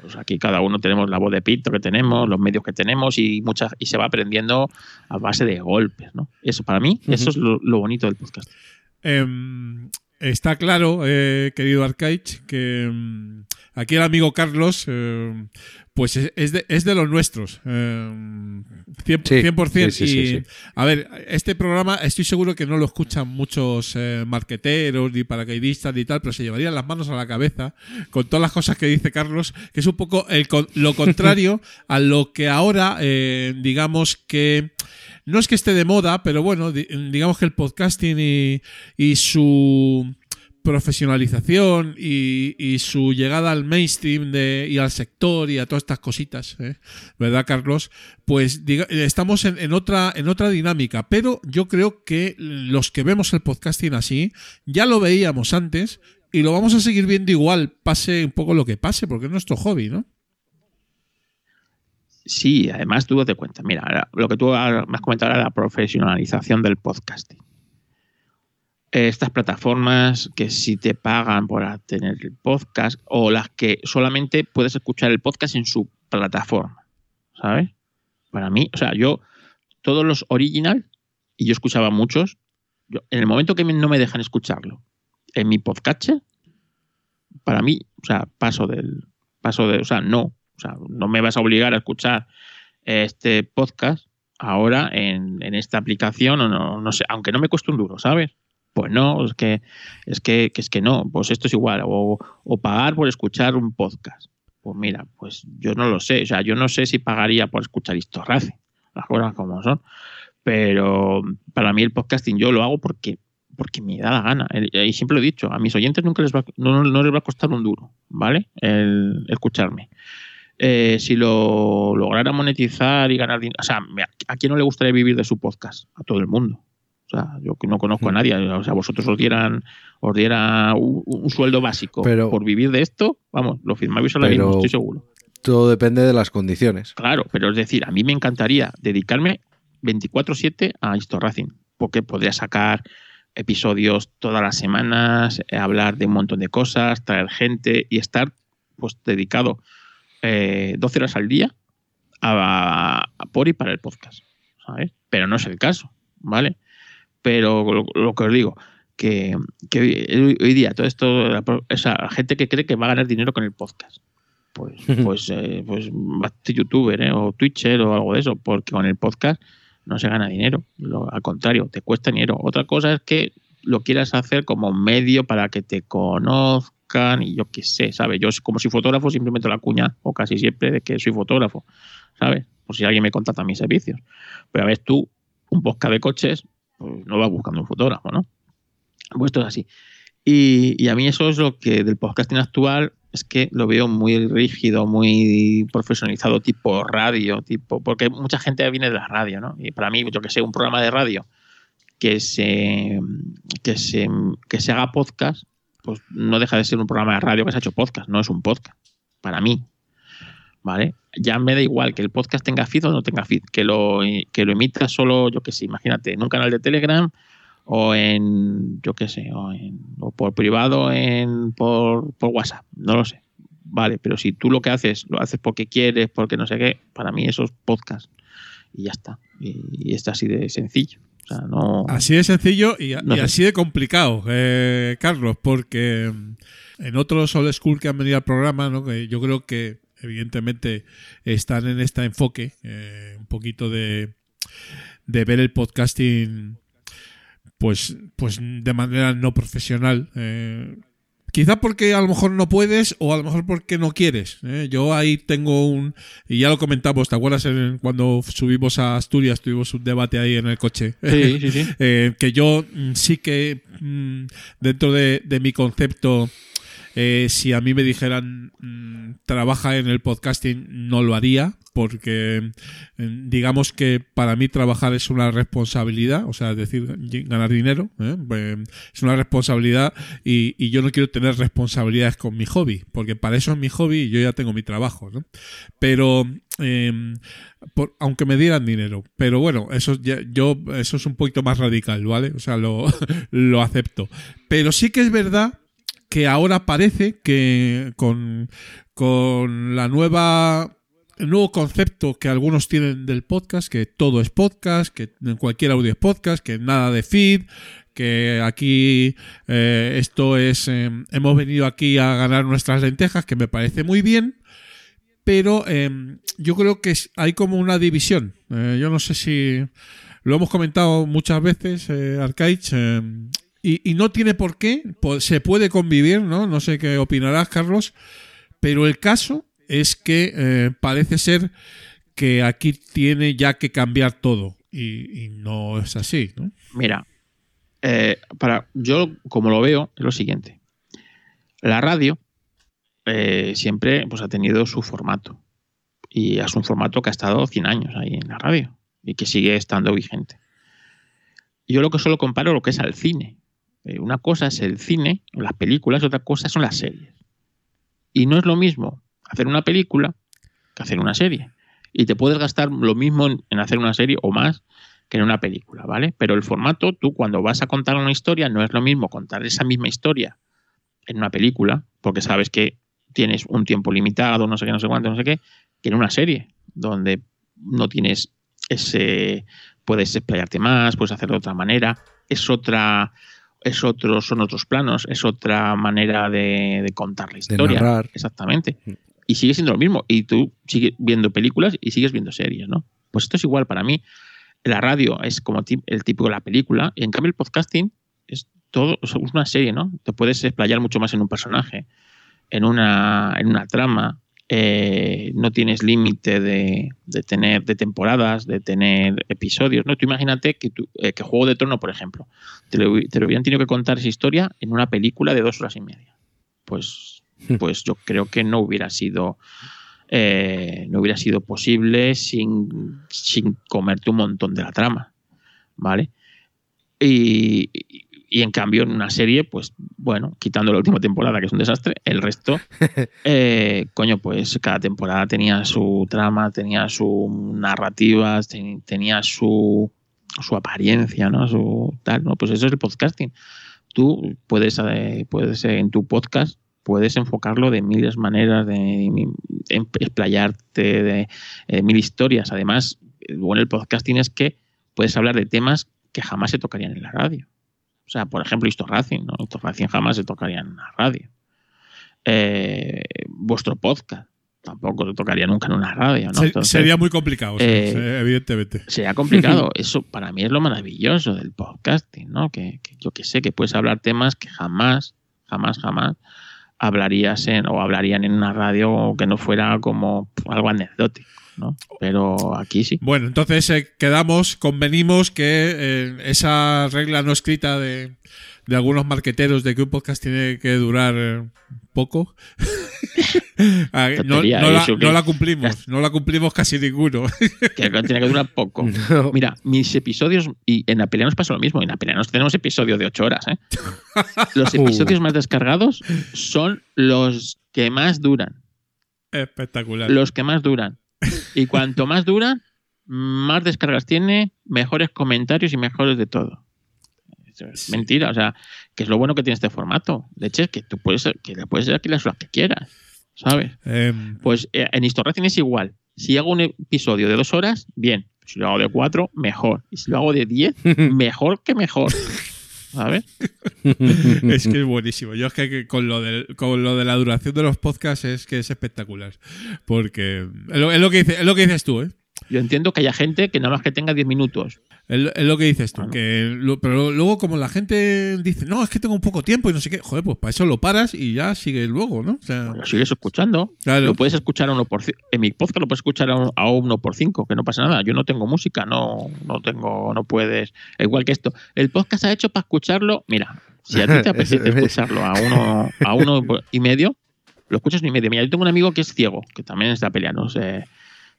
Pues aquí cada uno tenemos la voz de pito que tenemos, los medios que tenemos y muchas y se va aprendiendo a base de golpes, ¿no? Eso para mí, eso es lo, lo bonito del podcast. Em, está claro, eh, querido Arcaich, que em, aquí el amigo Carlos, em, pues es, de, es de los nuestros. em, 100%. Sí, 100%. sí, sí, sí, y, sí. A ver, este programa estoy seguro que no lo escuchan muchos eh, marqueteros ni paracaidistas ni tal, pero se llevarían las manos a la cabeza con todas las cosas que dice Carlos, que es un poco el lo contrario a lo que ahora, eh, digamos que no es que esté de moda, pero bueno, di- digamos que el podcasting y, y su profesionalización y, su llegada al mainstream de, y al sector y a todas estas cositas, ¿eh? ¿verdad, Carlos? Pues diga- estamos en, en otra, en otra dinámica, pero yo creo que los que vemos el podcasting así, ya lo veíamos antes y lo vamos a seguir viendo igual, pase un poco lo que pase, porque es nuestro hobby, ¿no? Sí, además tú date cuenta, mira, lo que tú has comentado era la profesionalización del podcasting. Eh, Estas plataformas que si te pagan por tener el podcast o las que solamente puedes escuchar el podcast en su plataforma, ¿sabes? Para mí, o sea, yo, todos los original, y yo escuchaba muchos, en el momento que no me dejan escucharlo en mi podcast, para mí, o sea, paso del, paso de, o sea, no, o sea, no me vas a obligar a escuchar este podcast ahora en, en esta aplicación o no, no sé, aunque no me cueste un duro, ¿sabes? Pues no, es que es que, que es que no, pues esto es igual, o, o pagar por escuchar un podcast. Pues mira, pues yo no lo sé, o sea, yo no sé si pagaría por escuchar Historrace, las cosas como son, pero para mí el podcasting yo lo hago porque porque me da la gana. Y siempre lo he dicho, a mis oyentes nunca les va, no, les va a costar un duro, ¿vale? El escucharme. Eh, si lo lograra monetizar y ganar dinero, o sea, ¿a quién no le gustaría vivir de su podcast? A todo el mundo. O sea, yo que no conozco a nadie, o sea, vosotros os dieran, os diera un, un sueldo básico Pero- por vivir de esto, vamos, lo firmabais ahora mismo, estoy seguro. Todo depende de las condiciones. Claro, pero es decir, a mí me encantaría dedicarme 24/7 a Histo Racing, porque podría sacar episodios todas las semanas, eh, hablar de un montón de cosas, traer gente y estar pues dedicado eh, 12 horas al día a, a por y para el podcast, ¿sabes? Pero no es el caso, ¿vale? Pero lo, lo que os digo, que, que hoy, hoy día todo esto, la esa gente que cree que va a ganar dinero con el podcast, pues, pues, eh, pues hazte youtuber ¿eh? o twitcher o algo de eso, porque con el podcast no se gana dinero, Lo- al contrario, te cuesta dinero. Otra cosa es que lo quieras hacer como medio para que te conozcan y yo qué sé, ¿sabes? Yo como soy fotógrafo simplemente la cuña, o casi siempre, de que soy fotógrafo, ¿sabes? Por si alguien me contrata mis servicios. Pero a ver, tú, un podcast de coches, pues no vas buscando un fotógrafo, ¿no? Pues esto es así. Y, y a mí eso es lo que del podcasting actual es que lo veo muy rígido, muy profesionalizado, tipo radio, tipo, porque mucha gente viene de la radio, ¿no? Y para mí, yo que sé, un programa de radio que se, que se, que se haga podcast, pues no deja de ser un programa de radio que se ha hecho podcast, no es un podcast, para mí. ¿Vale? Ya me da igual que el podcast tenga feed o no tenga feed, que lo, que lo emita solo, yo que sé, imagínate, en un canal de Telegram o en, yo qué sé, o, en- o por privado en, por, por WhatsApp, no lo sé. Vale, pero si tú lo que haces, lo haces porque quieres, porque no sé qué, para mí eso es podcast. Y ya está. Y, y es así de sencillo. O sea, no. Así de sencillo y, No y sé. así de complicado, eh, Carlos, porque en otros old school que han venido al programa, ¿no? que yo creo que evidentemente están en este enfoque, eh, un poquito de, de ver el podcasting pues, pues de manera no profesional. eh, Quizá porque a lo mejor no puedes o a lo mejor porque no quieres. ¿eh? Yo ahí tengo un... Y ya lo comentamos, ¿te acuerdas en- cuando subimos a Asturias? Tuvimos un debate ahí en el coche. Sí, sí, sí. Eh, que yo mm, sí que mm, dentro de, de mi concepto Eh, si a mí me dijeran mm, trabaja en el podcasting, no lo haría, porque eh, digamos que para mí trabajar es una responsabilidad, o sea, es decir, ganar dinero, ¿eh? Es una responsabilidad y, yo no quiero tener responsabilidades con mi hobby, porque para eso es mi hobby y yo ya tengo mi trabajo, ¿no? Pero eh, por- aunque me dieran dinero. Pero bueno, eso ya- yo eso es un poquito más radical, ¿vale? O sea, lo, lo acepto. Pero sí que es verdad que ahora parece que con, con la nueva el nuevo concepto que algunos tienen del podcast, que todo es podcast, que cualquier audio es podcast, que nada de feed, que aquí eh, esto es, eh, hemos venido aquí a ganar nuestras lentejas, que me parece muy bien, pero eh, yo creo que hay como una división. Eh, yo no sé si lo hemos comentado muchas veces, eh, Arcaich, eh, y, no tiene por qué, se puede convivir, ¿no? No sé qué opinarás, Carlos, pero el caso es que eh, parece ser que aquí tiene ya que cambiar todo y, y no es así, ¿no? Mira, eh, para, yo como lo veo es lo siguiente. La radio eh, siempre pues, ha tenido su formato. Y es un formato que ha estado 100 años ahí en la radio y que sigue estando vigente. Yo lo que solo comparo lo que es al cine. Eh, una cosa es el cine, las películas, otra cosa son las series. Y no es lo mismo hacer una película que hacer una serie. Y te puedes gastar lo mismo en, en hacer una serie o más que en una película, ¿vale? Pero el formato, tú cuando vas a contar una historia, no es lo mismo contar esa misma historia en una película, porque sabes que tienes un tiempo limitado, no sé qué, no sé cuánto, no sé qué, que en una serie, donde no tienes ese. puedes explayarte más, puedes hacerlo de otra manera, es otra. Es otro, son otros planos, es otra manera de, de contar la historia. narrar. Exactamente. Y sigue siendo lo mismo. Y tú sigues viendo películas y sigues viendo series, ¿no? Pues esto es igual para mí. La radio es como el típico de la película. Y en cambio el podcasting es todo, es una serie, ¿no? Te puedes explayar mucho más en un personaje, en una, en una trama. Eh, no tienes límite de, de tener de temporadas, de tener episodios, ¿no? Tú imagínate que, tú- eh, que Juego de Trono, por ejemplo, te lo, te lo hubieran tenido que contar esa historia en una película de dos horas y media. Pues, pues yo creo que no hubiera sido eh, no hubiera sido posible sin, sin comerte un montón de la trama, ¿vale? Y, y- en cambio en una serie, pues bueno, quitando la última temporada que es un desastre, el resto, eh, coño, pues cada temporada tenía su trama, tenía su narrativa, ten- tenía su, su apariencia, ¿no? Su tal, ¿no? Pues eso es el podcasting. Tú puedes, eh, puedes eh, en tu podcast puedes enfocarlo de miles maneras, de, em- explayarte de eh, mil historias. Además, bueno del podcasting es que puedes hablar de temas que jamás se tocarían en la radio. O sea, por ejemplo, Histo Racing, ¿no? Histo Racing jamás se tocaría en la radio. Eh, vuestro podcast tampoco se tocaría nunca en una radio, ¿no? Entonces, sería muy complicado, eh, evidentemente. sería complicado. Eso para mí es lo maravilloso del podcasting, ¿no? Que, que yo que sé, que puedes hablar temas que jamás, jamás, jamás hablarías en, o hablarían en una radio que no fuera como algo anecdótico, ¿no? Pero aquí sí. Bueno, entonces eh, quedamos, convenimos que eh, esa regla no escrita de, de algunos marqueteros de que un podcast tiene que durar eh, poco, ah, no, la, no cumplimos, no la cumplimos casi ninguno. Que tiene que durar poco. No. Mira, mis episodios, y en Apelianos pasa lo mismo, en Apelianos tenemos episodios de 8 horas, ¿eh? Los episodios más descargados son los que más duran. Espectacular. los que más duran. Y cuanto más duran, más descargas tiene, mejores comentarios y mejores de todo. Eso es Sí. mentira, o sea, que es lo bueno que tiene este formato. De hecho, es que tú puedes, que le puedes dar las horas que quieras, ¿sabes? Em, Pues eh, en Historracing es igual. Si hago un episodio de dos horas, bien. Si lo hago de cuatro, mejor. Y si lo hago de diez, mejor que mejor. Es que es buenísimo. Yo es que, con, lo del- con lo de la duración de los podcasts es que es espectacular. Porque es lo, que, es lo que dices tú, ¿eh? Yo entiendo que haya gente que nada más que tenga diez minutos. Es lo- que dices tú. Bueno. Que lo- pero luego, como la gente dice, no, es que tengo un poco tiempo y no sé qué, joder, pues para eso lo paras y ya sigue luego, ¿no? O sea, Lo sigues escuchando. claro. Lo puedes escuchar a uno por en mi podcast lo puedes escuchar a uno, a uno por cinco, que no pasa nada. Yo no tengo música, no, no tengo, no puedes. Igual que esto. El podcast ha hecho para escucharlo. Mira, Si a ti te apetece escucharlo a uno, a uno y medio, lo escuchas ni medio. Mira, yo tengo un amigo que es ciego, que también está peleando, no sé,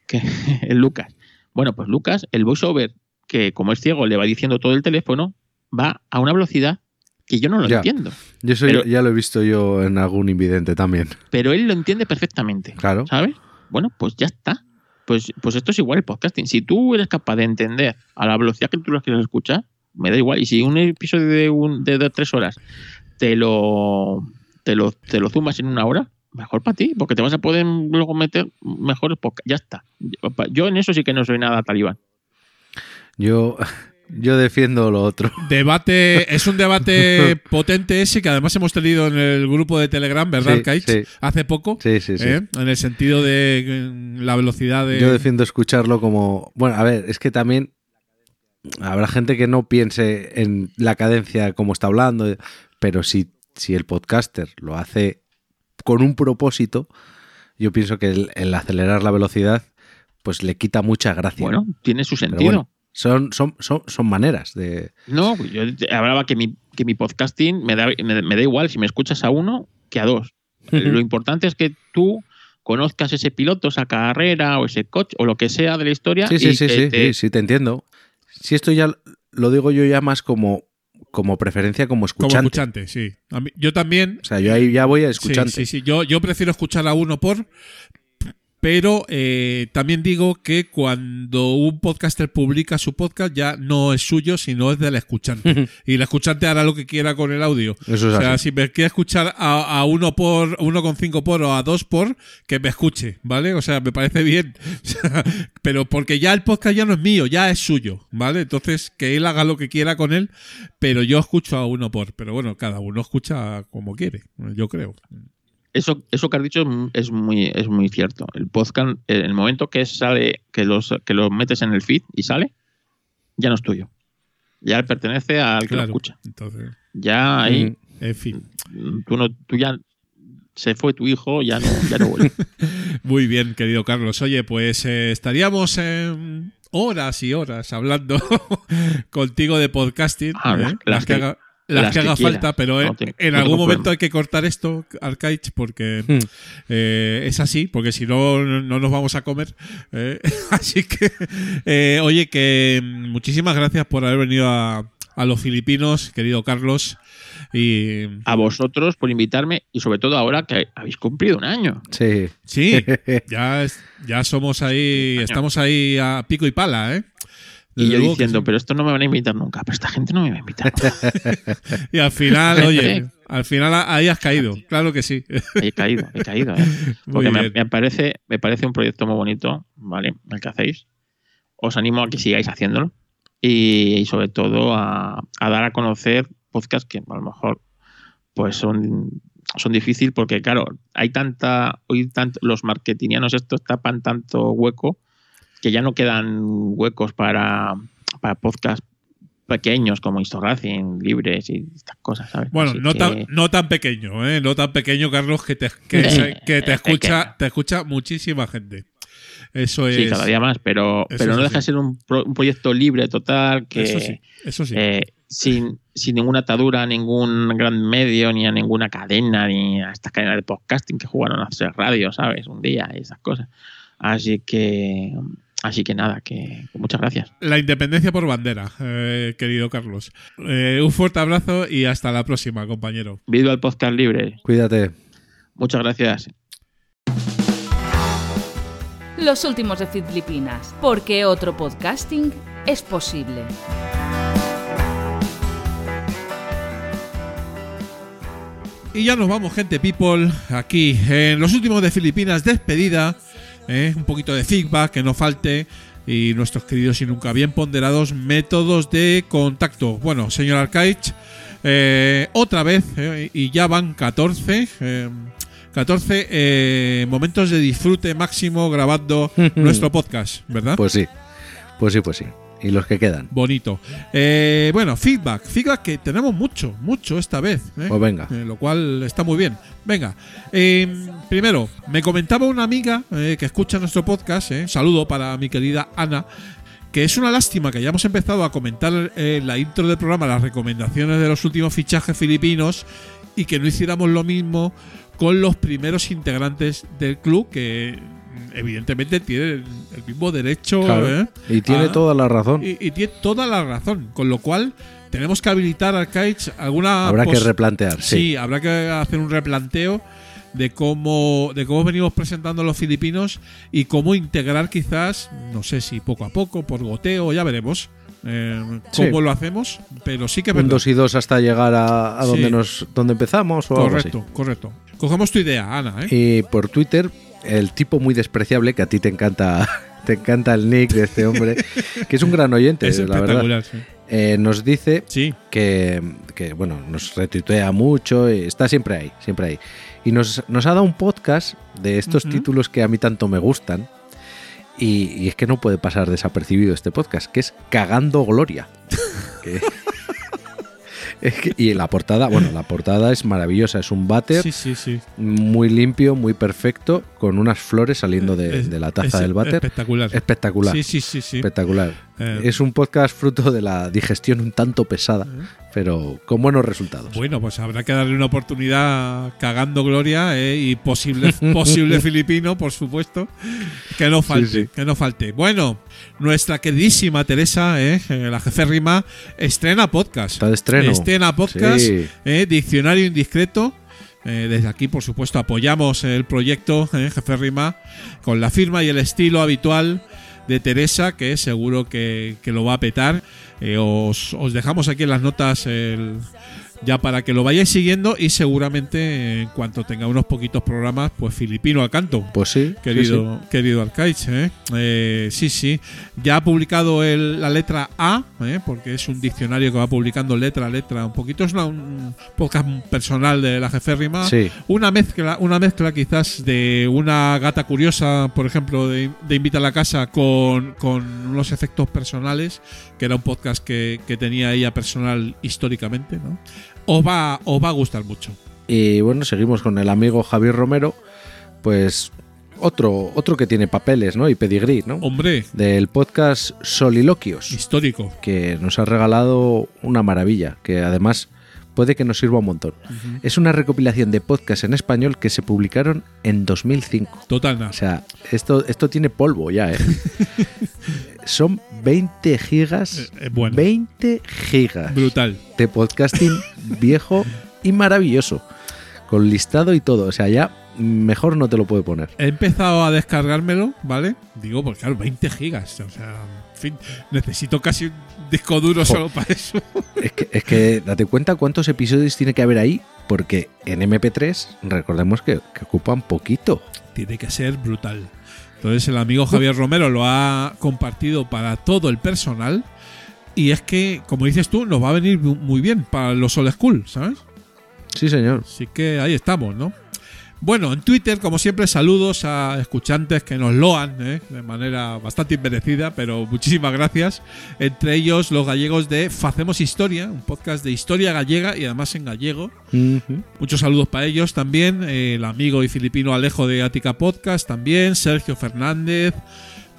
que es Lucas. Bueno, pues Lucas, el voiceover, que como es ciego le va diciendo todo el teléfono, va a una velocidad que yo no lo Ya. entiendo. Yo eso Pero- ya- lo he visto yo en algún invidente también. Pero él lo entiende perfectamente. Claro. ¿Sabes? Bueno, pues ya está. Pues, pues esto es igual el podcasting. Si tú eres capaz de entender a la velocidad que tú lo quieres escuchar, me da igual. Y si un episodio de, un, de, de tres horas te lo, te, lo, te lo zumbas en una hora, mejor para ti, porque te vas a poder luego meter mejores podcasts. Ya está. Yo en eso sí que no soy nada talibán. Yo, yo defiendo lo otro. Debate, es un debate potente ese que además hemos tenido en el grupo de Telegram, ¿verdad, Sí, Kaich? sí. Hace poco. Sí, sí, sí. ¿eh? En el sentido de eh, la velocidad de. Yo defiendo escucharlo como. Bueno, a ver, es que también habrá gente que no piense en la cadencia como está hablando, pero si, si el podcaster lo hace con un propósito, yo pienso que el, el acelerar la velocidad pues le quita mucha gracia. Bueno, tiene su sentido. bueno, son, son, son, son maneras de. No, yo hablaba que mi, que mi podcasting me da, me, me da igual si me escuchas a uno que a dos. Lo importante es que tú conozcas ese piloto, esa carrera o ese coche o lo que sea de la historia. Sí, y sí, sí, que sí, te- sí, sí, te entiendo. Si esto ya lo digo yo ya más como, como preferencia como como escuchante. escuchante, sí. Mí- yo también. O sea, yo ahí ya voy a Sí, escuchante. sí, sí. Yo, yo prefiero escuchar a uno por. Pero eh, también digo que cuando un podcaster publica su podcast ya no es suyo, sino es del escuchante. y el escuchante hará lo que quiera con el audio. Eso es o sea, así. si me quiere escuchar a, a uno por uno con cinco por o a dos por, que me escuche, ¿vale? O sea, me parece bien. Pero porque ya el podcast ya no es mío, ya es suyo, ¿vale? Entonces, que él haga lo que quiera con él, pero yo escucho a uno por. Pero bueno, cada uno escucha como quiere, yo creo. Eso, eso que has dicho es muy, es muy cierto. El podcast, en el momento que sale, que los, que lo metes en el feed y sale, ya no es tuyo. Ya pertenece al que lo escucha. Entonces, Ya ahí, Mm. en fin. tú, no, tú ya se fue tu hijo, ya no, ya no vuelve. Muy bien, querido Carlos. Oye, pues eh, estaríamos en horas y horas hablando contigo de podcasting. Ah, ¿eh? las que, que- haga, las las que que haga falta, pero No en- te- en no algún momento problema. hay que cortar esto, Arcaich, porque Hmm. eh, es así, porque si no, no nos vamos a comer. eh. así que, eh, oye, que muchísimas gracias por haber venido a, a los Filipinos, querido Carlos. Y A vosotros por invitarme y sobre todo ahora que habéis cumplido un año. Sí. Sí, ya, es- ya somos ahí, estamos ahí a pico y pala, ¿eh? Y yo diciendo, sí. pero esto no me van a invitar nunca. Pero esta gente no me va a invitar. Y al final, oye, al final ahí has caído, claro que sí. he caído, he caído. ¿eh? Porque me, parece, me parece un proyecto muy bonito, ¿vale? El que hacéis. Os animo a que sigáis haciéndolo. Y, y sobre todo a, a dar a conocer podcasts que a lo mejor pues son, son difíciles porque, claro, hay tanta. Hoy tanto, los marketingianos estos tapan tanto hueco que ya no quedan huecos para, para podcasts pequeños como Instorracing, libres y estas cosas, ¿sabes? Bueno, no que- tan, no tan pequeño, ¿eh? No tan pequeño, Carlos, que te, que, te escucha, te escucha muchísima gente. Eso es. Sí, cada día más, pero, pero no deja de ser un, pro- un proyecto libre total que Eso sí, eso sí. eh, sin, sin ninguna atadura a ningún gran medio, ni a ninguna cadena, ni a estas cadenas de podcasting que jugaron a hacer radio, ¿sabes? Un día y esas cosas. Así que, así que nada, que, que muchas gracias. La independencia por bandera, eh, querido Carlos. Eh, un fuerte abrazo y hasta la próxima, compañero. Viva el podcast libre. Cuídate. Muchas gracias. Los últimos de Filipinas, porque otro podcasting es posible. Y ya nos vamos, gente people, aquí en los últimos de Filipinas, despedida, ¿eh? un poquito de feedback, que no falte, y nuestros queridos y nunca bien ponderados métodos de contacto. Bueno, señor Arcaich, eh, otra vez, eh, y ya van 14, eh, 14 eh, momentos de disfrute máximo grabando nuestro podcast, ¿verdad? Pues sí. Pues sí, pues sí. Y los que quedan. Bonito. Eh, bueno, feedback. Feedback que tenemos mucho, mucho esta vez. ¿eh? Pues venga. Eh, lo cual está muy bien. Venga. eh, primero, me comentaba una amiga eh, que escucha nuestro podcast. saludo para mi querida Ana. que es una lástima que hayamos empezado a comentar eh, la intro del programa las recomendaciones de los últimos fichajes filipinos y que no hiciéramos lo mismo con los primeros integrantes del club que evidentemente tienen el mismo derecho Claro. ¿eh? Y tiene a- toda la razón. y, y tiene toda la razón con lo cual tenemos que habilitar Arcades alguna Habrá que replantear, sí. sí. habrá que hacer un replanteo de cómo de cómo venimos presentando a los filipinos y cómo integrar quizás no sé si poco a poco por goteo ya veremos eh, cómo Sí. lo hacemos pero sí que es Un. 2 y 2 hasta llegar a, a Sí. donde nos donde empezamos o algo así. correcto correcto cogemos tu idea Ana ¿eh? Y por Twitter, el tipo muy despreciable, que a ti te encanta, te encanta el nick de este hombre, que es un gran oyente, es la verdad, sí. eh, nos dice sí que, que, bueno, nos retuitea mucho, y está siempre ahí, siempre ahí. Y nos, nos ha dado un podcast de estos títulos que a mí tanto me gustan. Y, y es que no puede pasar desapercibido este podcast, que es Cagando Gloria. Que- y la portada, bueno, la portada es maravillosa, es un váter sí sí sí muy limpio, muy perfecto, con unas flores saliendo de, Es- de la taza es del váter. espectacular Espectacular. sí sí sí sí Espectacular. Eh. Es un podcast fruto de la digestión un tanto pesada, pero con buenos resultados. Bueno, pues habrá que darle una oportunidad cagando Gloria eh, y posible, posible filipino, por supuesto. Que no falte, sí. que no falte. Bueno, nuestra queridísima Teresa, eh, eh, la jefe Rima, estrena podcast. Está de estreno. Estrena podcast, Sí. eh, Diccionario Indiscreto. Eh, desde aquí, por supuesto, apoyamos el proyecto, eh, jefe Rima, con la firma y el estilo habitual de Teresa, que seguro que, que lo va a petar. Eh, os, os dejamos aquí en las notas el- ya para que lo vayáis siguiendo y seguramente en cuanto tenga unos poquitos programas, pues filipino al canto. Pues sí, sí, Querido, querido Arcaich, ¿eh? Eh, sí, sí. Ya ha publicado el- la letra A, ¿eh? porque es un diccionario que va publicando letra a letra un poquito. Es una- un podcast personal de la jeférrima. Sí. Una mezcla, una mezcla quizás de una gata curiosa, por ejemplo, de, de Invita a la Casa con, con unos efectos personales, que era un podcast que, que tenía ella personal históricamente, ¿no? Os va, os va a gustar mucho. Y bueno, seguimos con el amigo Javier Romero, pues otro, otro que tiene papeles, ¿no? Y pedigrí, ¿no? Hombre, Del podcast Soliloquios, histórico. que nos ha regalado una maravilla, que además puede que nos sirva un montón. Es una recopilación de podcasts en español que se publicaron en 2005. Total. O sea, esto, esto tiene polvo ya, ¿eh? Son 20 gigas. Eh, eh, bueno. 20 gigas Brutal. de podcasting viejo y maravilloso. Con listado y todo. O sea, ya mejor no te lo puedo poner. He empezado a descargármelo, ¿vale? Digo, porque claro, 20 gigas. O sea, en fin, necesito casi un disco duro solo para eso. Es que, es que date cuenta cuántos episodios tiene que haber ahí. Porque en MP3, recordemos que, que ocupan poquito. Tiene que ser brutal. Entonces el amigo Javier Romero lo ha compartido para todo el personal. Y es que, como dices tú, nos va a venir mu- muy bien para los old school, ¿sabes? Sí, señor. Así que ahí estamos, ¿no? Bueno, en Twitter, como siempre, saludos a escuchantes que nos loan ¿eh? de manera bastante inmerecida, pero muchísimas gracias. Entre ellos, los gallegos de Facemos Historia, un podcast de historia gallega y además en gallego. Muchos saludos para ellos también. el amigo y filipino Alejo de Ática Podcast también. Sergio Fernández,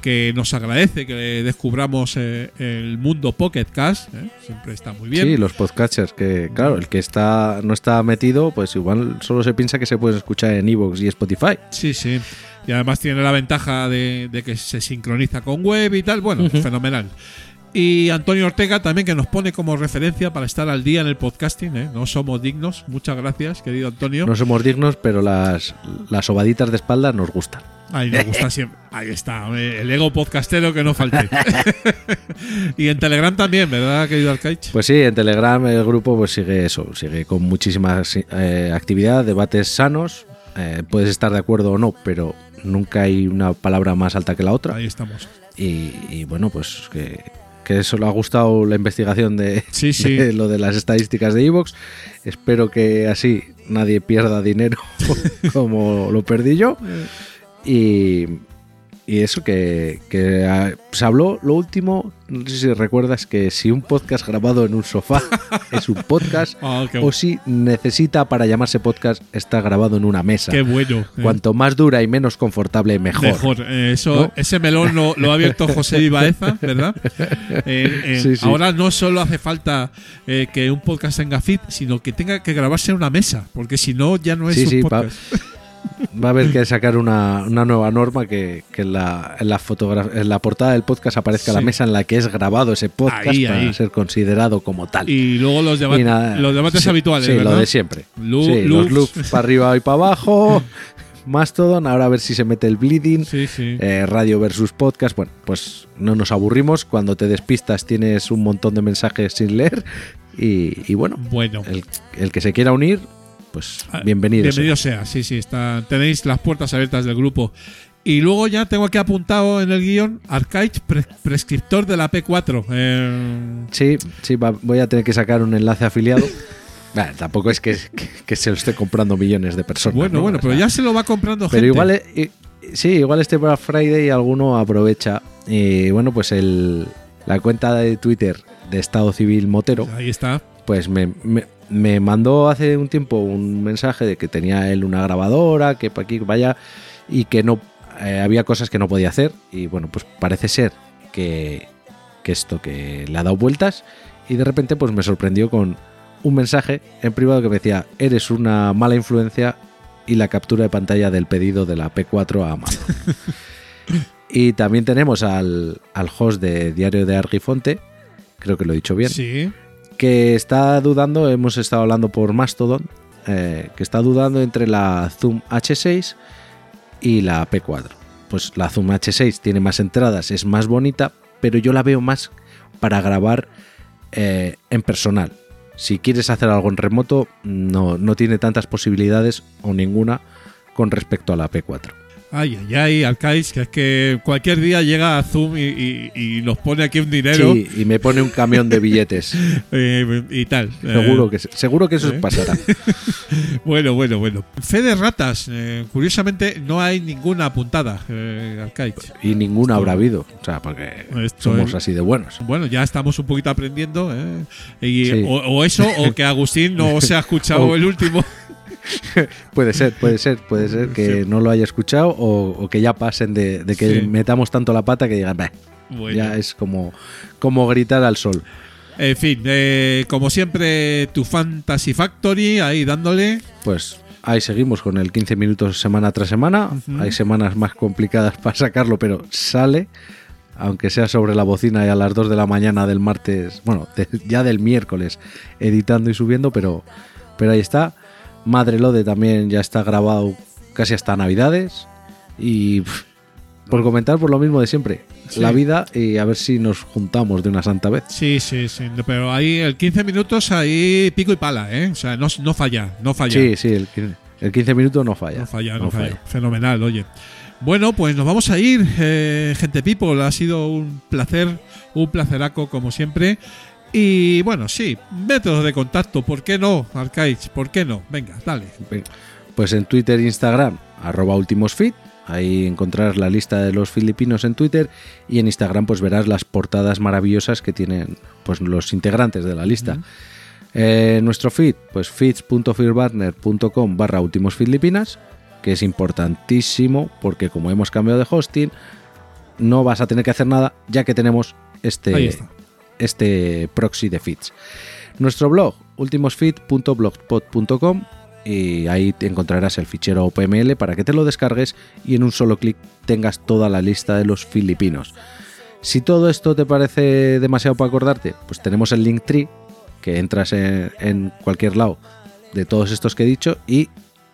que nos agradece que descubramos eh, el mundo Pocket Cast. ¿eh? Siempre está muy bien. Sí, los podcatchers, que claro, el que está no está metido, pues igual solo se piensa que se pueden escuchar en Evox y Spotify. Sí, sí. Y además tiene la ventaja de, de que se sincroniza con web y tal. Bueno, fenomenal. Y Antonio Ortega también que nos pone como referencia para estar al día en el podcasting. ¿eh? No somos dignos. Muchas gracias, querido Antonio. No somos dignos, pero las, las sobaditas de espalda nos gustan. Ahí nos gusta siempre. Ahí está, el ego podcastero que no falte. y en Telegram también, ¿verdad, querido Arcaich? Pues sí, en Telegram el grupo pues sigue eso, sigue con muchísima eh, actividad, debates sanos. eh, puedes estar de acuerdo o no, pero nunca hay una palabra más alta que la otra. Ahí estamos. Y, y bueno, pues que, que eso le ha gustado la investigación de, Sí, sí. de lo de las estadísticas de Evox. Espero que así nadie pierda dinero como lo perdí yo. Y, y eso que, que, ah, se habló lo último, no sé si recuerdas que si un podcast grabado en un sofá es un podcast Ah, o si necesita para llamarse podcast está grabado en una mesa. qué bueno. eh. Cuanto más dura y menos confortable, mejor. Mejor. Eh, eso, ¿No? Ese melón lo, lo ha abierto José Ibaeza, ¿verdad? Eh, Sí, sí. Ahora no solo hace falta que un podcast tenga feed, sino que tenga que grabarse en una mesa, porque si no, ya no es Sí, un podcast. Va a haber que sacar una, una nueva norma que, que en, la, en, la en la portada del podcast aparezca la Sí. mesa en la que es grabado ese podcast Ahí, para ahí. ser considerado como tal. Y luego los, debate- Y nada, los debates sí, habituales, Sí, ¿verdad? lo de siempre. Lu- sí, los loops para arriba y para abajo. Mastodon, ahora a ver si se mete el bleeding. Sí, sí. eh, radio versus podcast. Bueno, pues no nos aburrimos. Cuando te despistas tienes un montón de mensajes sin leer. Y, y bueno, bueno. el, el que se quiera unir, pues Ah, bienvenido. sea. Bienvenido sea, sí, sí. Está, tenéis las puertas abiertas del grupo. Y luego ya tengo aquí apuntado en el guion pre- prescriptor de la P4. Eh, Sí, sí, va- voy a tener que sacar un enlace afiliado. Tampoco es que, que- que se lo esté comprando millones de personas. bueno, ¿no? bueno, pero ya se lo va comprando Pero gente. igual, eh, eh, sí, igual este Black Friday alguno aprovecha. Y bueno, pues el, la cuenta de Twitter de Estado Civil Motero, Ahí está. pues me, me- me mandó hace un tiempo un mensaje de que tenía él una grabadora, que para aquí vaya, y que no eh, había cosas que no podía hacer. Y bueno, pues parece ser que, que esto que le ha dado vueltas. Y de repente, pues me sorprendió con un mensaje en privado que me decía: Eres una mala influencia y la captura de pantalla del pedido de la P4 a Amazon. y también tenemos al, al host de Diario de Argifonte, creo que lo he dicho bien, Sí. Que está dudando, hemos estado hablando por Mastodon, eh, que está dudando entre la Zoom H6 y la P4. Pues la Zoom H6 tiene más entradas, es más bonita, pero yo la veo más para grabar eh, en personal. Si quieres hacer algo en remoto, no, no tiene tantas posibilidades o ninguna con respecto a la P4. Ay, ay, ay, Arcais, que es que cualquier día llega a Zoom y, y- y nos pone aquí un dinero Sí, y me pone un camión de billetes. eh, y tal. Seguro Eh, que, seguro que eso ¿eh? pasará. Bueno, bueno, bueno. Fe de ratas. eh, curiosamente, no hay ninguna apuntada, eh, Arcais. Y ninguna habrá habido. O sea, porque somos es- así de buenos. Bueno, ya estamos un poquito aprendiendo. ¿eh? Y, Sí. o, o eso, o que Agustín no se ha escuchado O- el último. Puede ser, puede ser, puede ser que Sí. no lo haya escuchado o, o que ya pasen de, de que Sí. metamos tanto la pata que digan, "Bah", Bueno. ya es como, como gritar al sol. En fin, eh, como siempre, tu Fantasy Factory ahí dándole. Pues ahí seguimos con el 15 minutos semana tras semana. Hay semanas más complicadas para sacarlo, pero sale. Aunque sea sobre la bocina y a las 2 de la mañana del martes, bueno, de- ya del miércoles, editando y subiendo, pero, pero ahí está. Madre Lode también ya está grabado casi hasta Navidades. Y pff, por comentar por lo mismo de siempre, Sí. la vida y a ver si nos juntamos de una santa vez. Sí, sí, sí. Pero ahí el 15 minutos, ahí pico y pala, ¿eh? O sea, no, no falla, no falla. Sí, sí, el, 15 el 15 minutos no falla. No falla, no, falla. Fenomenal, oye. Bueno, pues nos vamos a ir, eh, gente people. Ha sido un placer, un placeraco como siempre. Y bueno, sí, métodos de contacto, ¿por qué no, Arcaiz? ¿Por qué no? Venga, dale. Pues en Twitter e Instagram, arroba ultimosfit. Ahí encontrarás la lista de los filipinos en Twitter y en Instagram pues verás las portadas maravillosas que tienen pues los integrantes de la lista. Eh, nuestro feed, pues feeds.fearbarner.com barra últimos filipinas, que es importantísimo porque como hemos cambiado de hosting, no vas a tener que hacer nada ya que tenemos este. Este proxy de feeds. Nuestro blog, ultimosfeed.blogspot.com y ahí encontrarás el fichero OPML para que te lo descargues y en un solo clic tengas toda la lista de los filipinos. Si todo esto te parece demasiado para acordarte, pues tenemos el Linktree, que entras en, en cualquier lado de todos estos que he dicho y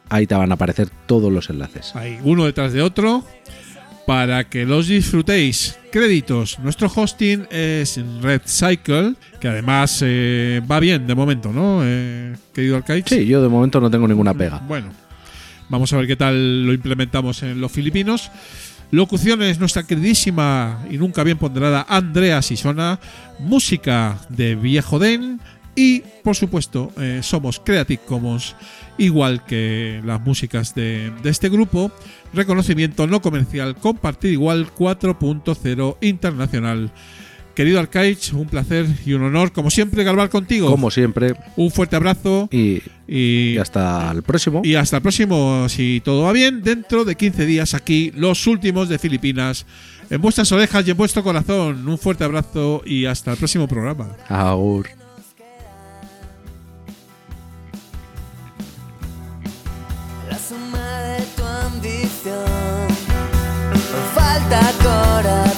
ahí te van a aparecer todos los enlaces. Ahí, uno detrás de otro, para que los disfrutéis. Créditos. Nuestro hosting es Red Cycle, que además eh, va bien de momento, ¿no, eh, querido Arcaiz? Sí, yo de momento no tengo ninguna pega. Bueno, vamos a ver qué tal lo implementamos en los filipinos. Locuciones, nuestra queridísima y nunca bien ponderada Andrea Sisona. Música de Viejo Den. Y, por supuesto, eh, somos Creative Commons, igual que las músicas de, de este grupo. Reconocimiento no comercial, compartir igual 4.0 internacional. Querido Arcaich, un placer y un honor, como siempre, grabar contigo. Como siempre. Un fuerte abrazo Y, y, y hasta el próximo. y hasta el próximo, si todo va bien, dentro de 15 días aquí, los últimos de Filipinas. En vuestras orejas y en vuestro corazón, un fuerte abrazo y hasta el próximo programa. Agur. Falta corazón.